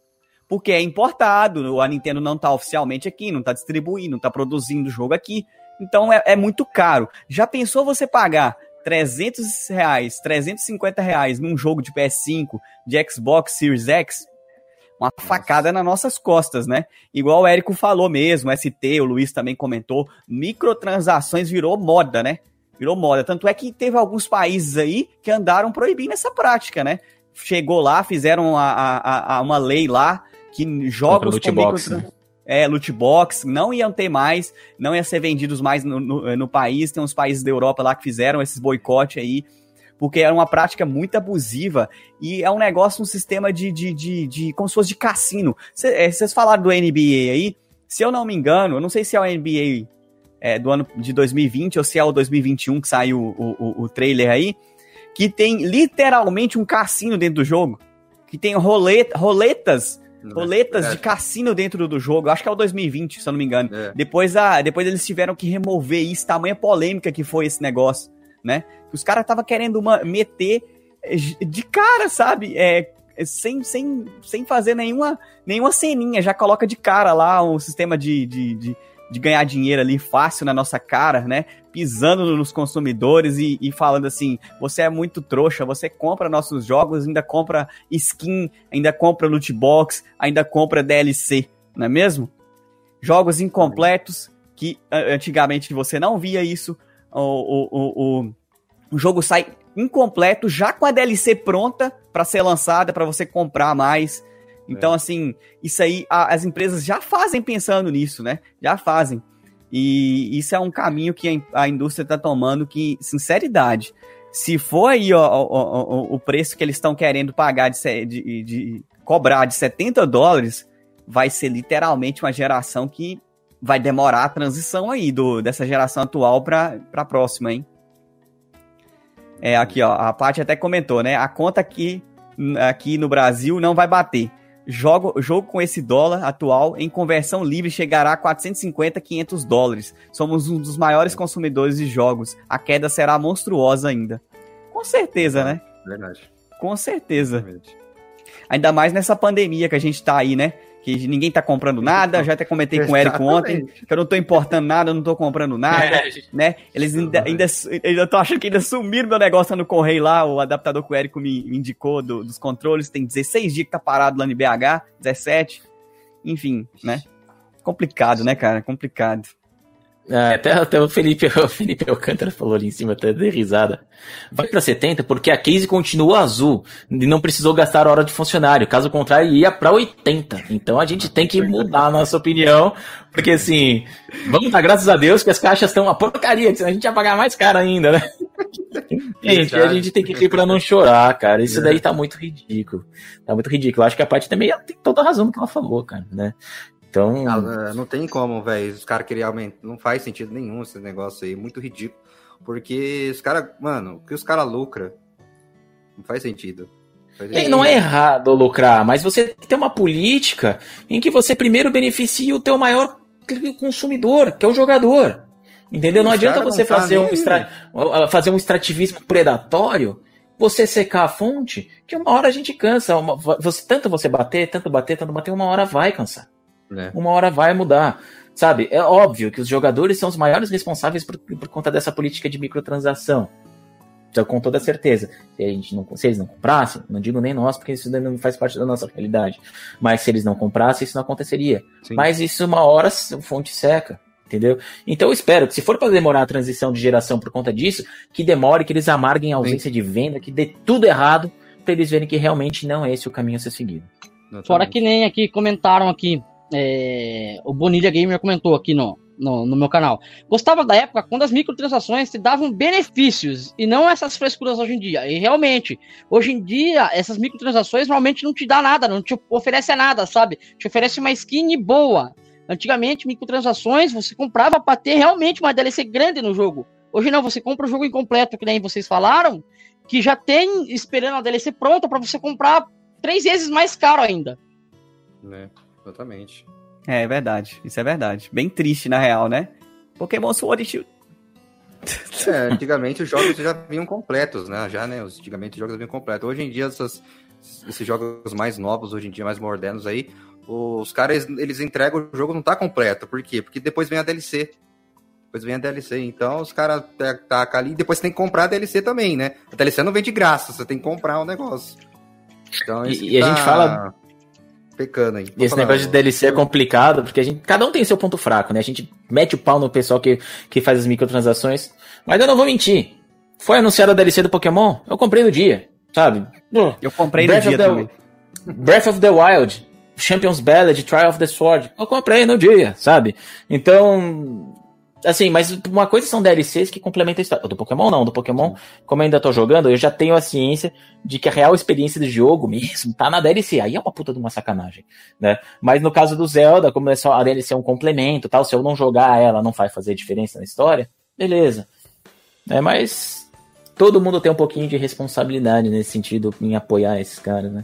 Porque é importado, a Nintendo não tá oficialmente aqui, não tá distribuindo, não tá produzindo o jogo aqui. Então é, é muito caro. Já pensou você pagar 300 reais, 350 reais num jogo de PS5, de Xbox Series X? Uma facada nas nossas costas, né? Igual o Érico falou mesmo, ST, o Luiz também comentou, microtransações virou moda, né? Virou moda. Tanto é que teve alguns países aí que andaram proibindo essa prática, né? Chegou lá, fizeram a, a, a uma lei lá que jogos com box, né? é, loot box não iam ter mais, não ia ser vendidos mais no, no, no, país. Tem uns países da Europa lá que fizeram esses boicote aí, porque era uma prática muito abusiva e é um negócio, um sistema de, de, de, de como se fosse de cassino. É, vocês falaram do NBA aí, se eu não me engano, eu não sei se é o NBA é, do ano de 2020 ou se é o 2021 que saiu o, o, o trailer aí, que tem literalmente um cassino dentro do jogo. Que tem roleta, roletas roletas é. de cassino dentro do jogo. Acho que é o 2020, se eu não me engano. É. Depois, a, depois eles tiveram que remover isso, tamanha polêmica que foi esse negócio, né? Os caras estavam querendo uma, meter eh, de cara, sabe? É, sem, sem, sem fazer nenhuma, nenhuma ceninha, já coloca de cara lá um sistema de, de, de de ganhar dinheiro ali fácil na nossa cara, né? Pisando nos consumidores e, e, falando assim: você é muito trouxa, você compra nossos jogos, ainda compra skin, ainda compra loot box, ainda compra DLC, não é mesmo? Jogos incompletos que antigamente você não via isso. O, o, o, o jogo sai incompleto, já com a DLC pronta para ser lançada, para você comprar mais. Então, é. assim, isso aí, a, as empresas já fazem pensando nisso, né? Já fazem. E isso é um caminho que a, a indústria está tomando que, sinceridade, se for aí ó, ó, ó, o preço que eles estão querendo pagar de, de, de, cobrar de 70 dólares, vai ser literalmente uma geração que vai demorar a transição aí do, dessa geração atual para a próxima, hein? É, aqui, ó, a Paty até comentou, né? A conta aqui, aqui no Brasil não vai bater. Jogo, jogo com esse dólar atual em conversão livre chegará a 450, 500 dólares. Somos um dos maiores consumidores de jogos. A queda será monstruosa ainda. Com certeza, né? Verdade. Com certeza. Verdade. Ainda mais nessa pandemia que a gente tá aí, né? Que ninguém tá comprando nada, já até comentei com o Érico ontem, que eu não tô importando nada, eu não tô comprando nada, é, né? Eles ainda, ainda, eu tô achando que ainda sumiram meu negócio no correio lá, o adaptador que o Érico me, me indicou do, dos controles, tem 16 dias que tá parado lá no BH, 17, enfim, né? Complicado, né, cara? Complicado. É, até, até o Felipe, (laughs) o Felipe Alcântara falou ali em cima, até de risada. Vai pra 70 porque a case continua azul e não precisou gastar hora de funcionário. Caso contrário, ia pra 80. Então a gente tem que mudar a nossa opinião, porque assim, vamos dar graças a Deus que as caixas estão uma porcaria, senão a gente ia pagar mais caro ainda, né? (laughs) Gente, a gente tem que rir pra não chorar, cara. Isso daí tá muito ridículo. Tá muito ridículo. Eu acho que a parte também tem toda a razão no que ela falou, cara, né? Então. Ah, não tem como, velho. Os caras queriam aumentar. Não faz sentido nenhum esse negócio aí. Muito ridículo. Porque os caras. Mano, o que os caras lucram. Não faz sentido. E não é errado lucrar, mas você tem que ter uma política em que você primeiro beneficie o teu maior consumidor, que é o jogador. Entendeu? Não adianta você tá fazer, um extra... fazer um extrativismo predatório, você secar a fonte, que uma hora a gente cansa. Uma... Você, tanto você bater, tanto bater, tanto bater, uma hora vai cansar. É. Uma hora vai mudar. Sabe? É óbvio que os jogadores são os maiores responsáveis por, por conta dessa política de microtransação. Então, com toda certeza. Se, a gente não, se eles não comprassem, não digo nem nós, porque isso não faz parte da nossa realidade. Mas se eles não comprassem, isso não aconteceria. Sim. Mas isso, uma hora, a fonte seca. Entendeu? Então eu espero que se for para demorar a transição de geração por conta disso, que demore, que eles amarguem a ausência Sim. de venda, que dê tudo errado, para eles verem que realmente não é esse o caminho a ser seguido. Fora que nem aqui comentaram aqui é, o Bonilha Gamer comentou aqui no, no, no, meu canal. Gostava da época quando as microtransações te davam benefícios e não essas frescuras hoje em dia. E realmente, hoje em dia, essas microtransações normalmente não te dá nada, não te oferece nada, sabe? Te oferece uma skin boa. Antigamente, microtransações você comprava para ter realmente uma DLC grande no jogo. Hoje não, você compra o jogo incompleto, que nem vocês falaram, que já tem esperando a DLC pronta para você comprar três vezes mais caro ainda. Né? Exatamente. É, é verdade. Isso é verdade. Bem triste, na real, né? Pokémon Sword e Shield. É, antigamente os jogos já vinham completos, né? Já, né? Antigamente os jogos vinham completos. Hoje em dia, essas, esses jogos mais novos, hoje em dia mais modernos aí, os caras, eles entregam o jogo não tá completo. Por quê? Porque depois vem a DLC. Depois vem a DLC. Então os caras tá, tá ali e depois tem que comprar a DLC também, né? A DLC não vem de graça, você tem que comprar o um negócio. Então, e, e tá... a gente fala pecando aí. Esse falar, negócio de DLC é complicado, porque a gente, cada um tem seu ponto fraco, né? A gente mete o pau no pessoal que, que faz as microtransações. Mas eu não vou mentir. Foi anunciada a DLC do Pokémon, eu comprei no dia, sabe? Eu comprei Breath no dia the, também. Breath of the Wild, Champions Ballad, Trial of the Sword, eu comprei no dia, sabe? Então, Assim, mas uma coisa são DLCs que complementam a história. Do Pokémon não, do Pokémon, como eu ainda tô jogando, eu já tenho a ciência de que a real experiência do jogo mesmo tá na DLC. Aí é uma puta de uma sacanagem, né? Mas no caso do Zelda, como é só a DLC é um complemento tal, se eu não jogar ela não vai fazer diferença na história, beleza. É, mas todo mundo tem um pouquinho de responsabilidade nesse sentido em apoiar esses caras, né?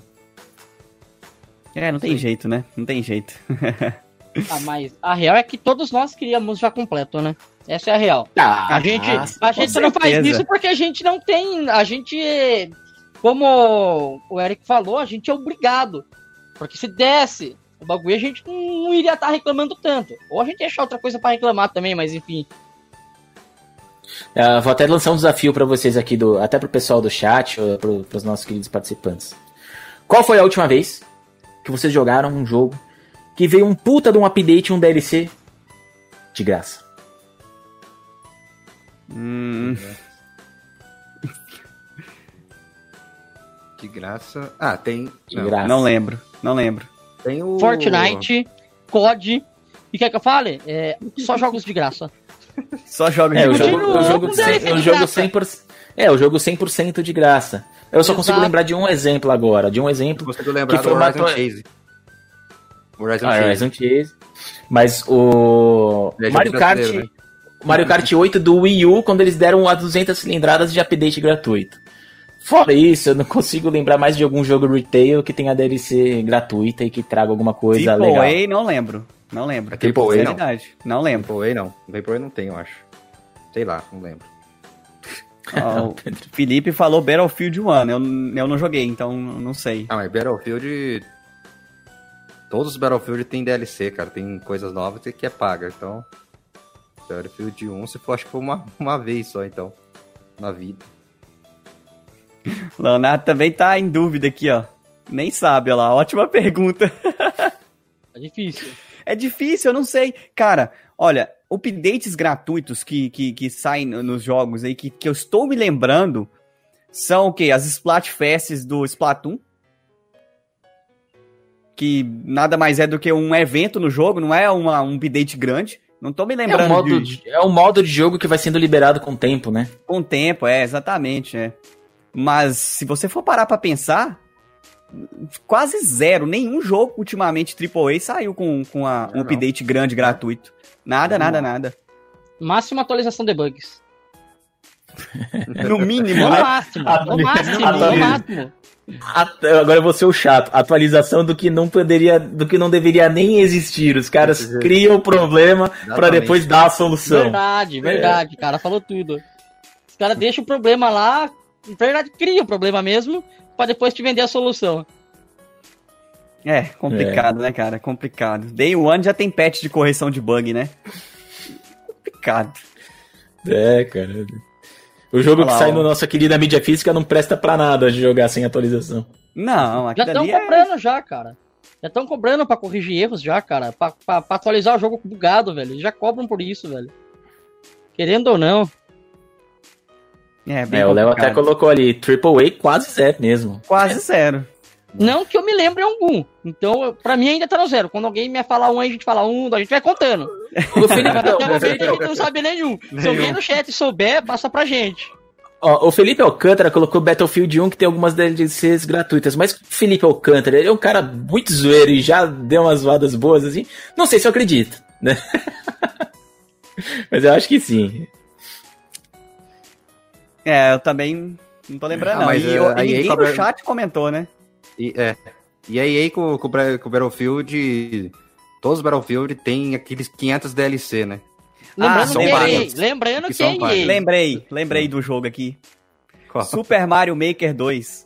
É, não tem jeito, né? Não tem jeito. (laughs) Ah, mas a real é que todos nós queríamos já completo, né? Essa é a real. Ah, a gente, a gente não faz isso porque a gente não tem. A gente, como o Eric falou, a gente é obrigado. Porque se desse o bagulho, a gente não iria estar tá reclamando tanto. Ou a gente ia achar outra coisa para reclamar também, mas enfim. Uh, vou até lançar um desafio para vocês aqui, do, até pro pessoal do chat, para os nossos queridos participantes. Qual foi a última vez que vocês jogaram um jogo que veio um puta de um update, um DLC de graça. Hum. De graça. Ah, tem. De não. Graça. não lembro, não lembro. Tem o. Fortnite, COD. E quer que eu fale? É, só (laughs) jogos de graça. Só jogos é, de graça. O jogo, 100%, o jogo 100%, é, o jogo 100% de graça. Eu só Exato. consigo lembrar de um exemplo agora. De um exemplo. Consigo lembrar que foi do Horizon Chase. Horizon, ah, Horizon Chase. Mas o Mario Kart, né? Mario Kart 8 do Wii U, quando eles deram as 200 cilindradas de update gratuito. Fora isso, eu não consigo lembrar mais de algum jogo retail que tenha DLC gratuita e que traga alguma coisa Triple legal. A não lembro. Não lembro. A Triple A não. Não lembro. Triple A não. Triple A não tem, eu acho. Sei lá, não lembro. Oh, (laughs) o Felipe falou Battlefield 1, eu, eu não joguei, então não sei. Ah, mas Battlefield Todos os Battlefield tem DLC, cara. Tem coisas novas que é paga. Então, Battlefield 1, se for, acho que foi uma, (laughs) uma vez só, então. Na vida. Leonardo também tá em dúvida aqui, ó. Nem sabe, olha lá. Ótima pergunta. (laughs) É difícil. É difícil, eu não sei. Cara, olha, updates gratuitos que, que, que saem nos jogos aí, que, que eu estou me lembrando, são o quê? As Splatfests do Splatoon. Que nada mais é do que um evento no jogo, não é uma, um update grande. Não tô me lembrando. É um, modo de, é um modo de jogo que vai sendo liberado com o tempo, né? Com o tempo, é, exatamente, é. Mas se você for parar pra pensar, quase zero. Nenhum jogo ultimamente AAA saiu com, com a, um update grande gratuito. Nada, nada, nada. Máxima atualização de bugs. No mínimo, No né? máximo, no máximo, no máximo. At- Agora eu vou ser o chato. Atualização do que não poderia, do que não deveria nem existir. Os caras Exato. criam o problema pra Exatamente. depois dar a solução. Verdade, verdade, cara, falou tudo. Os caras deixam o problema lá, na verdade cria o problema mesmo, pra depois te vender a solução. É, complicado, né, cara? Complicado. Day One já tem patch de correção de bug, né? Complicado. É, cara. O jogo Olha que sai ó. na nossa querida mídia física não presta pra nada de jogar sem atualização. Não, Já aquilo estão ali é... cobrando já, cara. Já estão cobrando pra corrigir erros já, cara. Pra, pra, pra atualizar o jogo bugado, velho. Eles Já cobram por isso, velho. Querendo ou não. É, bem É, o Léo até colocou ali, AAA quase zero mesmo. Quase zero. Não que eu me lembre algum. Então, pra mim ainda tá no zero. Quando alguém me falar um, a gente fala um, a gente vai contando. (laughs) O Felipe, Até o momento a gente não sabe nenhum. Se alguém no chat souber, passa pra gente. ó, o Felipe Alcântara colocou Battlefield 1 que tem algumas DLCs gratuitas, mas o Felipe Alcântara, ele é um cara muito zoeiro e já deu umas zoadas boas assim. Não sei se eu acredito, né? (laughs) mas eu acho que sim. É, eu também não tô lembrando, Ah, não. mas, E, é, e ninguém no chat comentou, né? E, é. E a EA com, com, com o Battlefield, todos os Battlefield tem aqueles 500 DLC, né? Lembrando são que é vários. Lembrando Que que é são vários. EA. Lembrei, lembrei do jogo aqui. Qual? Super Mario Maker 2.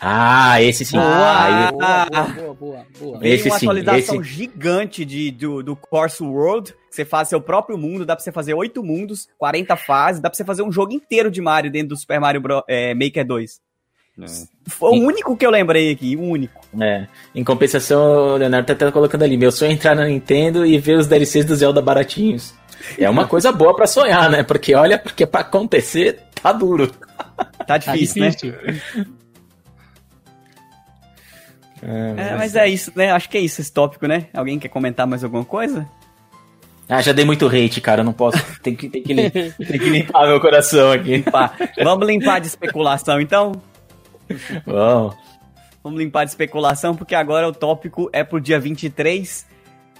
Ah, esse sim. Ah, Aí- boa, boa, boa, boa, boa. Veio Esse uma sim, atualização esse- gigante de, do, do Course World. Você faz seu próprio mundo, dá pra você fazer oito mundos, 40 fases, dá pra você fazer um jogo inteiro de Mario dentro do Super Mario Bro- é, Maker 2. É. Foi o único que eu lembrei aqui, o único. É. Em compensação, o Leonardo tá até colocando ali, meu sonho é entrar na Nintendo e ver os DLCs do Zelda baratinhos. É uma (laughs) coisa boa pra sonhar, né? Porque olha, porque pra acontecer tá duro. Tá Tá difícil, né? difícil. (laughs) É, mas é isso, né? Acho que é isso esse tópico, né? Alguém quer comentar mais alguma coisa? Ah, já dei muito hate, cara. Eu não posso. (laughs) Tem que, tem que, lim- tem que limpar meu coração aqui. Pá, vamos limpar de especulação, então? (laughs) Bom. Vamos limpar de especulação, porque agora o tópico é pro dia 23,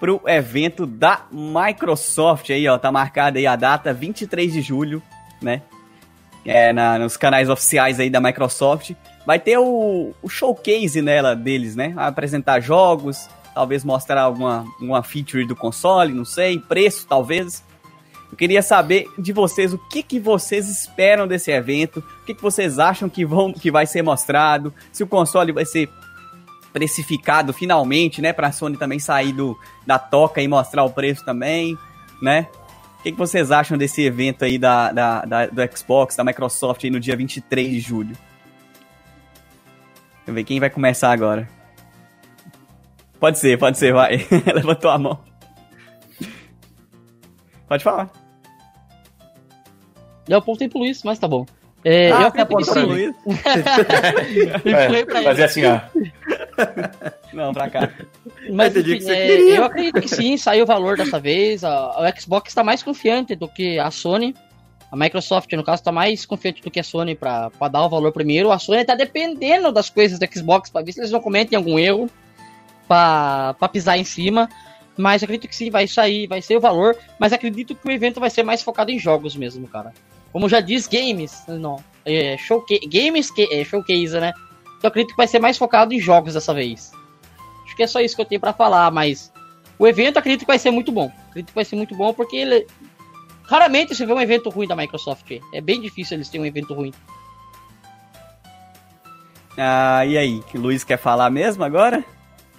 pro evento da Microsoft aí, ó. Tá marcada aí a data, 23 de julho, né? É, na, nos canais oficiais aí da Microsoft. Vai ter o, o showcase nela deles, né? Vai apresentar jogos, talvez mostrar alguma, alguma feature do console, não sei, preço, talvez. Eu queria saber de vocês o que, que vocês esperam desse evento, o que, que vocês acham que, vão, que vai ser mostrado, se o console vai ser precificado finalmente, né, pra Sony também sair do, da toca e mostrar o preço também, né? O que, que vocês acham desse evento aí da, da, da- do Xbox, da Microsoft aí no dia 23 de julho? Deixa eu ver quem vai começar agora. Pode ser, pode ser, vai. (laughs) Levantou a mão. Pode falar. Eu apontei pro Luiz, mas tá bom. É, Ah, eu pra sim. Luiz? (laughs) Eu empurrei pra ele. Fazer assim, ó. Não, pra cá. Mas enfim, que é, eu acredito que sim, saiu o valor dessa vez. A, a Xbox está mais confiante do que a Sony. A Microsoft, no caso, está mais confiante do que a Sony para dar o valor primeiro. A Sony está dependendo das coisas da Xbox para ver se eles não cometem algum erro para pisar em cima. Mas acredito que sim, vai sair, vai ser o valor. Mas acredito que o evento vai ser mais focado em jogos mesmo, cara. Como já diz, games. Não, é, showcase, games que, é, showcase, né? Então acredito que vai ser mais focado em jogos dessa vez. Acho que é só isso que eu tenho pra falar, mas o evento acredito que vai ser muito bom. Acredito que vai ser muito bom porque ele raramente você vê um evento ruim da Microsoft. É bem difícil eles terem um evento ruim. Ah, e aí? Luiz quer falar mesmo agora?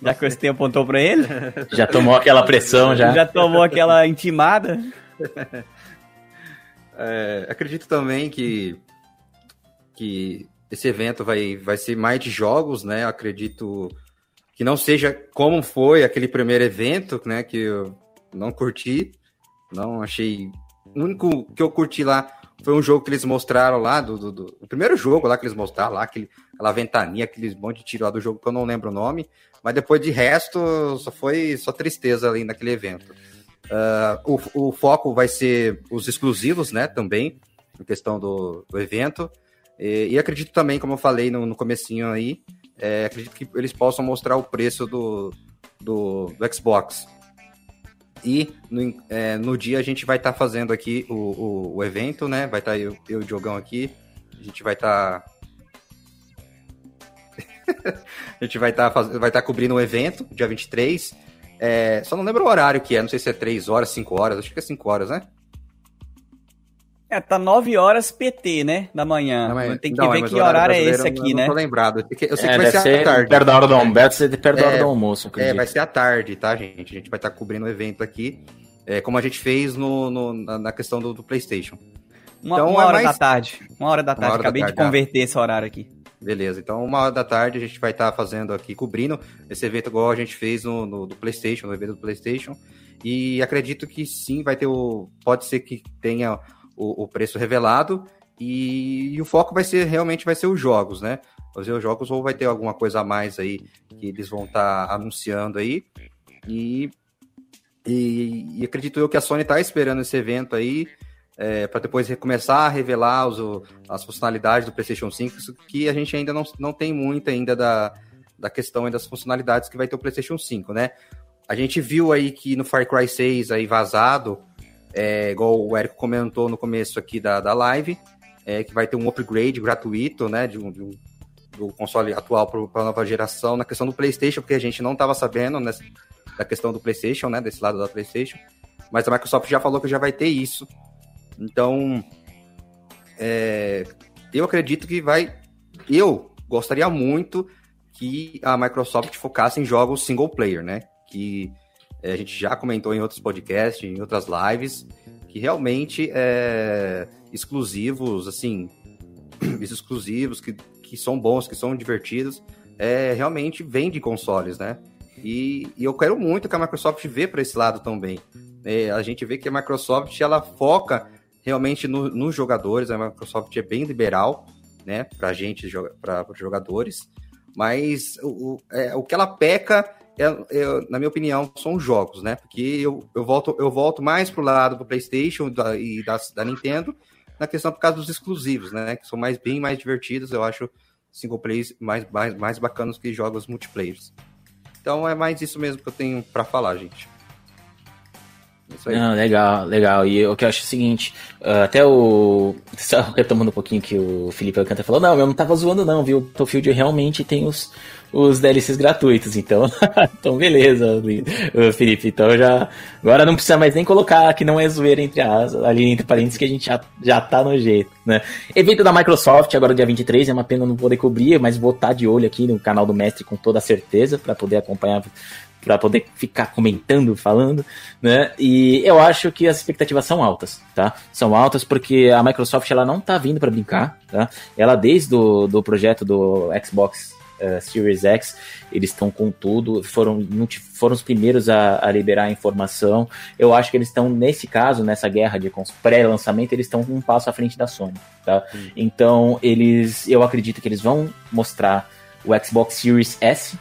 Já que o ST apontou pra ele? Já tomou aquela pressão já. Já tomou aquela intimada? (laughs) É, acredito também que, que esse evento vai, vai ser mais de jogos, né? Acredito que não seja como foi aquele primeiro evento, né? Que eu não curti, não achei. O único que eu curti lá foi um jogo que eles mostraram lá, do, do, do o primeiro jogo lá que eles mostraram lá, aquele, aquela ventania, aquele monte de tiro lá do jogo que eu não lembro o nome, mas depois de resto só foi só tristeza ali naquele evento. Uh, o, o foco vai ser os exclusivos, né, também, em questão do, do evento. E, e, acredito também, como eu falei no, no comecinho aí, é, acredito que eles possam mostrar o preço do, do, do Xbox. E no, é, no, dia a gente vai estar tá fazendo aqui o, o, o, evento, né? Vai estar tá eu, eu e o Diogão aqui. A gente vai estar. Tá... (laughs) a gente vai estar tá, vai tá cobrindo o evento, dia 23. É, só não lembro o horário que é, não sei se é 3 horas, 5 horas, acho que é 5 horas, né? É, tá 9 horas PT, né? Da manhã. Não, Tem que não, ver que horário, é esse aqui, né? Não tô lembrado. Eu sei é, que vai ser, ser à tarde. Perto da hora do almoço. Ser perto da hora do almoço. É, vai ser à tarde, tá, gente? A gente vai estar tá cobrindo o evento aqui, é, como a gente fez no, no na questão do, do PlayStation. Uma, então, uma é hora mais... da tarde. Uma hora da tarde. Hora Acabei da tarde, de converter esse horário aqui. Beleza, então uma hora da tarde a gente vai estar tá fazendo aqui, cobrindo esse evento igual a gente fez no, no do PlayStation, no evento do PlayStation. E acredito que sim, vai ter o. Pode ser que tenha o, o preço revelado e, e, o foco vai ser realmente vai ser os jogos, né? Fazer os jogos ou vai ter alguma coisa a mais aí que eles vão estar tá anunciando aí. E, e, e, acredito eu que a Sony está esperando esse evento aí é, para depois começar a revelar os, as funcionalidades do PlayStation 5, que a gente ainda não, não tem muito ainda da, da questão das funcionalidades que vai ter o PlayStation 5, né? A gente viu aí que no Far Cry 6 aí vazado é, igual o Érico comentou no começo aqui da, da live, é, que vai ter um upgrade gratuito, né, de um, de um do console atual para a nova geração, na questão do PlayStation, porque a gente não estava sabendo nessa, da questão do PlayStation, né, desse lado da PlayStation, mas a Microsoft já falou que já vai ter isso. Então, é, eu acredito que vai. Eu gostaria muito que a Microsoft focasse em jogos single player, né? Que é, a gente já comentou em outros podcasts, em outras lives, que realmente é exclusivos, assim, (clears throat) exclusivos, que, que são bons, que são divertidos, é, realmente vende consoles, né? E, e, eu quero muito que a Microsoft vê para esse lado também. É, a gente vê que a Microsoft ela foca realmente no, nos jogadores, a Microsoft é bem liberal, né, para gente, para jogadores, mas o, é, o que ela peca é, é, na minha opinião, são jogos, né? Porque eu, eu, volto, eu volto mais pro lado do PlayStation da, e da, da Nintendo na questão por causa dos exclusivos, né? Que são mais, bem mais divertidos, eu acho single players mais, mais, mais bacanas que jogos multiplayers. Então é mais isso mesmo que eu tenho para falar, gente. Não, legal, legal. E o que eu acho é o seguinte, uh, até o. (laughs) Só retomando um pouquinho que o Felipe Alcântara falou, não, eu não tava zoando, não, viu? O Battlefield realmente tem os, os DLCs gratuitos, então. (laughs) então, beleza, Felipe. Então já. Agora não precisa mais nem colocar que não é zoeira entre as, ali entre parênteses, que a gente já, já tá no jeito, né? Evento da Microsoft, agora dia 23, é uma pena não poder cobrir, mas vou estar de olho aqui no canal do Mestre com toda certeza, para poder acompanhar para poder ficar comentando, falando, né? E eu acho que as expectativas são altas, tá? São altas porque a Microsoft ela não tá vindo para brincar, tá? Ela desde do, do projeto do Xbox uh, Series X, eles estão com tudo, foram, foram os primeiros a, a liberar a informação. Eu acho que eles estão, nesse caso, nessa guerra de pré-lançamento, eles estão um passo à frente da Sony, tá? Hum. Então, eles, eu acredito que eles vão mostrar o Xbox Series S,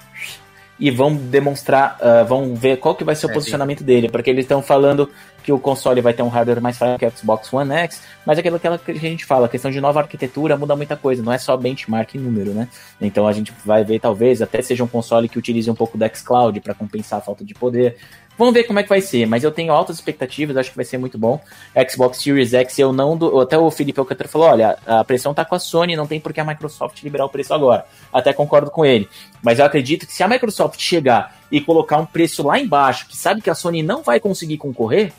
e vão demonstrar, uh, vão ver qual que vai ser o é, posicionamento sim. dele, porque eles estão falando que o console vai ter um hardware mais fraco que o Xbox One X, mas aquilo, aquilo que a gente fala, a questão de nova arquitetura muda muita coisa, não é só benchmark e número, né? Então a gente vai ver talvez até seja um console que utilize um pouco do xCloud para compensar a falta de poder. Vamos ver como é que vai ser, mas eu tenho altas expectativas, acho que vai ser muito bom. Xbox Series X, eu não. Do, até o Felipe Alcântara falou: olha, a pressão tá com a Sony, não tem por que a Microsoft liberar o preço agora. Até concordo com ele. Mas eu acredito que se a Microsoft chegar e colocar um preço lá embaixo, que sabe que a Sony não vai conseguir concorrer,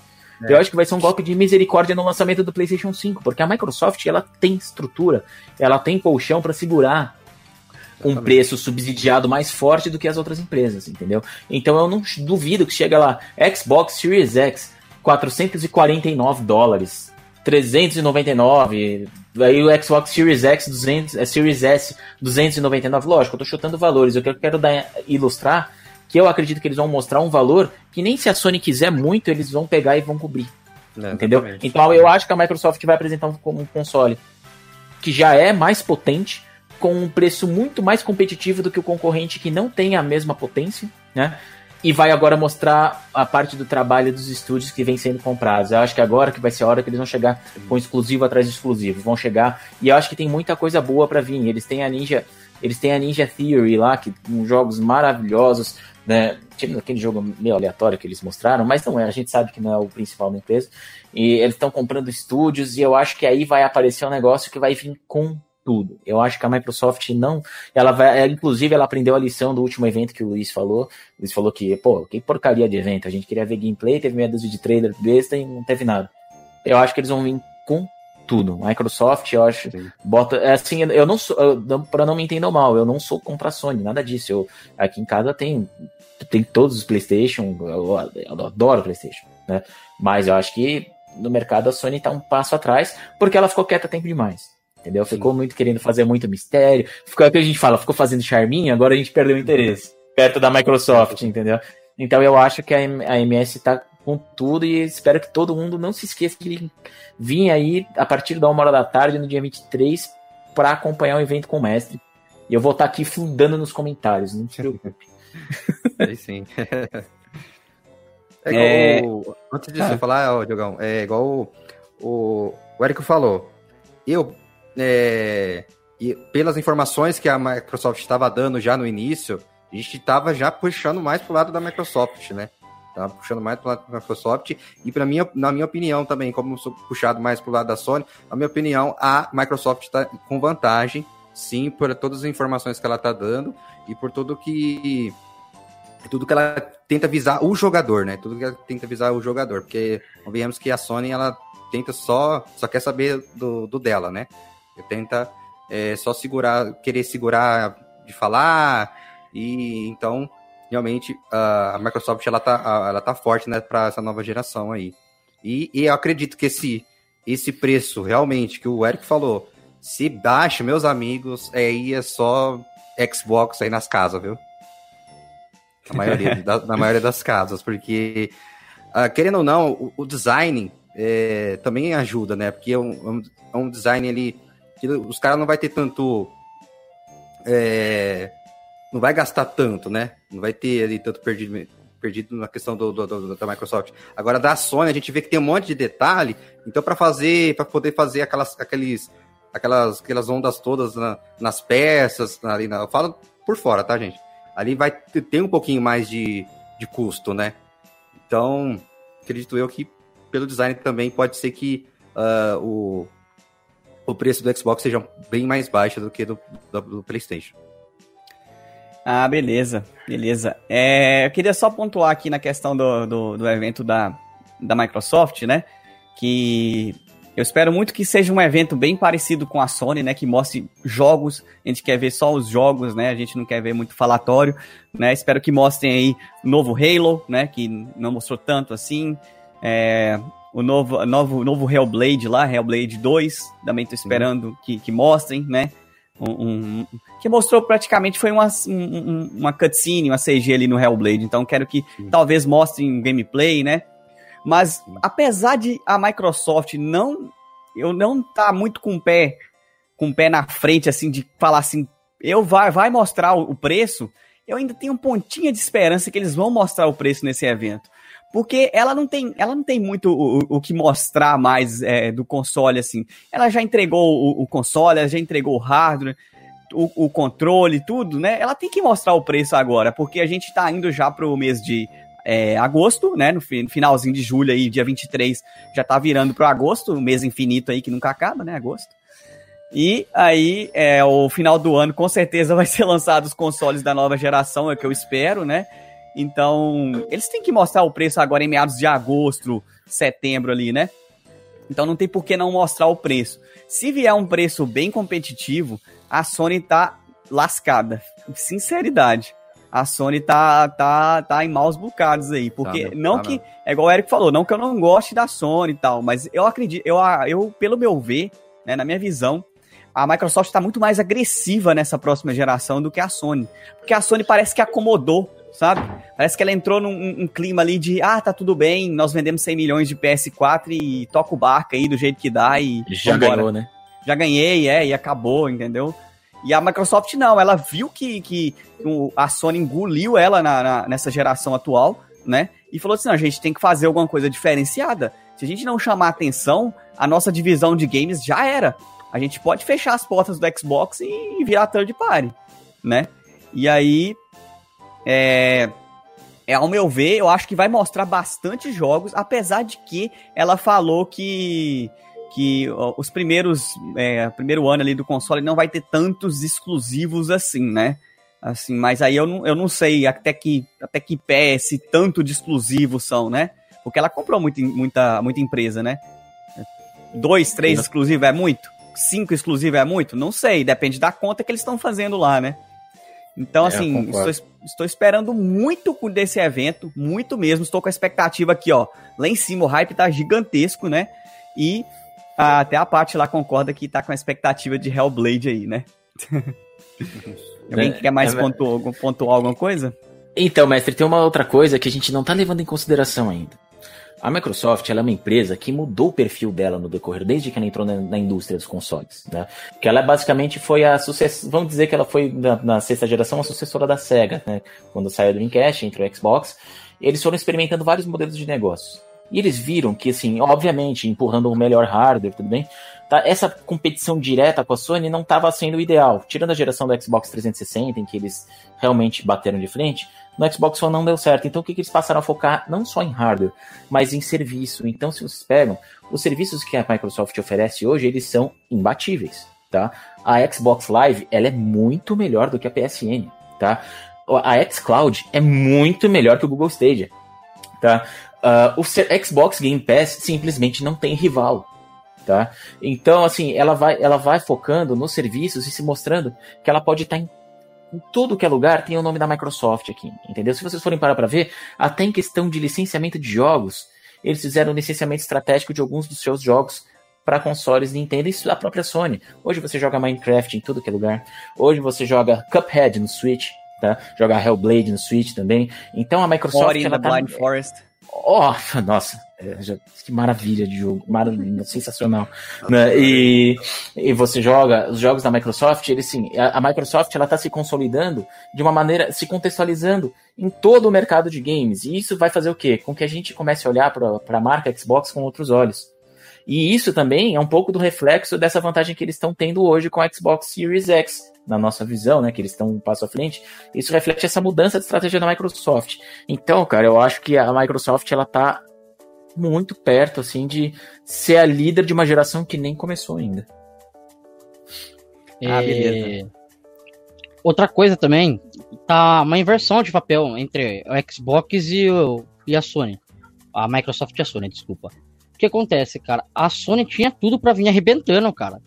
é. eu acho que vai ser um golpe de misericórdia no lançamento do PlayStation 5, porque a Microsoft ela tem estrutura, ela tem colchão para segurar um preço subsidiado mais forte do que as outras empresas, entendeu? Então eu não duvido que chega lá, Xbox Series X, 449 dólares, 399, aí o Xbox Series X 200, é, Series S 299, lógico, eu tô chutando valores, o que eu quero dar, ilustrar que eu acredito que eles vão mostrar um valor que nem se a Sony quiser muito, eles vão pegar e vão cobrir. É, entendeu? Exatamente. Então eu acho que a Microsoft vai apresentar um console que já é mais potente, com um preço muito mais competitivo do que o concorrente que não tem a mesma potência, né? E vai agora mostrar a parte do trabalho dos estúdios que vem sendo comprados. Eu acho que agora que vai ser a hora que eles vão chegar com exclusivo atrás de exclusivo. Vão chegar. E eu acho que tem muita coisa boa para vir. Eles têm a Ninja. Eles têm a Ninja Theory lá, que com jogos maravilhosos, né? Aquele jogo meio aleatório que eles mostraram, mas não é, a gente sabe que não é o principal da empresa. E eles estão comprando estúdios, e eu acho que aí vai aparecer um negócio que vai vir com tudo. Eu acho que a Microsoft não. Ela vai. Ela, inclusive, ela aprendeu a lição do último evento que o Luiz falou. O Luiz falou que, pô, que porcaria de evento. A gente queria ver gameplay, teve meia dúzia de trailer besta e não teve nada. Eu acho que eles vão vir com tudo. Microsoft, eu acho, Sim. bota. É assim, eu não sou. para não me entender mal, eu não sou contra a Sony, nada disso. Eu, aqui em casa tem, tem todos os PlayStation, eu, eu adoro PlayStation, né? Mas eu acho que no mercado a Sony tá um passo atrás, porque ela ficou quieta tempo demais entendeu? Sim. Ficou muito querendo fazer muito mistério. Ficou o que a gente fala, ficou fazendo charminho, agora a gente perdeu o interesse. Perto da Microsoft, entendeu? Então eu acho que a, a MS tá com tudo e espero que todo mundo não se esqueça de vir aí a partir da uma hora da tarde, no dia 23, para acompanhar o evento com o mestre. E eu vou estar tá aqui fundando nos comentários, não se preocupe. (laughs) Aí sim. É igual. É... Antes de ah. você falar, ó, Diogão, é igual o, o, o Érico falou. Eu é, e pelas informações que a Microsoft estava dando já no início, a gente estava já puxando mais pro lado da Microsoft, né? Tava puxando mais pro lado da Microsoft e para mim, na minha opinião também, como sou puxado mais pro lado da Sony, na minha opinião, a Microsoft está com vantagem, sim, por todas as informações que ela está dando e por tudo que tudo que ela tenta visar o jogador, né? Tudo que ela tenta visar o jogador, porque vemos que a Sony ela tenta só só quer saber do, do dela, né? Tenta é, só segurar, querer segurar de falar, e então realmente a Microsoft ela tá, ela tá forte né, para essa nova geração aí. E, e, eu acredito que esse, esse preço realmente que o Eric falou, se baixa, meus amigos, aí é só Xbox aí nas casas, viu? Na maioria, (laughs) da, na maioria das casas, porque uh, querendo ou não, o, o design é, também ajuda, né? Porque é um, é um é design ali que os caras não vai ter tanto. É, não vai gastar tanto, né? Não vai ter ali tanto perdido, perdido na questão do, do, do, da Microsoft. Agora, da Sony, a gente vê que tem um monte de detalhe. Então, para fazer, para poder fazer aquelas, aqueles, aquelas, aquelas ondas todas na, nas peças, ali na, eu falo por fora, tá, gente? Ali vai ter um pouquinho mais de, de custo, né? Então, acredito eu que pelo design também pode ser que uh, o, o preço do Xbox seja bem mais baixo do que do, do, do PlayStation. Ah, beleza, beleza. É, eu queria só pontuar aqui na questão do, do, do, evento da, da Microsoft, né? Que eu espero muito que seja um evento bem parecido com a Sony, né? Que mostre jogos. A gente quer ver só os jogos, né? A gente não quer ver muito falatório, né? Espero que mostrem aí novo Halo, né? Que não mostrou tanto assim. É, o novo, novo, novo Hellblade lá, Hellblade 2, também tô esperando uhum. que, que mostrem, né? Um, um, que mostrou praticamente foi uma, um, uma cutscene, uma CG ali no Hellblade. Então quero que talvez mostrem um gameplay, né? Mas apesar de a Microsoft não eu não tá muito com o pé com o pé na frente assim de falar assim, eu vai vai mostrar o, o preço, eu ainda tenho um pontinho de esperança que eles vão mostrar o preço nesse evento porque ela não tem, ela não tem muito o, o que mostrar mais é, do console, assim. Ela já entregou o, o console, ela já entregou o hardware, o, o, controle, tudo, né? Ela tem que mostrar o preço agora, porque a gente tá indo já pro mês de é, agosto, né? No finalzinho de julho aí, dia 23, já tá virando pro agosto, o mês infinito aí que nunca acaba, né? Agosto. E aí, é, o final do ano, com certeza, (laughs) vai ser lançado os consoles da nova geração, é o que eu espero, né? Então, eles têm que mostrar o preço agora em meados de agosto, setembro ali, né? Então não tem por que não mostrar o preço. Se vier um preço bem competitivo, a Sony tá lascada. Sinceridade. a Sony tá, tá, tá em maus bocados aí. Porque tá, não, tá que. É igual o Eric falou, não que eu não goste da Sony e tal, mas eu acredito, eu, eu pelo meu ver, né, na minha visão, a Microsoft está muito mais agressiva nessa próxima geração do que a Sony. Porque a Sony parece que acomodou, sabe? Parece que ela entrou num um clima ali de, ah, tá tudo bem, nós vendemos 100 milhões de PS4 e toca o barco aí do jeito que dá e. Já vambora. ganhou, né? Já ganhei, é, e acabou, entendeu? E a Microsoft não, ela viu que, que a Sony engoliu ela na, na, nessa geração atual, né? E falou assim: não, a gente tem que fazer alguma coisa diferenciada. Se a gente não chamar atenção, a nossa divisão de games já era. A gente pode fechar as portas do Xbox e virar third party, né? E aí, é, é, ao meu ver, eu acho que vai mostrar bastante jogos, apesar de que ela falou que que os primeiros é, primeiro ano ali do console não vai ter tantos exclusivos assim, né? Assim, mas aí eu não, eu não sei até que até que pé se tanto de exclusivos são, né? Porque ela comprou muito, muita muita empresa, né? Dois, três exclusivos é muito? Cinco exclusivos é muito? Não sei, depende da conta que eles estão fazendo lá, né? Então, é, assim, estou, estou, esperando muito desse evento, muito mesmo. Estou com a expectativa aqui, ó. Lá em cima o hype tá gigantesco, né? E até a parte lá concorda que tá com a expectativa de Hellblade aí, né? (laughs) Alguém é, quer mais é, pontuar, pontuar alguma coisa? Então, mestre, tem uma outra coisa que a gente não tá levando em consideração ainda. A Microsoft é uma empresa que mudou o perfil dela no decorrer, desde que ela entrou na, na indústria dos consoles. Né? Que ela basicamente foi a sucessora. Vamos dizer que ela foi, na, na, sexta geração, a sucessora da SEGA, né? Quando saiu do Dreamcast, entrou o Xbox. Eles foram experimentando vários modelos de negócio. E eles viram que, assim, obviamente, empurrando o melhor hardware, tudo bem, tá, essa competição direta com a Sony não estava sendo ideal. Tirando a geração do Xbox 360, em que eles realmente bateram de frente, no Xbox One não deu certo. Então o que, que eles passaram a focar não só em hardware, mas em serviço. Então, se vocês pegam, os serviços que a Microsoft oferece hoje, eles são imbatíveis. Tá? A Xbox Live ela é muito melhor do que a PSN. Tá? A xCloud é muito melhor que o Google Stadia. Tá? Uh, o Xbox Game Pass simplesmente não tem rival. Tá? Então, assim, ela vai, ela vai focando nos serviços e se mostrando que ela pode estar em, em tudo que é lugar, tem o nome da Microsoft aqui, entendeu? Se vocês forem parar para ver, até em questão de licenciamento de jogos, eles fizeram um licenciamento estratégico de alguns dos seus jogos para consoles Nintendo e da própria Sony. Hoje você joga Minecraft em tudo que é lugar. Hoje você joga Cuphead no Switch, tá? Joga Hellblade no Switch também. Então a Microsoft Ori ela tá Blind Forest. Oh, nossa, é, já, que maravilha de jogo, maravilha, (laughs) sensacional. Né? E, e você joga os jogos da Microsoft, ele sim, a, a Microsoft ela está se consolidando de uma maneira, se contextualizando em todo o mercado de games. E isso vai fazer o quê? Com que a gente comece a olhar para a marca Xbox com outros olhos. E isso também é um pouco do reflexo dessa vantagem que eles estão tendo hoje com a Xbox Series X, na nossa visão, né, que eles estão um passo à frente, isso reflete essa mudança de estratégia da Microsoft. Então, cara, eu acho que a Microsoft ela tá muito perto assim de ser a líder de uma geração que nem começou ainda. Ah, beleza. Outra coisa também, tá uma inversão de papel entre o Xbox e, o, e a Sony. A Microsoft e a Sony, desculpa. O que acontece, cara? A Sony tinha tudo para vir arrebentando, cara.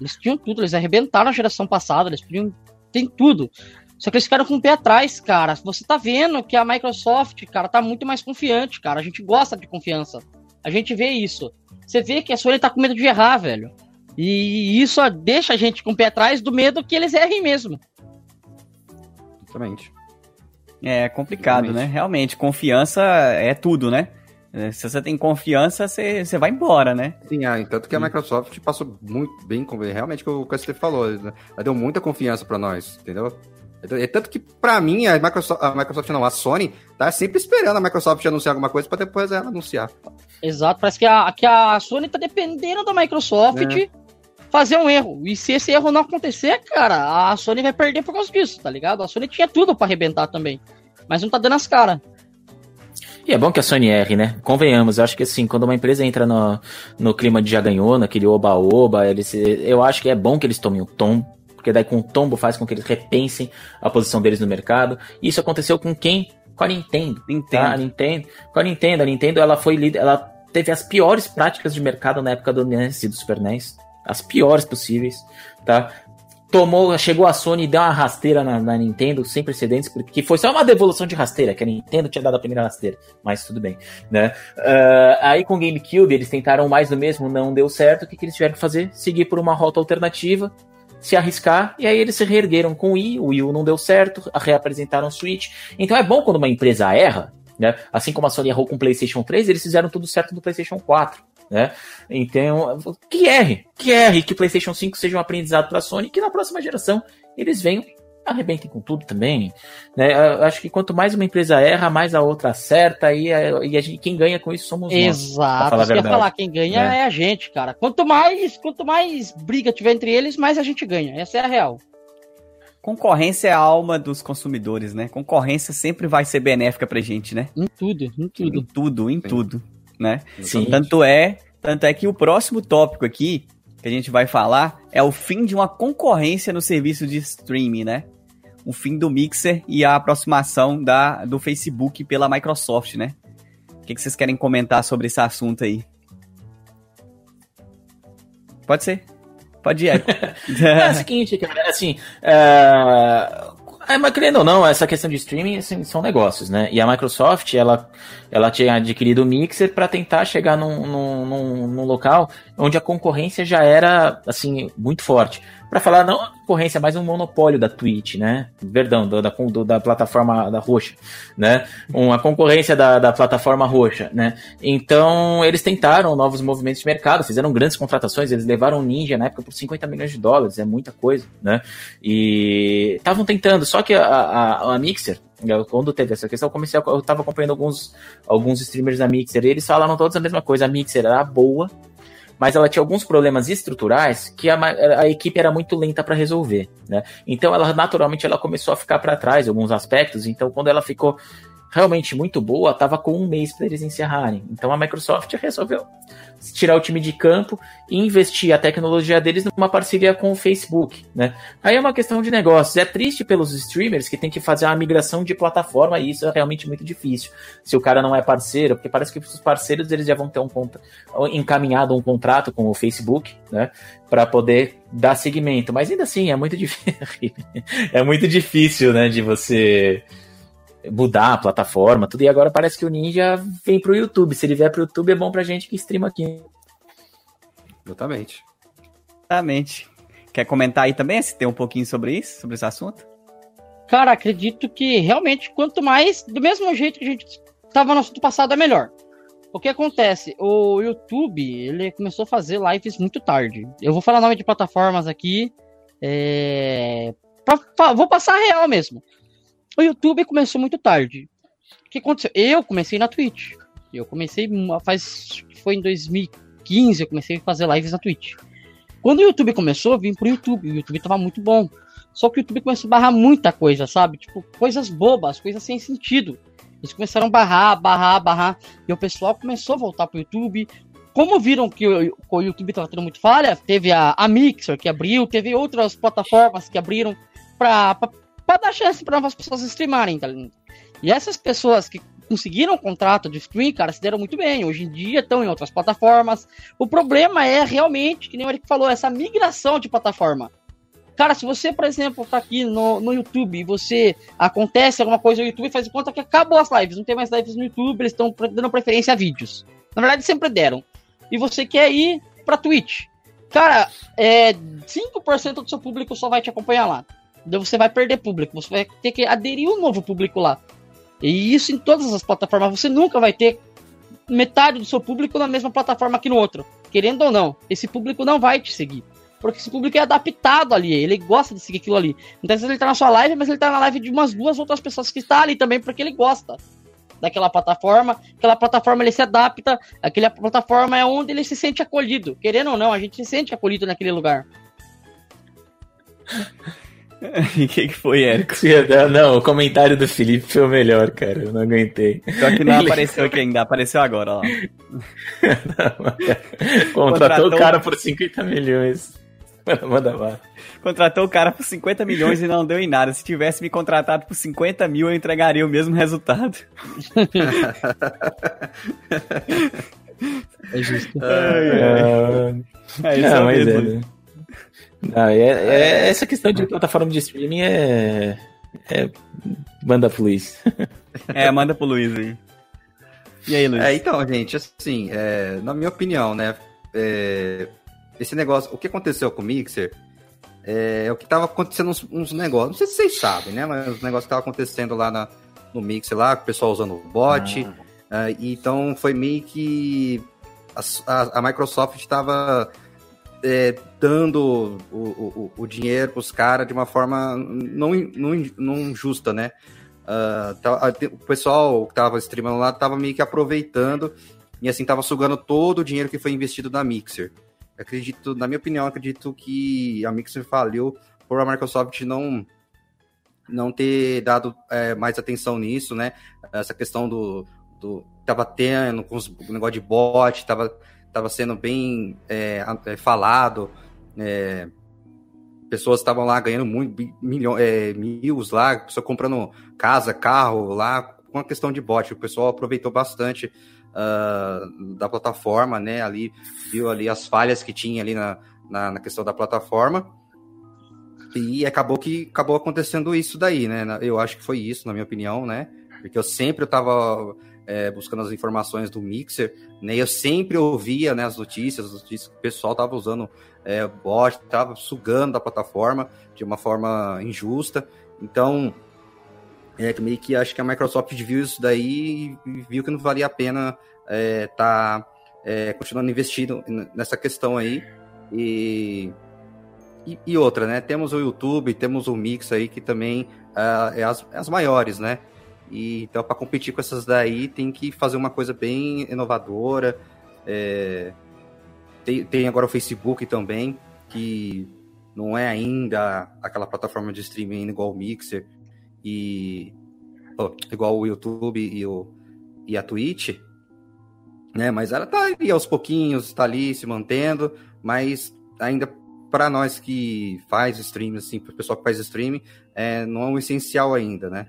Eles tinham tudo, eles arrebentaram a geração passada, eles podiam. Tem tudo. Só que eles ficaram com o pé atrás, cara. Você tá vendo que a Microsoft, cara, tá muito mais confiante, cara. A gente gosta de confiança. A gente vê isso. Você vê que a Sony tá com medo de errar, velho. E isso deixa a gente com o pé atrás do medo que eles errem mesmo. Exatamente. É complicado, Realmente. né? Realmente, confiança é tudo, né? É, se você tem confiança, você, você vai embora, né? Sim, ah, tanto que a Microsoft passou muito bem, com realmente o que o ST falou, né? ela deu muita confiança para nós, entendeu? É tanto que, para mim, a Microsoft, a Microsoft não, a Sony, tá sempre esperando a Microsoft anunciar alguma coisa para depois ela anunciar. Exato, parece que a, que a Sony tá dependendo da Microsoft é. fazer um erro. E se esse erro não acontecer, cara, a Sony vai perder por causa disso, tá ligado? A Sony tinha tudo para arrebentar também, mas não tá dando as caras. E é bom que a Sony erre, né? Convenhamos, eu acho que assim, quando uma empresa entra no, no clima de já ganhou, naquele oba-oba, eu acho que é bom que eles tomem o tom, porque daí com o tombo faz com que eles repensem a posição deles no mercado. E isso aconteceu com quem? Com a Nintendo. Nintendo. Tá? A Nintendo. Com a Nintendo. A Nintendo, ela foi líder, ela teve as piores práticas de mercado na época do NES e do Super NES. As piores possíveis, tá? Tomou, chegou a Sony e deu uma rasteira na, na, Nintendo sem precedentes, porque foi só uma devolução de rasteira, que a Nintendo tinha dado a primeira rasteira, mas tudo bem, né? Uh, aí com o GameCube eles tentaram mais do mesmo, não deu certo, o que, que eles tiveram que fazer? Seguir por uma rota alternativa, se arriscar, e aí eles se reergueram com o Wii, o Wii U não deu certo, reapresentaram o Switch. Então é bom quando uma empresa erra, né? Assim como a Sony errou com o PlayStation 3, eles fizeram tudo certo no PlayStation 4 né? Então, que erre, que erre, que o PlayStation 5 seja um aprendizado para a Sony, que na próxima geração eles venham arrebentem com tudo também, né? Eu acho que quanto mais uma empresa erra, mais a outra acerta e, a, e a gente, quem ganha com isso somos Exato. nós. Exato. Falar quem ganha é. é. a gente, cara. Quanto mais, quanto mais briga tiver entre eles, mais a gente ganha. Essa é a real. Concorrência é a alma dos consumidores, né? Concorrência sempre vai ser benéfica pra gente, né? Em tudo, em tudo. Em tudo, em Sim. tudo né? Sim. Tanto é, tanto é que o próximo tópico aqui que a gente vai falar é o fim de uma concorrência no serviço de streaming, né? O fim do Mixer e a aproximação da, do Facebook pela Microsoft, né? O que, que vocês querem comentar sobre esse assunto aí? Pode ser. Pode ir. (laughs) é o seguinte, cara, assim, é, é, mas querendo ou não, essa questão de streaming assim, são negócios, né? E a Microsoft, ela, ela tinha adquirido o Mixer para tentar chegar num, num, num, local onde a concorrência já era, assim, muito forte para falar não concorrência, mas um monopólio da Twitch, né? Perdão, da, da, plataforma da roxa, né? Uma concorrência da, da plataforma roxa, né? Então, eles tentaram novos movimentos de mercado, fizeram grandes contratações, eles levaram Ninja na época por 50 milhões de dólares, é muita coisa, né? E estavam tentando, só que a, a, a Mixer, quando teve essa questão, eu comecei a, eu tava acompanhando alguns, alguns streamers da Mixer e eles falaram todos a mesma coisa, a Mixer era boa, mas ela tinha alguns problemas estruturais que a, a equipe era muito lenta para resolver, né? Então ela naturalmente ela começou a ficar para trás em alguns aspectos. Então quando ela ficou realmente muito boa, estava com um mês para eles encerrarem. Então a Microsoft resolveu tirar o time de campo e investir a tecnologia deles numa parceria com o Facebook, né? Aí é uma questão de negócios. É triste pelos streamers que tem que fazer uma migração de plataforma e isso é realmente muito difícil. Se o cara não é parceiro, porque parece que os parceiros eles já vão ter um encaminhado um contrato com o Facebook, né? Para poder dar seguimento. Mas ainda assim é muito (laughs) difícil. é muito difícil, né? De você mudar a plataforma, tudo. E agora parece que o Ninja vem pro YouTube. Se ele vier pro YouTube, é bom pra gente que streama aqui. Exatamente. Exatamente. Quer comentar aí também, se tem um pouquinho sobre isso, sobre esse assunto? Cara, acredito que realmente, quanto mais, do mesmo jeito que a gente estava no assunto passado, é melhor. O que acontece? O YouTube, ele começou a fazer lives muito tarde. Eu vou falar nome de plataformas aqui. É... Pra, pra, vou passar real mesmo. O YouTube começou muito tarde. O que aconteceu? Eu comecei na Twitch. Eu comecei faz. Foi em 2015, eu comecei a fazer lives na Twitch. Quando o YouTube começou, eu vim pro YouTube. O YouTube tava muito bom. Só que o YouTube começou a barrar muita coisa, sabe? Tipo, coisas bobas, coisas sem sentido. Eles começaram a barrar, barrar, barrar. E o pessoal começou a voltar pro YouTube. Como viram que o, YouTube tava tendo muito falha, teve a, a Mixer que abriu, teve outras plataformas que abriram para para dar chance para novas pessoas streamarem, tá ligado? E essas pessoas que conseguiram um contrato de stream, cara, se deram muito bem. Hoje em dia estão em outras plataformas. O problema é realmente, que nem o Eric falou, essa migração de plataforma. Cara, se você, por exemplo, tá aqui no, no YouTube e você acontece alguma coisa no YouTube, faz conta que acabou as lives, não tem mais lives no YouTube, eles estão dando preferência a vídeos. Na verdade, sempre deram. E você quer ir pra Twitch. Cara, é, 5% do seu público só vai te acompanhar lá. Você vai perder público, você vai ter que aderir um novo público lá. E isso em todas as plataformas. Você nunca vai ter metade do seu público na mesma plataforma que no outro. Querendo ou não, esse público não vai te seguir. Porque esse público é adaptado ali, ele gosta de seguir aquilo ali. Então, ele tá na sua live, mas ele tá na live de umas duas outras pessoas que estão ali também, porque ele gosta daquela plataforma. Aquela plataforma ele se adapta, aquela plataforma é onde ele se sente acolhido. Querendo ou não, a gente se sente acolhido naquele lugar. (laughs) O (laughs) que, que foi, Érico? (laughs) Não, o comentário do Felipe foi o melhor, cara. Eu não aguentei. Só que não Ele... apareceu aqui ainda, apareceu agora, ó. (laughs) Contratou, Contratou o cara por 50 milhões. Manda lá. Contratou o cara por 50 milhões e não deu em nada. Se tivesse me contratado por 50 mil, eu entregaria o mesmo resultado. é justo. É, é. é isso não, mesmo. É, né? Ah, é, é, essa questão de plataforma de streaming é. é manda pro Luiz. é, manda pro Luiz aí. E aí, Luiz? É, então, gente, assim, é, na minha opinião, né? É, esse negócio, o que aconteceu com o Mixer é, o que tava acontecendo uns, uns, negócios, não sei se vocês sabem, né? Mas os negócios que estavam acontecendo lá na, no Mixer lá, o pessoal usando o bot. Ah. Uh, então foi meio que a, a, a Microsoft estava é, dando o, o, o dinheiro para os caras de uma forma não, não, não justa, né? Uh, o pessoal que estava streamando lá estava meio que aproveitando e assim estava sugando todo o dinheiro que foi investido na Mixer. Acredito, na minha opinião, acredito que a Mixer faliu por a Microsoft não não ter dado é, mais atenção nisso, né? Essa questão do, do tava tendo com os, negócio de bot, tava, tava sendo bem é, é falado, é, pessoas estavam lá ganhando muito milhões, é, mil lá, pessoa comprando casa, carro lá com a questão de bot. O pessoal aproveitou bastante uh, da plataforma, né? Ali viu ali as falhas que tinha ali na, na, na, questão da plataforma. E acabou que acabou acontecendo isso daí, né? Eu acho que foi isso, na minha opinião, né? Porque eu sempre estava é, buscando as informações do Mixer, né? Eu sempre ouvia né, as notícias, as notícias que o pessoal estava usando é, bot, estava sugando a plataforma de uma forma injusta. Então, é, meio que acho que a Microsoft viu isso daí e viu que não valia a pena é, tá é, continuando investindo nessa questão aí. E, e, e, outra, né? Temos o YouTube, temos o Mix aí, que também uh, é, as, é as maiores, né? E, então, para competir com essas daí, tem que fazer uma coisa bem inovadora. É, tem, tem agora o Facebook também, que não é ainda aquela plataforma de streaming igual o Mixer, e oh, igual o YouTube e, o, e a Twitch, né? Mas ela tá ali aos pouquinhos, está ali se mantendo, mas ainda para nós que faz stream, assim, para o pessoal que faz streaming, é, não é um essencial ainda, né?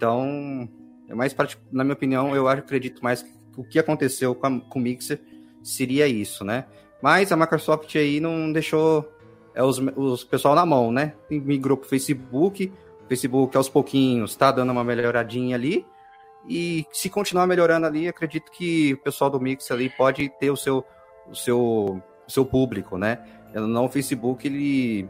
Então, é mais na minha opinião, eu acredito mais que o que aconteceu com, a, com o Mixer seria isso, né? Mas a Microsoft aí não deixou é, os, os pessoal na mão, né? Migrou para o Facebook, Facebook aos pouquinhos está dando uma melhoradinha ali. E se continuar melhorando ali, acredito que o pessoal do Mix ali pode ter o seu, o seu, o seu público, né? Não o Facebook, ele.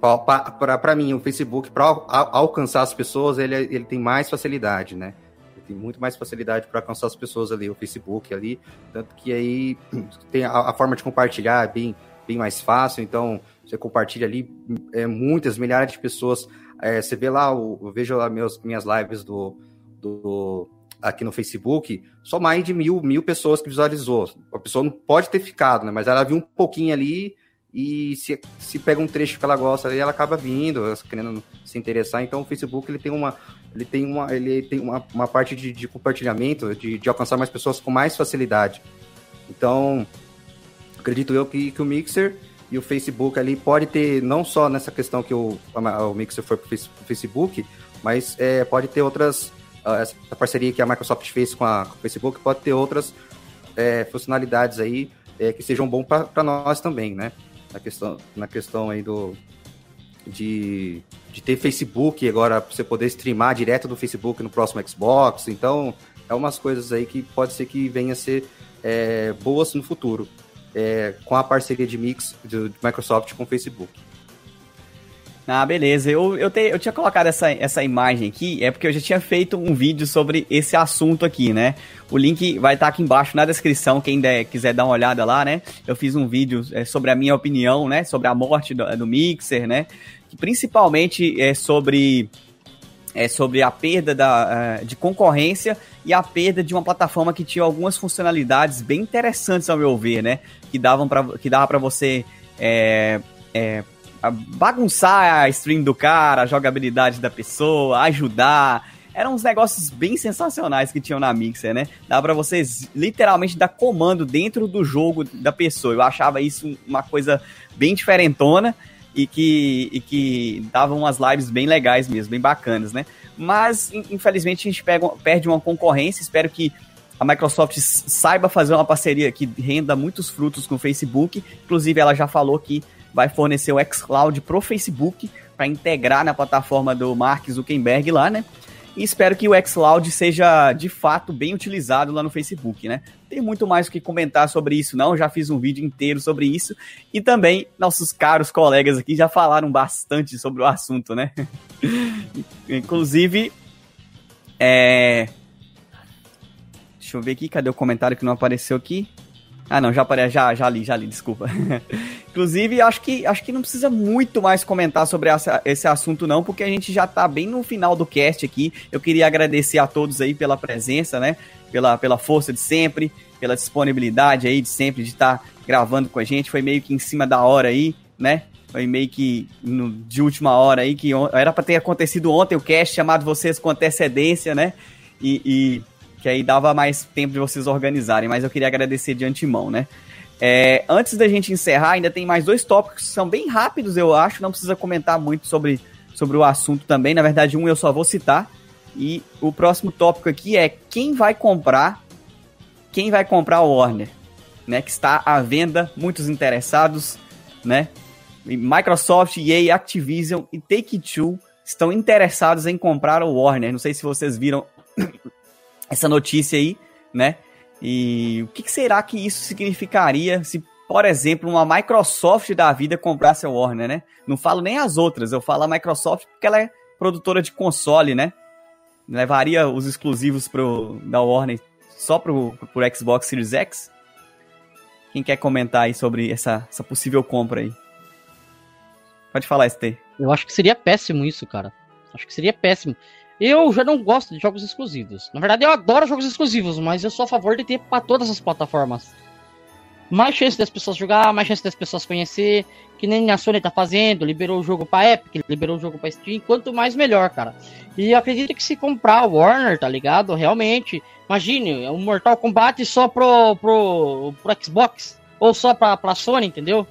Para mim, o Facebook, para alcançar as pessoas, ele, ele tem mais facilidade, né? Ele tem muito mais facilidade para alcançar as pessoas ali, o Facebook ali. Tanto que aí (clears throat) tem a, a forma de compartilhar é bem, bem mais fácil. Então, você compartilha ali, é, muitas, milhares de pessoas é, você vê lá, eu vejo lá meus, minhas lives do, do, aqui no Facebook, só mais de mil, mil pessoas que visualizou. A pessoa não pode ter ficado, né? Mas ela viu um pouquinho ali e se, se pega um trecho que ela gosta, aí ela acaba vindo, querendo se interessar. Então o Facebook ele tem uma, ele tem uma, ele tem uma, uma parte de, de compartilhamento, de, de alcançar mais pessoas com mais facilidade. Então, acredito eu que, que o Mixer e o Facebook ali pode ter, não só nessa questão que o, o Mixer foi para o Facebook, mas é, pode ter outras, uh, essa parceria que a Microsoft fez com, a, com o Facebook pode ter outras é, funcionalidades aí é, que sejam bom para nós também, né? Na questão, na questão aí do, de, de ter Facebook agora você poder streamar direto do Facebook no próximo Xbox. Então, é umas coisas aí que pode ser que venha a ser é, boas no futuro é, com a parceria de mix do, Microsoft com o Facebook. Ah, beleza. Eu, eu, te, eu tinha colocado essa, essa imagem aqui, é porque eu já tinha feito um vídeo sobre esse assunto aqui, né? O link vai estar tá aqui embaixo na descrição, quem der, quiser dar uma olhada lá, né? Eu fiz um vídeo é, sobre a minha opinião, né? Sobre a morte do, do Mixer, né? Que principalmente é sobre é sobre a perda da, uh, de concorrência e a perda de uma plataforma que tinha algumas funcionalidades bem interessantes ao meu ver, né? Que davam para que dava para você é, é, bagunçar a stream do cara, a jogabilidade da pessoa, ajudar. Eram uns negócios bem sensacionais que tinham na Mixer, né? Dava para vocês literalmente dar comando dentro do jogo da pessoa. Eu achava isso uma coisa bem diferentona e que, e que davam umas lives bem legais mesmo, bem bacanas, né? Mas, infelizmente, a gente pega, perde uma concorrência. Espero que a Microsoft saiba fazer uma parceria que renda muitos frutos com o Facebook. Inclusive, ela já falou que vai fornecer o xCloud pro Facebook para integrar na plataforma do Mark Zuckerberg lá, né? E espero que o xCloud seja de fato bem utilizado lá no Facebook, né? Tem muito mais o que comentar sobre isso, não. Já fiz um vídeo inteiro sobre isso. E também nossos caros colegas aqui já falaram bastante sobre o assunto, né? (laughs) Inclusive, é. Deixa eu ver aqui, cadê o comentário que não apareceu aqui? Ah, não, já apareceu, já, já li, já li, desculpa. (laughs) Inclusive, acho que, acho que não precisa muito mais comentar sobre essa, esse assunto, não, porque a gente já tá bem no final do cast aqui. Eu queria agradecer a todos aí pela presença, né? Pela, pela força de sempre, pela disponibilidade aí de sempre de estar tá gravando com a gente. Foi meio que em cima da hora aí, né? Foi meio que no, de última hora aí, que era para ter acontecido ontem o cast, chamado vocês com antecedência, né? E, e que aí dava mais tempo de vocês organizarem, mas eu queria agradecer de antemão, né? É, antes da gente encerrar, ainda tem mais dois tópicos que são bem rápidos, eu acho, não precisa comentar muito sobre, sobre o assunto também. Na verdade, um eu só vou citar. E o próximo tópico aqui é quem vai comprar quem vai comprar o Warner, né? Que está à venda, muitos interessados, né? Microsoft, EA, Activision e Take-Two estão interessados em comprar o Warner. Não sei se vocês viram essa notícia aí, né? E o que, será que isso significaria se, por exemplo, uma Microsoft da vida comprasse a Warner, né? Não falo nem as outras, eu falo a Microsoft porque ela é produtora de console, né? Levaria os exclusivos pro, da Warner só pro, pro Xbox Series X? Quem quer comentar aí sobre essa, essa possível compra aí? Pode falar, ST. Eu acho que seria péssimo isso, cara. Acho que seria péssimo. Eu já não gosto de jogos exclusivos. Na verdade, eu adoro jogos exclusivos, mas eu sou a favor de ter para todas as plataformas. Mais chance das pessoas jogar, mais chance das pessoas conhecer, que nem a Sony tá fazendo, liberou o jogo para Epic, liberou o jogo para Steam, quanto mais melhor, cara. E acredito que se comprar o Warner, tá ligado? Realmente, imagine, é um Mortal Kombat só pro, pro, pro Xbox, ou só pra, pra Sony, entendeu?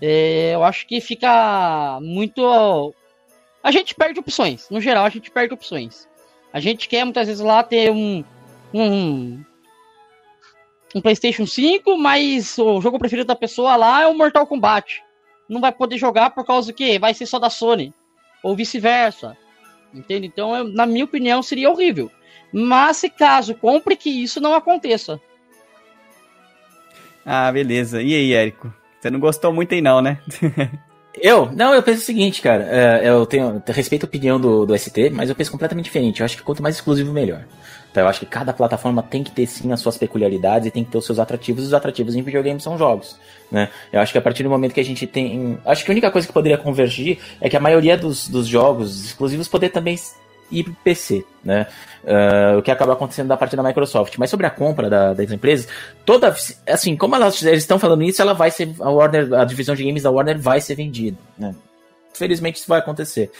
É, eu acho que fica muito a gente perde opções. No geral, a gente perde opções. A gente quer muitas vezes lá ter um, um, um PlayStation 5, mas o jogo preferido da pessoa lá é o Mortal Kombat. Não vai poder jogar por causa do que vai ser só da Sony ou vice-versa. Entende? Então, eu, na minha opinião, seria horrível. Mas se caso compre que isso não aconteça. Ah, beleza. E aí, Érico? Você não gostou muito aí não, né? (laughs) Eu? Não, eu penso o seguinte, cara. É, eu tenho eu respeito a opinião do, do ST, mas eu penso completamente diferente. Eu acho que quanto mais exclusivo, melhor. Então eu acho que cada plataforma tem que ter sim as suas peculiaridades e tem que ter os seus atrativos. Os atrativos em videogames são jogos. Né? Eu acho que a partir do momento que a gente tem. Acho que a única coisa que poderia convergir é que a maioria dos, dos jogos exclusivos poder também para PC, né? Uh, o que acaba acontecendo a partir da Microsoft. Mas sobre a compra da, das empresas, toda, assim, como elas, eles estão falando isso, ela vai ser, a Warner, a divisão de games da Warner vai ser vendida, né? Felizmente isso vai acontecer.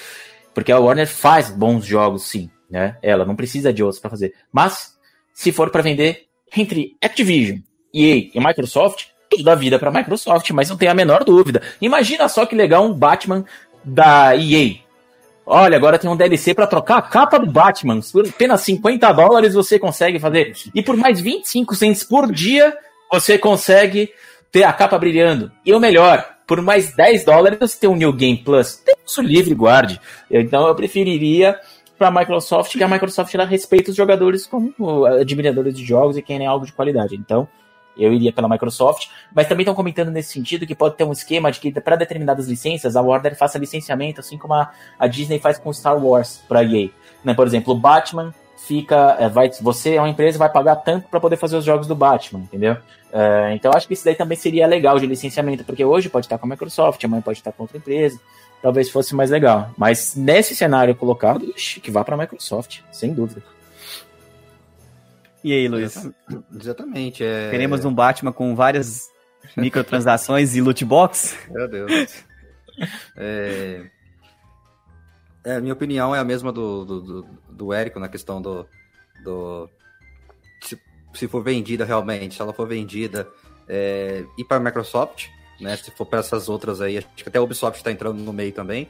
Porque a Warner faz bons jogos, sim, né? Ela não precisa de outros para fazer. Mas, se for para vender entre Activision, EA e Microsoft, tudo dá vida para Microsoft, mas não tem a menor dúvida. Imagina só que legal um Batman da EA, Olha, agora tem um DLC para trocar a capa do Batman. Por apenas 50 dólares você consegue fazer. E por mais 25 cents por dia, você consegue ter a capa brilhando. E o melhor, por mais 10 dólares você tem um New Game Plus. Tem isso livre, guarde. Então eu preferiria para a Microsoft que a Microsoft ela respeita os jogadores como admiradores de jogos e quem é algo de qualidade. Então, eu iria pela Microsoft, mas também estão comentando nesse sentido que pode ter um esquema de que para determinadas licenças a Warner faça licenciamento, assim como a, a Disney faz com Star Wars para EA. Né? Por exemplo, o Batman fica, é, vai, você é uma empresa vai pagar tanto para poder fazer os jogos do Batman, entendeu? É, então acho que isso daí também seria legal de licenciamento, porque hoje pode estar com a Microsoft, amanhã pode estar com outra empresa, talvez fosse mais legal. Mas nesse cenário colocado, que vá para a Microsoft, sem dúvida. E aí, Luiz? Exatamente. (clears throat) É... Queremos um Batman com várias (laughs) microtransações e loot box? Meu Deus. É... é... minha opinião é a mesma do, do, do, do Érico na questão do. do... Se, se for vendida realmente, se ela for vendida, é... ir para a Microsoft, né? Se for para essas outras aí, acho que até a Ubisoft está entrando no meio também.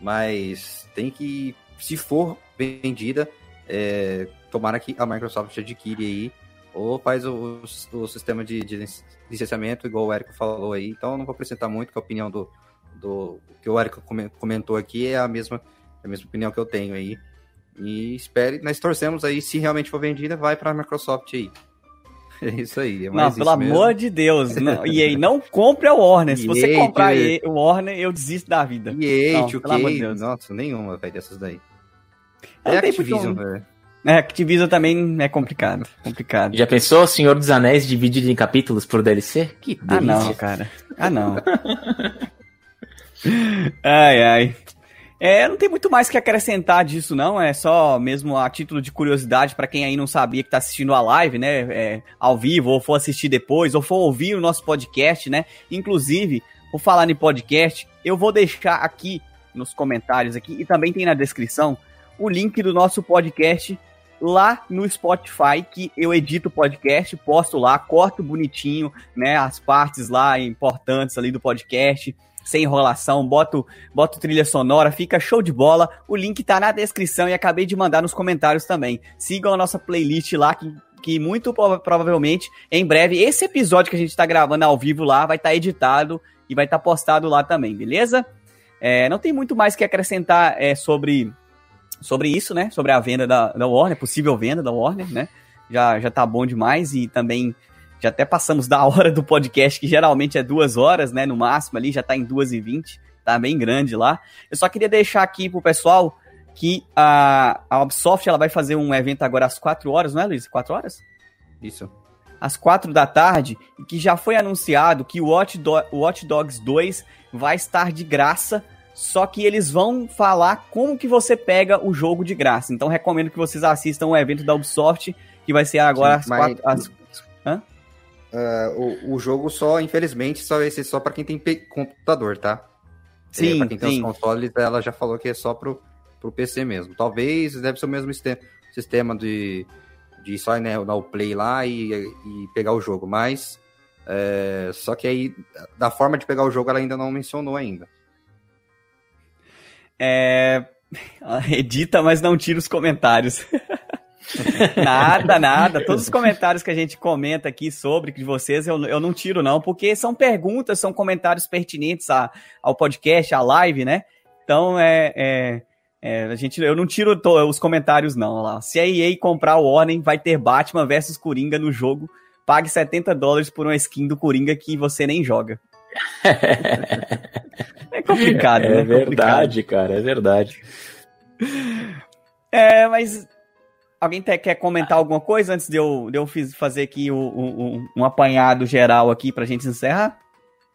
Mas tem que, se for vendida, é, tomara que a Microsoft adquire aí, ou faz o, o sistema de, de, licenciamento, igual o Érico falou aí. Então, não vou acrescentar muito, que a opinião do, do que o Eric comentou aqui é a mesma, a mesma opinião que eu tenho aí. E espere, nós torcemos aí, se realmente for vendida, vai para a Microsoft aí. (laughs) É isso aí. É não, pelo amor de Deus. Não, e aí, não compre a Warner. Se você comprar o Warner, eu desisto da vida. E não, pelo amor de Deus. Nossa, nenhuma, vai dessas daí. É Activision, velho. É, Activision também é complicado. Complicado. Já pensou Senhor dos Anéis dividido em capítulos por DLC? Que delícia. Ah, não, cara. Ah, não. (laughs) ai, ai. É, não tem muito mais que acrescentar disso, não. É só mesmo a título de curiosidade para quem aí não sabia que tá assistindo a live, né? É, ao vivo, ou for assistir depois, ou for ouvir o nosso podcast, né? Inclusive, por falar em podcast, eu vou deixar aqui nos comentários aqui e também tem na descrição o link do nosso podcast lá no Spotify, que eu edito o podcast, posto lá, corto bonitinho, né, as partes lá importantes ali do podcast, sem enrolação, boto, boto trilha sonora, fica show de bola. O link tá na descrição e acabei de mandar nos comentários também. Sigam a nossa playlist lá, que, que muito provavelmente, em breve, esse episódio que a gente tá gravando ao vivo lá vai estar tá editado e vai estar tá postado lá também, beleza? É, não tem muito mais que acrescentar é, sobre sobre isso, né? Sobre a venda da, da Warner, possível venda da Warner, né? Já, já tá bom demais e também já até passamos da (laughs) hora do podcast, que geralmente é duas horas, né? No máximo ali, já tá em duas e vinte, tá bem grande lá. Eu só queria deixar aqui pro pessoal que a, a Ubisoft ela vai fazer um evento agora às quatro horas, não é, Luiz? Quatro horas? Isso. Às quatro da tarde, e que já foi anunciado que o Watch, Do Watch Dogs 2 vai estar de graça só que eles vão falar como que você pega o jogo de graça. Então recomendo que vocês assistam o evento da Ubisoft, que vai ser agora Sim, às quatro. Às... Hã? Uh, o, o jogo só, infelizmente, só vai ser só para quem tem computador, tá? Sim, é, pra quem tem sim. os consoles, ela já falou que é só pro, pro PC mesmo. Talvez deve ser o mesmo sistema, sistema de, de só né, dar o play lá e, e pegar o jogo, mas é, só que aí, da forma de pegar o jogo, ela ainda não mencionou ainda. É... (laughs) Edita, mas não tira os comentários. (laughs) nada, nada. Todos os comentários que a gente comenta aqui sobre de vocês, eu, eu não tiro, não, porque são perguntas, são comentários pertinentes a, ao podcast, à live, né? Então, é, é, é, a gente, eu não tiro os comentários, não. Lá. Se a EA comprar o Warning, vai ter Batman versus Coringa no jogo. Pague 70 dólares por uma skin do Coringa que você nem joga. É complicado, é né? É verdade, cara, é verdade. É, mas alguém quer comentar alguma coisa antes de eu, de eu fazer aqui o, o, um apanhado geral aqui pra gente encerrar?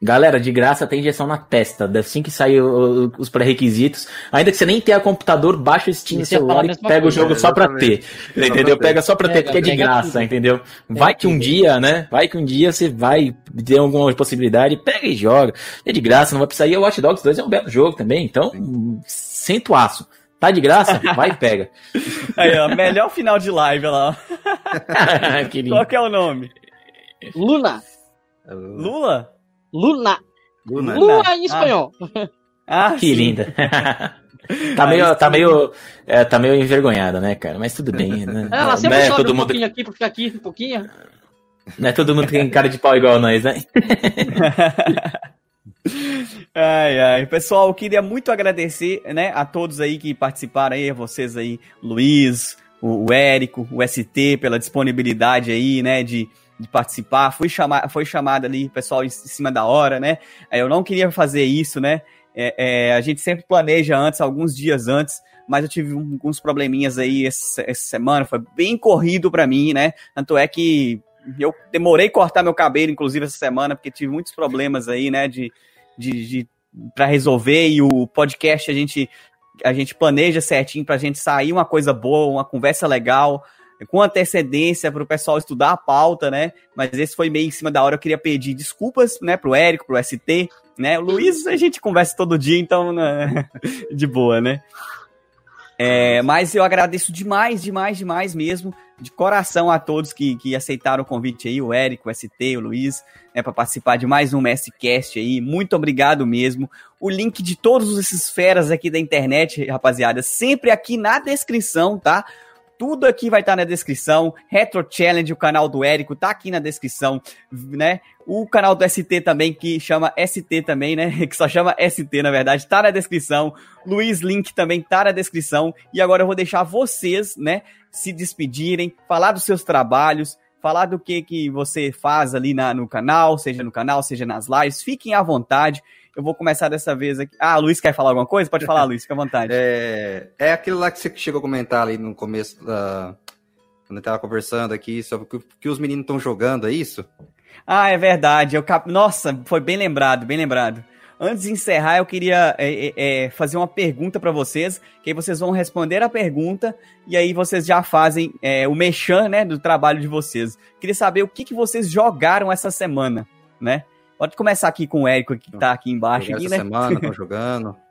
Galera, de graça tem injeção na testa. Assim que sair os pré-requisitos, ainda que você nem tenha computador, baixa o Steam no celular e pega o jogo só pra ter. Entendeu? Pega só pra ter, porque é de graça, entendeu? Vai que um dia, né? Vai que um dia você vai ter alguma possibilidade, pega e joga. É de graça, não vai precisar. E o Watch Dogs 2 é um belo jogo também, então, senta o aço. Tá de graça? Vai e pega. (laughs) Aí, ó, melhor final de live lá. (laughs) Qual que é o nome? Luna. Lula? Luna. Luna, Luna em espanhol. Ah, (laughs) que sim. linda. (laughs) tá meio, tá meio, é, tá meio envergonhada, né, cara? Mas tudo bem, né? Ela sempre é, sobe todo um mundo... pouquinho aqui, ficar aqui um pouquinho. Não é todo mundo tem cara de pau igual nós, né? (laughs) ai, ai. Pessoal, eu queria muito agradecer, né, a todos aí que participaram aí, a vocês aí, Luiz, o, o Érico, o ST, pela disponibilidade aí, né, de de participar, fui chamar, foi chamado ali, pessoal em cima da hora, né? Eu não queria fazer isso, né? É, é, a gente sempre planeja antes, alguns dias antes, mas eu tive alguns probleminhas aí essa, essa semana, foi bem corrido para mim, né? Tanto é que eu demorei cortar meu cabelo, inclusive, essa semana, porque tive muitos problemas aí, né, de, de, de para resolver, e o podcast a gente, a gente planeja certinho pra gente sair uma coisa boa, uma conversa legal, com antecedência para o pessoal estudar a pauta, né? Mas esse foi meio em cima da hora. Eu queria pedir desculpas, né, pro Érico, pro ST, né? O Luiz a gente conversa todo dia, então né? (laughs) de boa, né? É, mas eu agradeço demais, demais, demais mesmo, de coração a todos que, que aceitaram o convite aí, o Érico, o ST, o Luiz, né, para participar de mais um Cast aí. Muito obrigado mesmo. O link de todos esses feras aqui da internet, rapaziada, sempre aqui na descrição, tá? Tudo aqui vai estar tá na descrição. Retro Challenge, o canal do Érico, tá aqui na descrição, né? O canal do ST também, que chama ST também, né? (laughs) Que só chama ST, na verdade, tá na descrição. Luiz Link também tá na descrição. E agora eu vou deixar vocês, né, se despedirem, falar dos seus trabalhos, falar do que, que você faz ali na, no canal, seja no canal, seja nas lives. Fiquem à vontade. Eu vou começar dessa vez aqui. Ah, Luiz quer falar alguma coisa? Pode falar, Luiz, fica à vontade. (laughs) É, é aquilo lá que você chegou a comentar ali no começo da. Quando eu tava conversando aqui sobre o que os meninos estão jogando, é isso? Ah, é verdade. Eu cap... Nossa, foi bem lembrado, bem lembrado. Antes de encerrar, eu queria é, é, é fazer uma pergunta para vocês, que aí vocês vão responder a pergunta e aí vocês já fazem é, o mechan, né, do trabalho de vocês. Queria saber o que, que vocês jogaram essa semana, né? Pode começar aqui com o Érico, que tá aqui embaixo. Aqui, essa né? semana, tô jogando. (laughs)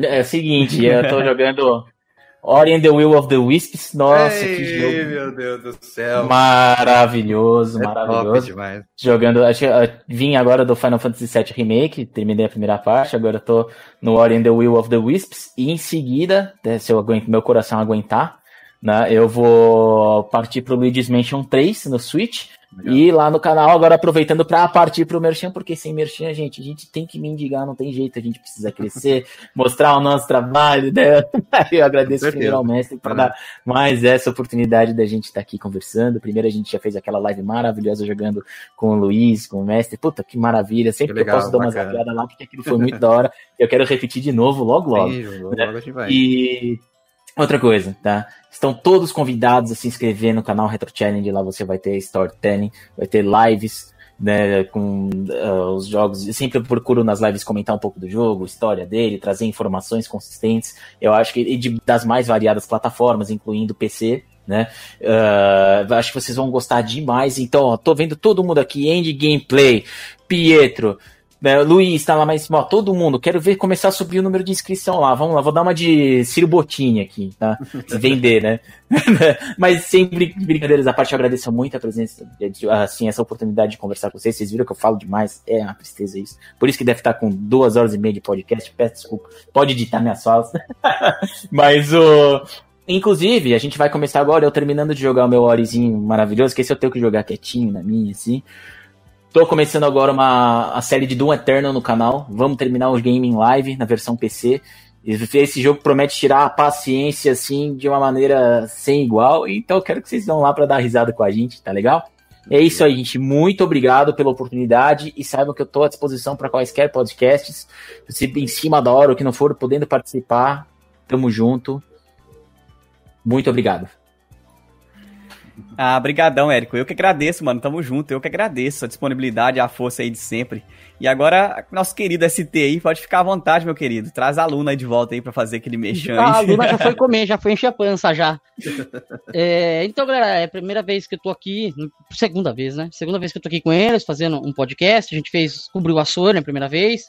É o seguinte, eu tô jogando Ori and the Will of the Wisps. Nossa, Ei, que jogo. meu Deus do céu. Maravilhoso, é maravilhoso. demais. Jogando, acho, vim agora do Final Fantasy VII Remake, terminei a primeira parte, agora tô no Ori and the Will of the Wisps. E em seguida, né, se eu aguento, meu coração aguentar, né, eu vou partir pro Luigi's Mansion 3 no Switch. Legal. E lá no canal, agora aproveitando para partir pro Merchan, porque sem Merchan, gente, a gente tem que mendigar, não tem jeito, a gente precisa crescer, (laughs) mostrar o nosso trabalho. Né? (laughs) Eu agradeço primeiro ao mestre por dar mais essa oportunidade da gente estar tá aqui conversando. Primeiro a gente já fez aquela live maravilhosa jogando com o Luiz, com o mestre. Puta, que maravilha. Sempre que, legal, eu posso dar umas zapiadas lá, porque aquilo foi muito da hora. Eu quero repetir de novo logo, logo. Sim, logo, né? logo a gente vai. E Outra coisa, tá? Estão todos convidados a se inscrever no canal Retro Challenge. Lá você vai ter storytelling, vai ter lives né, com uh, os jogos. Eu sempre procuro nas lives comentar um pouco do jogo, história dele, trazer informações consistentes. Eu acho que de, das mais variadas plataformas, incluindo PC. Né? Uh, acho que vocês vão gostar demais. Então, ó, tô vendo todo mundo aqui, End Gameplay, Pietro, é, Luiz tá lá cima, ó, todo mundo, quero ver começar a subir o número de inscrição lá. Vamos lá, vou dar uma de Ciro Botinha aqui, tá? Vender, né? (laughs) Mas sempre brincadeiras à parte, eu agradeço muito a presença, assim, essa oportunidade de conversar com vocês. Vocês viram que eu falo demais, é uma tristeza isso. Por isso que deve estar com duas horas e meia de podcast, peço desculpa. Pode editar minhas falas. (laughs) Mas o. Inclusive, a gente vai começar agora, eu terminando de jogar o meu Orizinho maravilhoso, que esse eu tenho que jogar quietinho na minha, assim. Tô começando agora uma a série de Doom Eternal no canal. Vamos terminar o Gaming Live na versão PC. Esse jogo promete tirar a paciência assim de uma maneira sem igual. Então eu quero que vocês vão lá para dar risada com a gente, tá legal? É isso aí, gente. Muito obrigado pela oportunidade e saibam que eu estou à disposição para quaisquer podcasts. Se em cima da hora ou que não for podendo participar, tamo junto. Muito obrigado. Ah, brigadão, Érico. Eu que agradeço, mano. Tamo junto. Eu que agradeço a disponibilidade, a força aí de sempre. E agora, nosso querido ST aí, pode ficar à vontade, meu querido. Traz a Luna aí de volta aí pra fazer aquele mexão ah, A Luna já foi (laughs) comer, já foi encher a pança já. é, então, galera, é a primeira vez que eu tô aqui, segunda vez, né? Segunda vez que eu tô aqui com eles, fazendo um podcast. A gente fez, cobriu a Sony a primeira vez.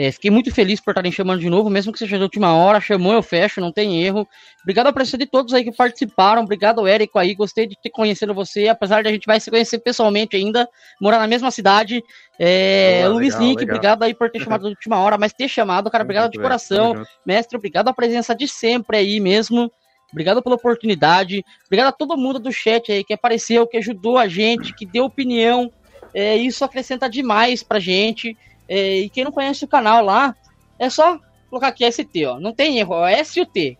É, fiquei muito feliz por estarem chamando de novo, mesmo que seja de última hora. Chamou, eu fecho, não tem erro. Obrigado a presença de todos aí que participaram. Obrigado, Érico, aí. Gostei de ter conhecido você, apesar de a gente vai se conhecer pessoalmente ainda, morar na mesma cidade. É, Boa, Luiz Link, obrigado aí por ter chamado de última hora, mas ter chamado, cara, obrigado de coração. Mestre, obrigado a presença de sempre aí mesmo. Obrigado pela oportunidade. Obrigado a todo mundo do chat aí que apareceu, que ajudou a gente, que deu opinião. É, isso acrescenta demais pra gente. É, e quem não conhece o canal lá, é só colocar aqui ST, ó. Não tem erro, é S e o T.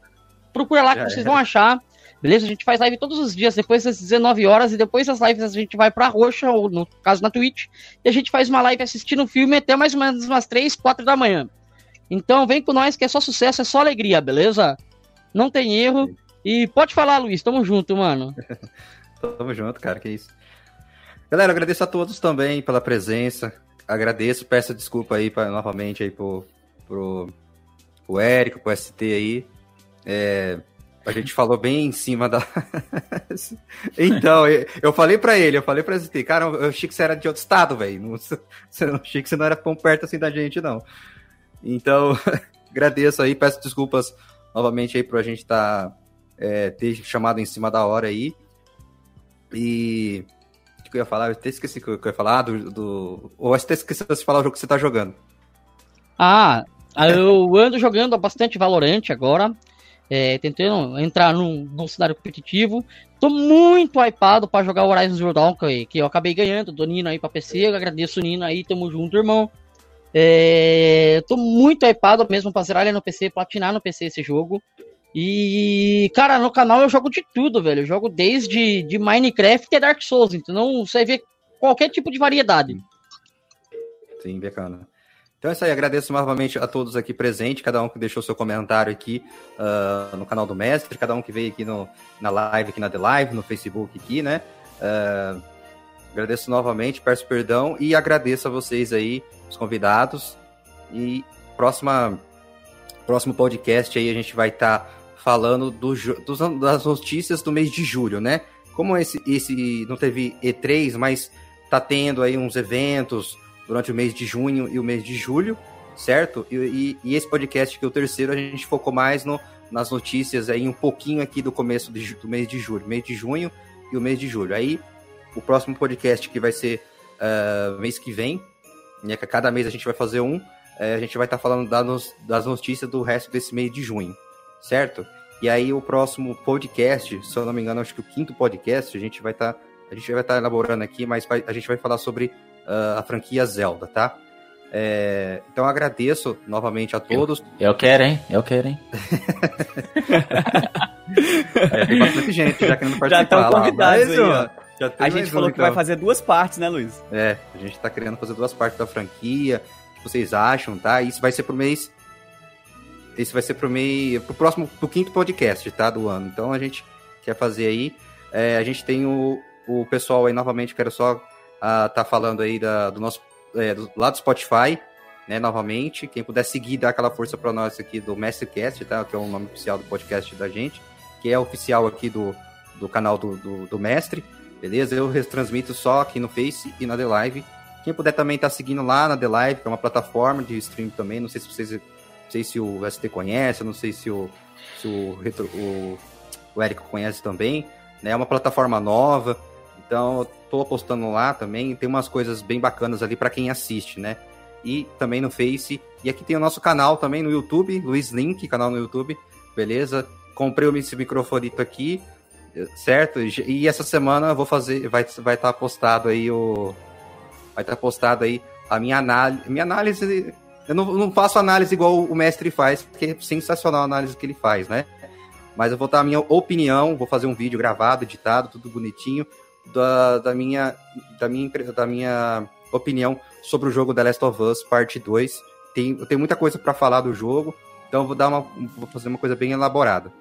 Procura lá que vocês vão achar. Beleza? A gente faz live todos os dias, depois das 19 horas, e depois das lives a gente vai pra Roxa, ou no caso na Twitch, e a gente faz uma live assistindo o filme até mais ou menos umas 3, 4 da manhã. Então vem com nós que é só sucesso, é só alegria, beleza? Não tem erro. E pode falar, Luiz, tamo junto, mano. (laughs) tamo junto, cara, que isso. Galera, agradeço a todos também pela presença agradeço, peço desculpa aí pra, novamente aí pro, pro, pro Érico, pro ST aí. É, a gente falou bem em cima da. (laughs) então, eu falei para ele, eu falei pra ST, cara, eu achei que você era de outro estado, velho. Não, (laughs) não achei que você não era tão perto assim da gente, não. Então, (laughs) agradeço aí, peço desculpas novamente aí por a gente tá, é, ter chamado em cima da hora aí. E que eu ia falar? Eu até esqueci que eu ia falar. Do, do... Ou até esqueci de falar o jogo que você tá jogando. Ah, eu ando jogando bastante Valorante agora. é, tentando entrar num, num cenário competitivo. Tô muito hypado para jogar Horizon Zero Dawn, que, que eu acabei ganhando, do Nino aí pra PC, eu agradeço o Nino aí, tamo junto, irmão. É, tô muito hypado mesmo pra zerar ele no PC, platinar no PC esse jogo. E, cara, no canal eu jogo de tudo, velho. Eu jogo desde de Minecraft e Dark Souls, então você vê qualquer tipo de variedade. Sim, bacana. Então é isso aí, agradeço novamente a todos aqui presentes, cada um que deixou seu comentário aqui uh, no canal do Mestre, cada um que veio aqui no, na live, aqui na The Live, no Facebook aqui, né? Uh, agradeço novamente, peço perdão e agradeço a vocês aí, os convidados. E próxima, próximo podcast aí a gente vai estar tá falando do, dos, das notícias do mês de julho, né? Como esse, esse não teve E3, mas tá tendo aí uns eventos durante o mês de junho e o mês de julho, certo? E, e, e esse podcast, que é o terceiro, a gente focou mais no, nas notícias aí, um pouquinho aqui do começo de, do mês de julho, mês de junho e o mês de julho. Aí, o próximo podcast que vai ser uh, mês que vem, né, que cada mês a gente vai fazer um, uh, a gente vai estar tá falando das, das notícias do resto desse mês de junho, certo? E aí o próximo podcast, se eu não me engano, acho que o quinto podcast, a gente vai estar tá, a gente vai estar tá elaborando aqui, mas vai, a gente vai falar sobre uh, a franquia Zelda, tá? É, então agradeço novamente a todos. Eu, eu quero, hein? Eu quero, hein? é, tem bastante gente já querendo (laughs) participar. Já estão convidados aí, ó. a gente falou um, que então. vai fazer duas partes, né, Luiz? É, a gente tá querendo fazer duas partes da franquia. O que vocês acham, tá? Isso vai ser pro mês. Esse vai ser pro mês. pro próximo. pro quinto podcast, tá? Do ano. Então a gente quer fazer aí. É, a gente tem o, o pessoal aí novamente, quero só uh, tá falando aí da, do nosso é, do, lá do Spotify, né, novamente. Quem puder seguir, dar aquela força para nós aqui do Mastercast, tá? Que é o nome oficial do podcast da gente, que é oficial aqui do, do canal do, do, do Mestre, beleza? Eu retransmito só aqui no Face e na The Live. Quem puder também estar tá seguindo lá na The Live, que é uma plataforma de stream também. Não sei se vocês. Não sei se o ST conhece, não sei se o, se o, retro, o, o Érico conhece também. Né? É uma plataforma nova. Então, tô apostando lá também. Tem umas coisas bem bacanas ali para quem assiste, né? E também no Face. E aqui tem o nosso canal também no YouTube, Luiz Link, canal no YouTube, beleza? Comprei esse microfonito aqui, certo? E essa semana eu vou fazer, vai vai estar tá postado aí o vai estar tá postado aí a minha análise, minha análise eu não, não faço análise igual o mestre faz, porque é sensacional a análise que ele faz, né? Mas eu vou dar a minha opinião, vou fazer um vídeo gravado, editado, tudo bonitinho, da, da, minha, da, minha, da minha opinião sobre o jogo The Last of Us Parte 2. Tem, eu tenho muita coisa para falar do jogo, então vou, dar uma, vou fazer uma coisa bem elaborada.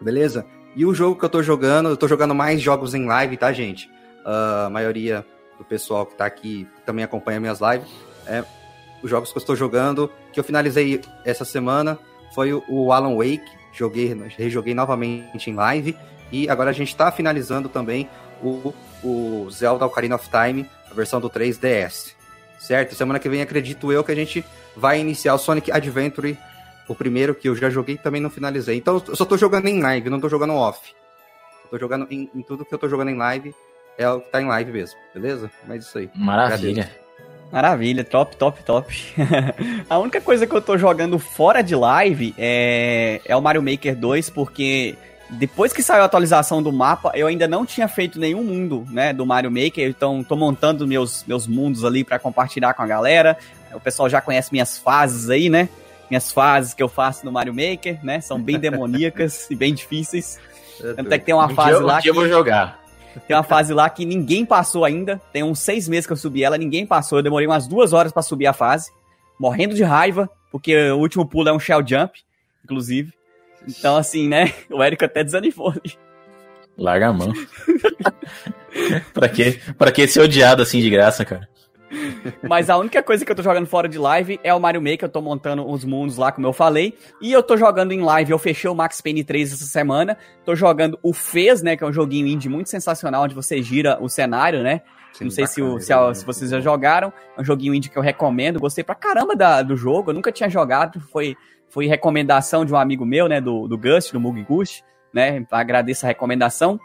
Beleza? E o jogo que eu tô jogando, eu tô jogando mais jogos em live, tá, gente? Uh, a maioria do pessoal que tá aqui também acompanha minhas lives. É, os jogos que eu estou jogando, que eu finalizei essa semana, foi o Alan Wake. Joguei, rejoguei novamente em live. E agora a gente está finalizando também o, o Zelda Ocarina of Time, a versão do 3DS. Certo? Semana que vem acredito eu que a gente vai iniciar o Sonic Adventure, o primeiro que eu já joguei e também não finalizei. Então eu só tô jogando em live, não tô jogando off. Eu tô jogando em, em, tudo que eu tô jogando em live é o que tá em live mesmo, beleza? Mas isso aí. Maravilha. Agradeço. Maravilha, top, top, top. (laughs) a única coisa que eu tô jogando fora de live é, é o Mario Maker 2, porque depois que saiu a atualização do mapa, eu ainda não tinha feito nenhum mundo, né, do Mario Maker, então tô montando meus, meus mundos ali para compartilhar com a galera. O pessoal já conhece minhas fases aí, né? Minhas fases que eu faço no Mario Maker, né? São bem (laughs) demoníacas e bem difíceis. Tanto é que tem uma um fase dia, lá um que... eu vou jogar. Tem uma fase lá que ninguém passou ainda. Tem uns seis meses que eu subi ela, ninguém passou. Eu demorei umas duas horas para subir a fase. Morrendo de raiva, porque o último pulo é um shell jump, inclusive. Então, assim, né? (laughs) O Érico até desanimou ali. Larga a mão. (laughs) pra, que, pra que ser odiado assim de graça, cara? (laughs) Mas a única coisa que eu tô jogando fora de live é o Mario Maker. Eu tô montando uns mundos lá, como eu falei. E eu tô jogando em live. Eu fechei o Max Payne 3 essa semana. Tô jogando o Fez, né? Que é um joguinho indie muito sensacional, onde você gira o cenário, né? Sim, Não sei bacana, se, o, se, a, se, vocês já jogaram. É um joguinho indie que eu recomendo. Gostei pra caramba da, do jogo. Eu nunca tinha jogado. Foi foi recomendação de um amigo meu, né, do, do Gust, do Mug Gust, né, agradeço a recomendação.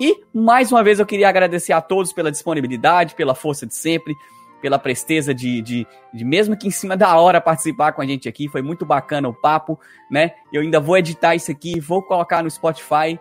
E, mais uma vez, eu queria agradecer a todos pela disponibilidade, pela força de sempre, pela presteza de, de, de, mesmo que em cima da hora, participar com a gente aqui. Foi muito bacana o papo, né? Eu ainda vou editar isso aqui, vou colocar no Spotify.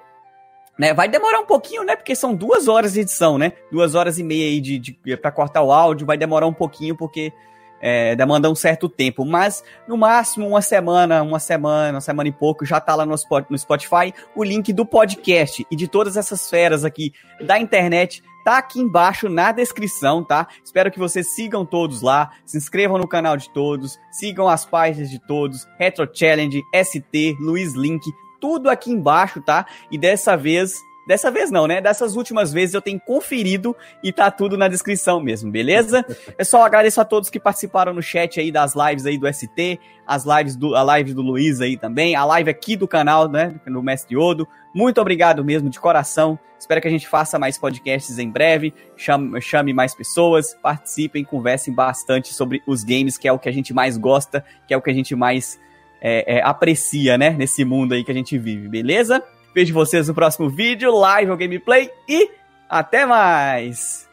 Né, vai demorar um pouquinho, né? Porque são duas horas de edição, né? Duas horas e meia aí de, de, para cortar o áudio, vai demorar um pouquinho, porque é, demanda um certo tempo, mas no máximo uma semana, uma semana, uma semana e pouco, já tá lá no, no Spotify o link do podcast e de todas essas feras aqui da internet tá aqui embaixo na descrição, tá? Espero que vocês sigam todos lá, se inscrevam no canal de todos, sigam as páginas de todos, Retro Challenge, ST, Luiz Link, tudo aqui embaixo, tá? E dessa vez Dessa vez não, né? Dessas últimas vezes eu tenho conferido e tá tudo na descrição mesmo, beleza? (laughs) Pessoal, agradeço a todos que participaram no chat aí das lives aí do ST, as lives do, a live do Luiz aí também, a live aqui do canal, né? No Mestre Odo. Muito obrigado mesmo, de coração. Espero que a gente faça mais podcasts em breve, chame, chame mais pessoas, participem, conversem bastante sobre os games, que é o que a gente mais gosta, que é o que a gente mais é, é, aprecia, né? Nesse mundo aí que a gente vive, beleza? Vejo vocês no próximo vídeo, live ou gameplay e até mais!